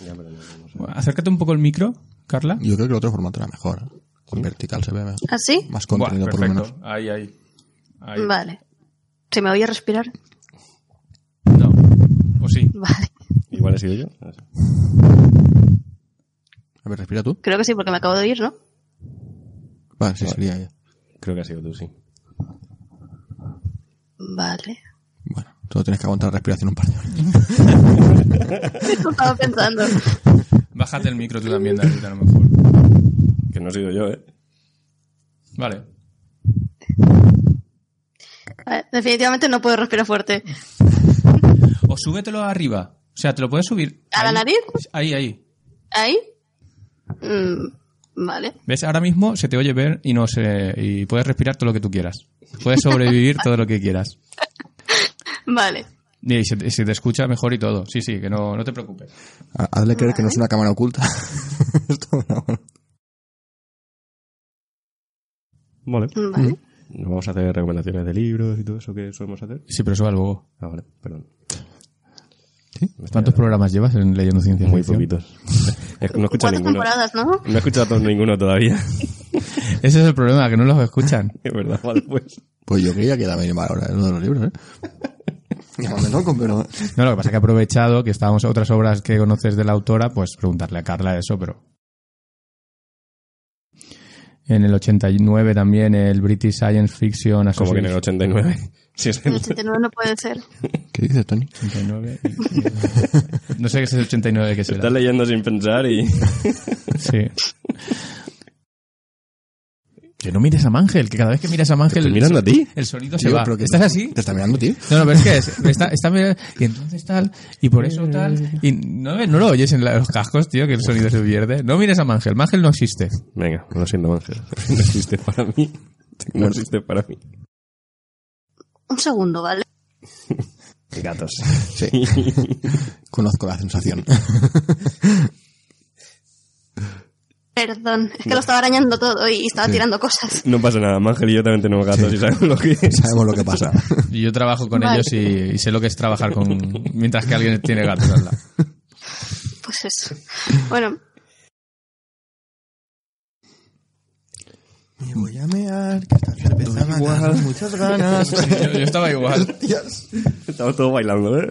Ya, pero no, no sé. Bueno, acércate un poco el micro, Carla. Yo creo que el otro formato era mejor. ¿eh? En vertical se ve mejor. ¿Así? más Buah, contenido, por lo menos. perfecto. Ahí, ahí. Ahí. Vale. ¿Se me oye respirar? No. ¿O sí? Vale. Igual he sido yo. A ver, respira tú. Creo que sí, porque me acabo de oír, ¿no? Vale, sí, sería ya. Creo que ha sido tú, sí. Vale. Solo tienes que aguantar la respiración un par de horas. Eso estaba pensando. Bájate el micro tú también, David, a lo mejor. Que no he sido yo, ¿eh? Vale. Ver, definitivamente no puedo respirar fuerte. O súbetelo arriba. O sea, te lo puedes subir. ¿A la nariz? Ahí, ahí. ¿Ahí? Mm, vale. ¿Ves? Ahora mismo se te oye ver y no se, y puedes respirar todo lo que tú quieras. Puedes sobrevivir todo lo que quieras. Vale. Y se, te- se te escucha mejor y todo. Sí, sí, que no, no te preocupes. Ha- Hazle creer que no es una cámara oculta. Vale. Vale. Nos vamos a hacer recomendaciones de libros y todo eso que solemos hacer. Sí, pero eso va luego. Ah, vale, perdón. ¿Cuántos programas llevas en Leyendo Ciencia Muy Ficción? poquitos. No he escuchado Cuatro ninguno. temporadas, ¿no? No he escuchado ninguno todavía. Ese es el problema, que no los escuchan. Es verdad, vale, pues. Pues yo creía que era bien ahora uno de los libros, ¿eh? Llámame loco, pero... No, lo que pasa es que he aprovechado que estábamos otras obras que conoces de la autora, pues preguntarle a Carla eso, pero... En el 89 también el British Science Fiction Como que en el Association. 89. Si es El el... 89 no puede ser. ¿Qué dices, Tony? 89. no sé qué es el 89 que será. Estás leyendo sin pensar y... Sí. Que no mires a Mangel, que cada vez que miras a Mangel... estoy mirando a ti. El sonido se Tío, va. pero que- ¿Estás así? ¿Te está mirando, tío? No, no, pero es que es, está, está mirando- y entonces tal, y por eso tal, y no, no lo oyes en la- los cascos, tío, que el sonido se pierde. No mires a Mangel, Mangel no existe. Venga, lo siento, Ángel. No existe para mí. No existe para mí. Un segundo, ¿vale? Gatos. Sí. Conozco la sensación. Perdón, es que lo estaba arañando todo y estaba tirando cosas. No pasa nada, Ángel y yo también tenemos gatos y sabemos lo que es. Sabemos lo que pasa. Y yo trabajo con Vale. ellos y, y sé lo que es trabajar con, mientras que alguien tiene gatos al lado. Pues eso. Bueno, Me voy a mear, que esta cerveza me ha dado muchas ganas. Yo, yo estaba igual. Estamos todos bailando, ¿eh?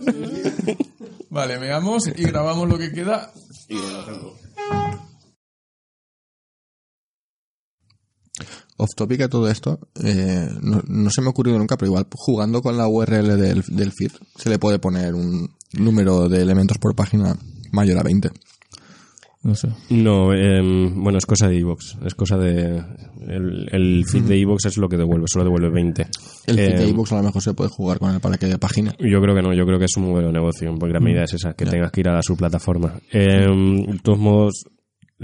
Vale, veamos y grabamos lo que queda. Off topic a todo esto, eh, no, no se me ha ocurrido nunca, pero igual jugando con la URL del, del feed se le puede poner un número de elementos por página mayor a 20. No sé. No, em, bueno, es cosa de Evox. Es cosa de. El, el feed de Evox es lo que devuelve, solo devuelve 20. El feed de Em, iVoox a lo mejor se puede jugar con él para que de página. Yo creo que no, yo creo que es un modelo de negocio, porque la medida es esa, que tengas que ir a su plataforma. Eh, de todos modos,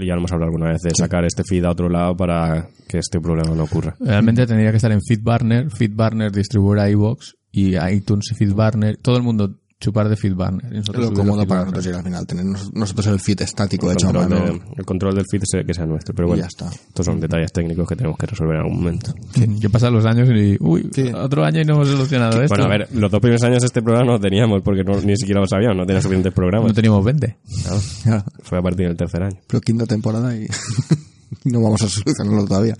ya lo hemos hablado alguna vez, de sacar este feed a otro lado para que este problema no ocurra. Realmente tendría que estar en FeedBurner, FeedBurner distribuir iVoox y iTunes y FeedBurner, todo el mundo chupar de Es nosotros lo cómodo para nosotros llegar al final, tener nos- nosotros el feed estático El hecho control, de- el control del feed sea- que sea nuestro, pero bueno, ya está. estos son detalles técnicos que tenemos que resolver en algún momento. Sí, que pasan los años y, uy, Sí. otro año y no hemos solucionado esto. Bueno, a ver, los dos primeros años de este programa no lo teníamos porque no- ni siquiera lo sabíamos, no tenía suficientes programas. no teníamos 20. Claro, Claro. fue a partir del tercer año. Pero quinta temporada y no vamos a solucionarlo todavía.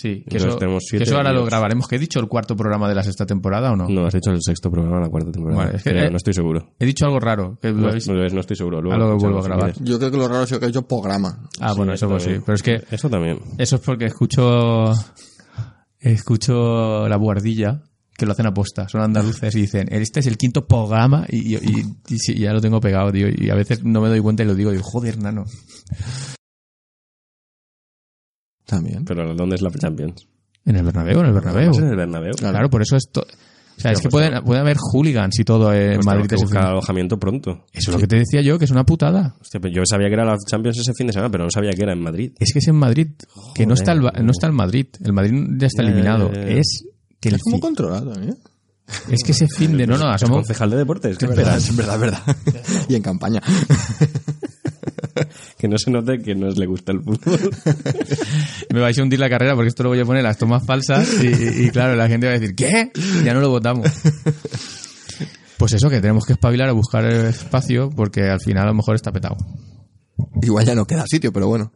Sí, que eso, tenemos que siete eso ahora lo grabaremos. ¿Que he dicho el cuarto programa de la sexta temporada o no? No, has dicho el sexto programa, la cuarta temporada. Vale, es que, Creo, eh, no estoy seguro. He dicho algo raro. Que lo No, habéis- no, no estoy seguro. Luego Ah, vuelvo a grabar. Yo creo que lo raro sido que he hecho programa. Ah, bueno, eso pues sí. Pero es que Eso también. eso es porque escucho escucho la buhardilla que lo hacen aposta. Son andaluces y dicen, este es el quinto programa y, y- y- y sí, ya lo tengo pegado, tío. Y a veces no me doy cuenta y lo digo, digo, joder, nano. También. Pero ¿dónde es la Champions? En el Bernabéu, en el Bernabéu. ¿Vas en el Bernabéu? Claro, por eso esto... O sea, es que pues pueden, puede haber hooligans y todo en Pues Madrid tenemos que buscar fin- alojamiento pronto. Eso es lo que te decía yo, que es una putada. Hostia, pero yo sabía que era la Champions ese fin de semana, pero no sabía que era en Madrid. Es que es en Madrid, que no está el, no está el Madrid. El Madrid ya está eliminado. Es que el Es como controlado. ¿eh? es que ese fin de no no Es somos concejal de deportes. ¿Qué Es verdad, es verdad, es verdad. y en campaña. Que no se note que no le gusta el fútbol. me vais a hundir la carrera porque esto lo voy a poner las tomas falsas y, claro, la gente va a decir, ¿qué? Ya no lo votamos. Pues eso, que tenemos que espabilar a buscar el espacio porque al final a lo mejor está petado. Igual ya no queda sitio, pero bueno.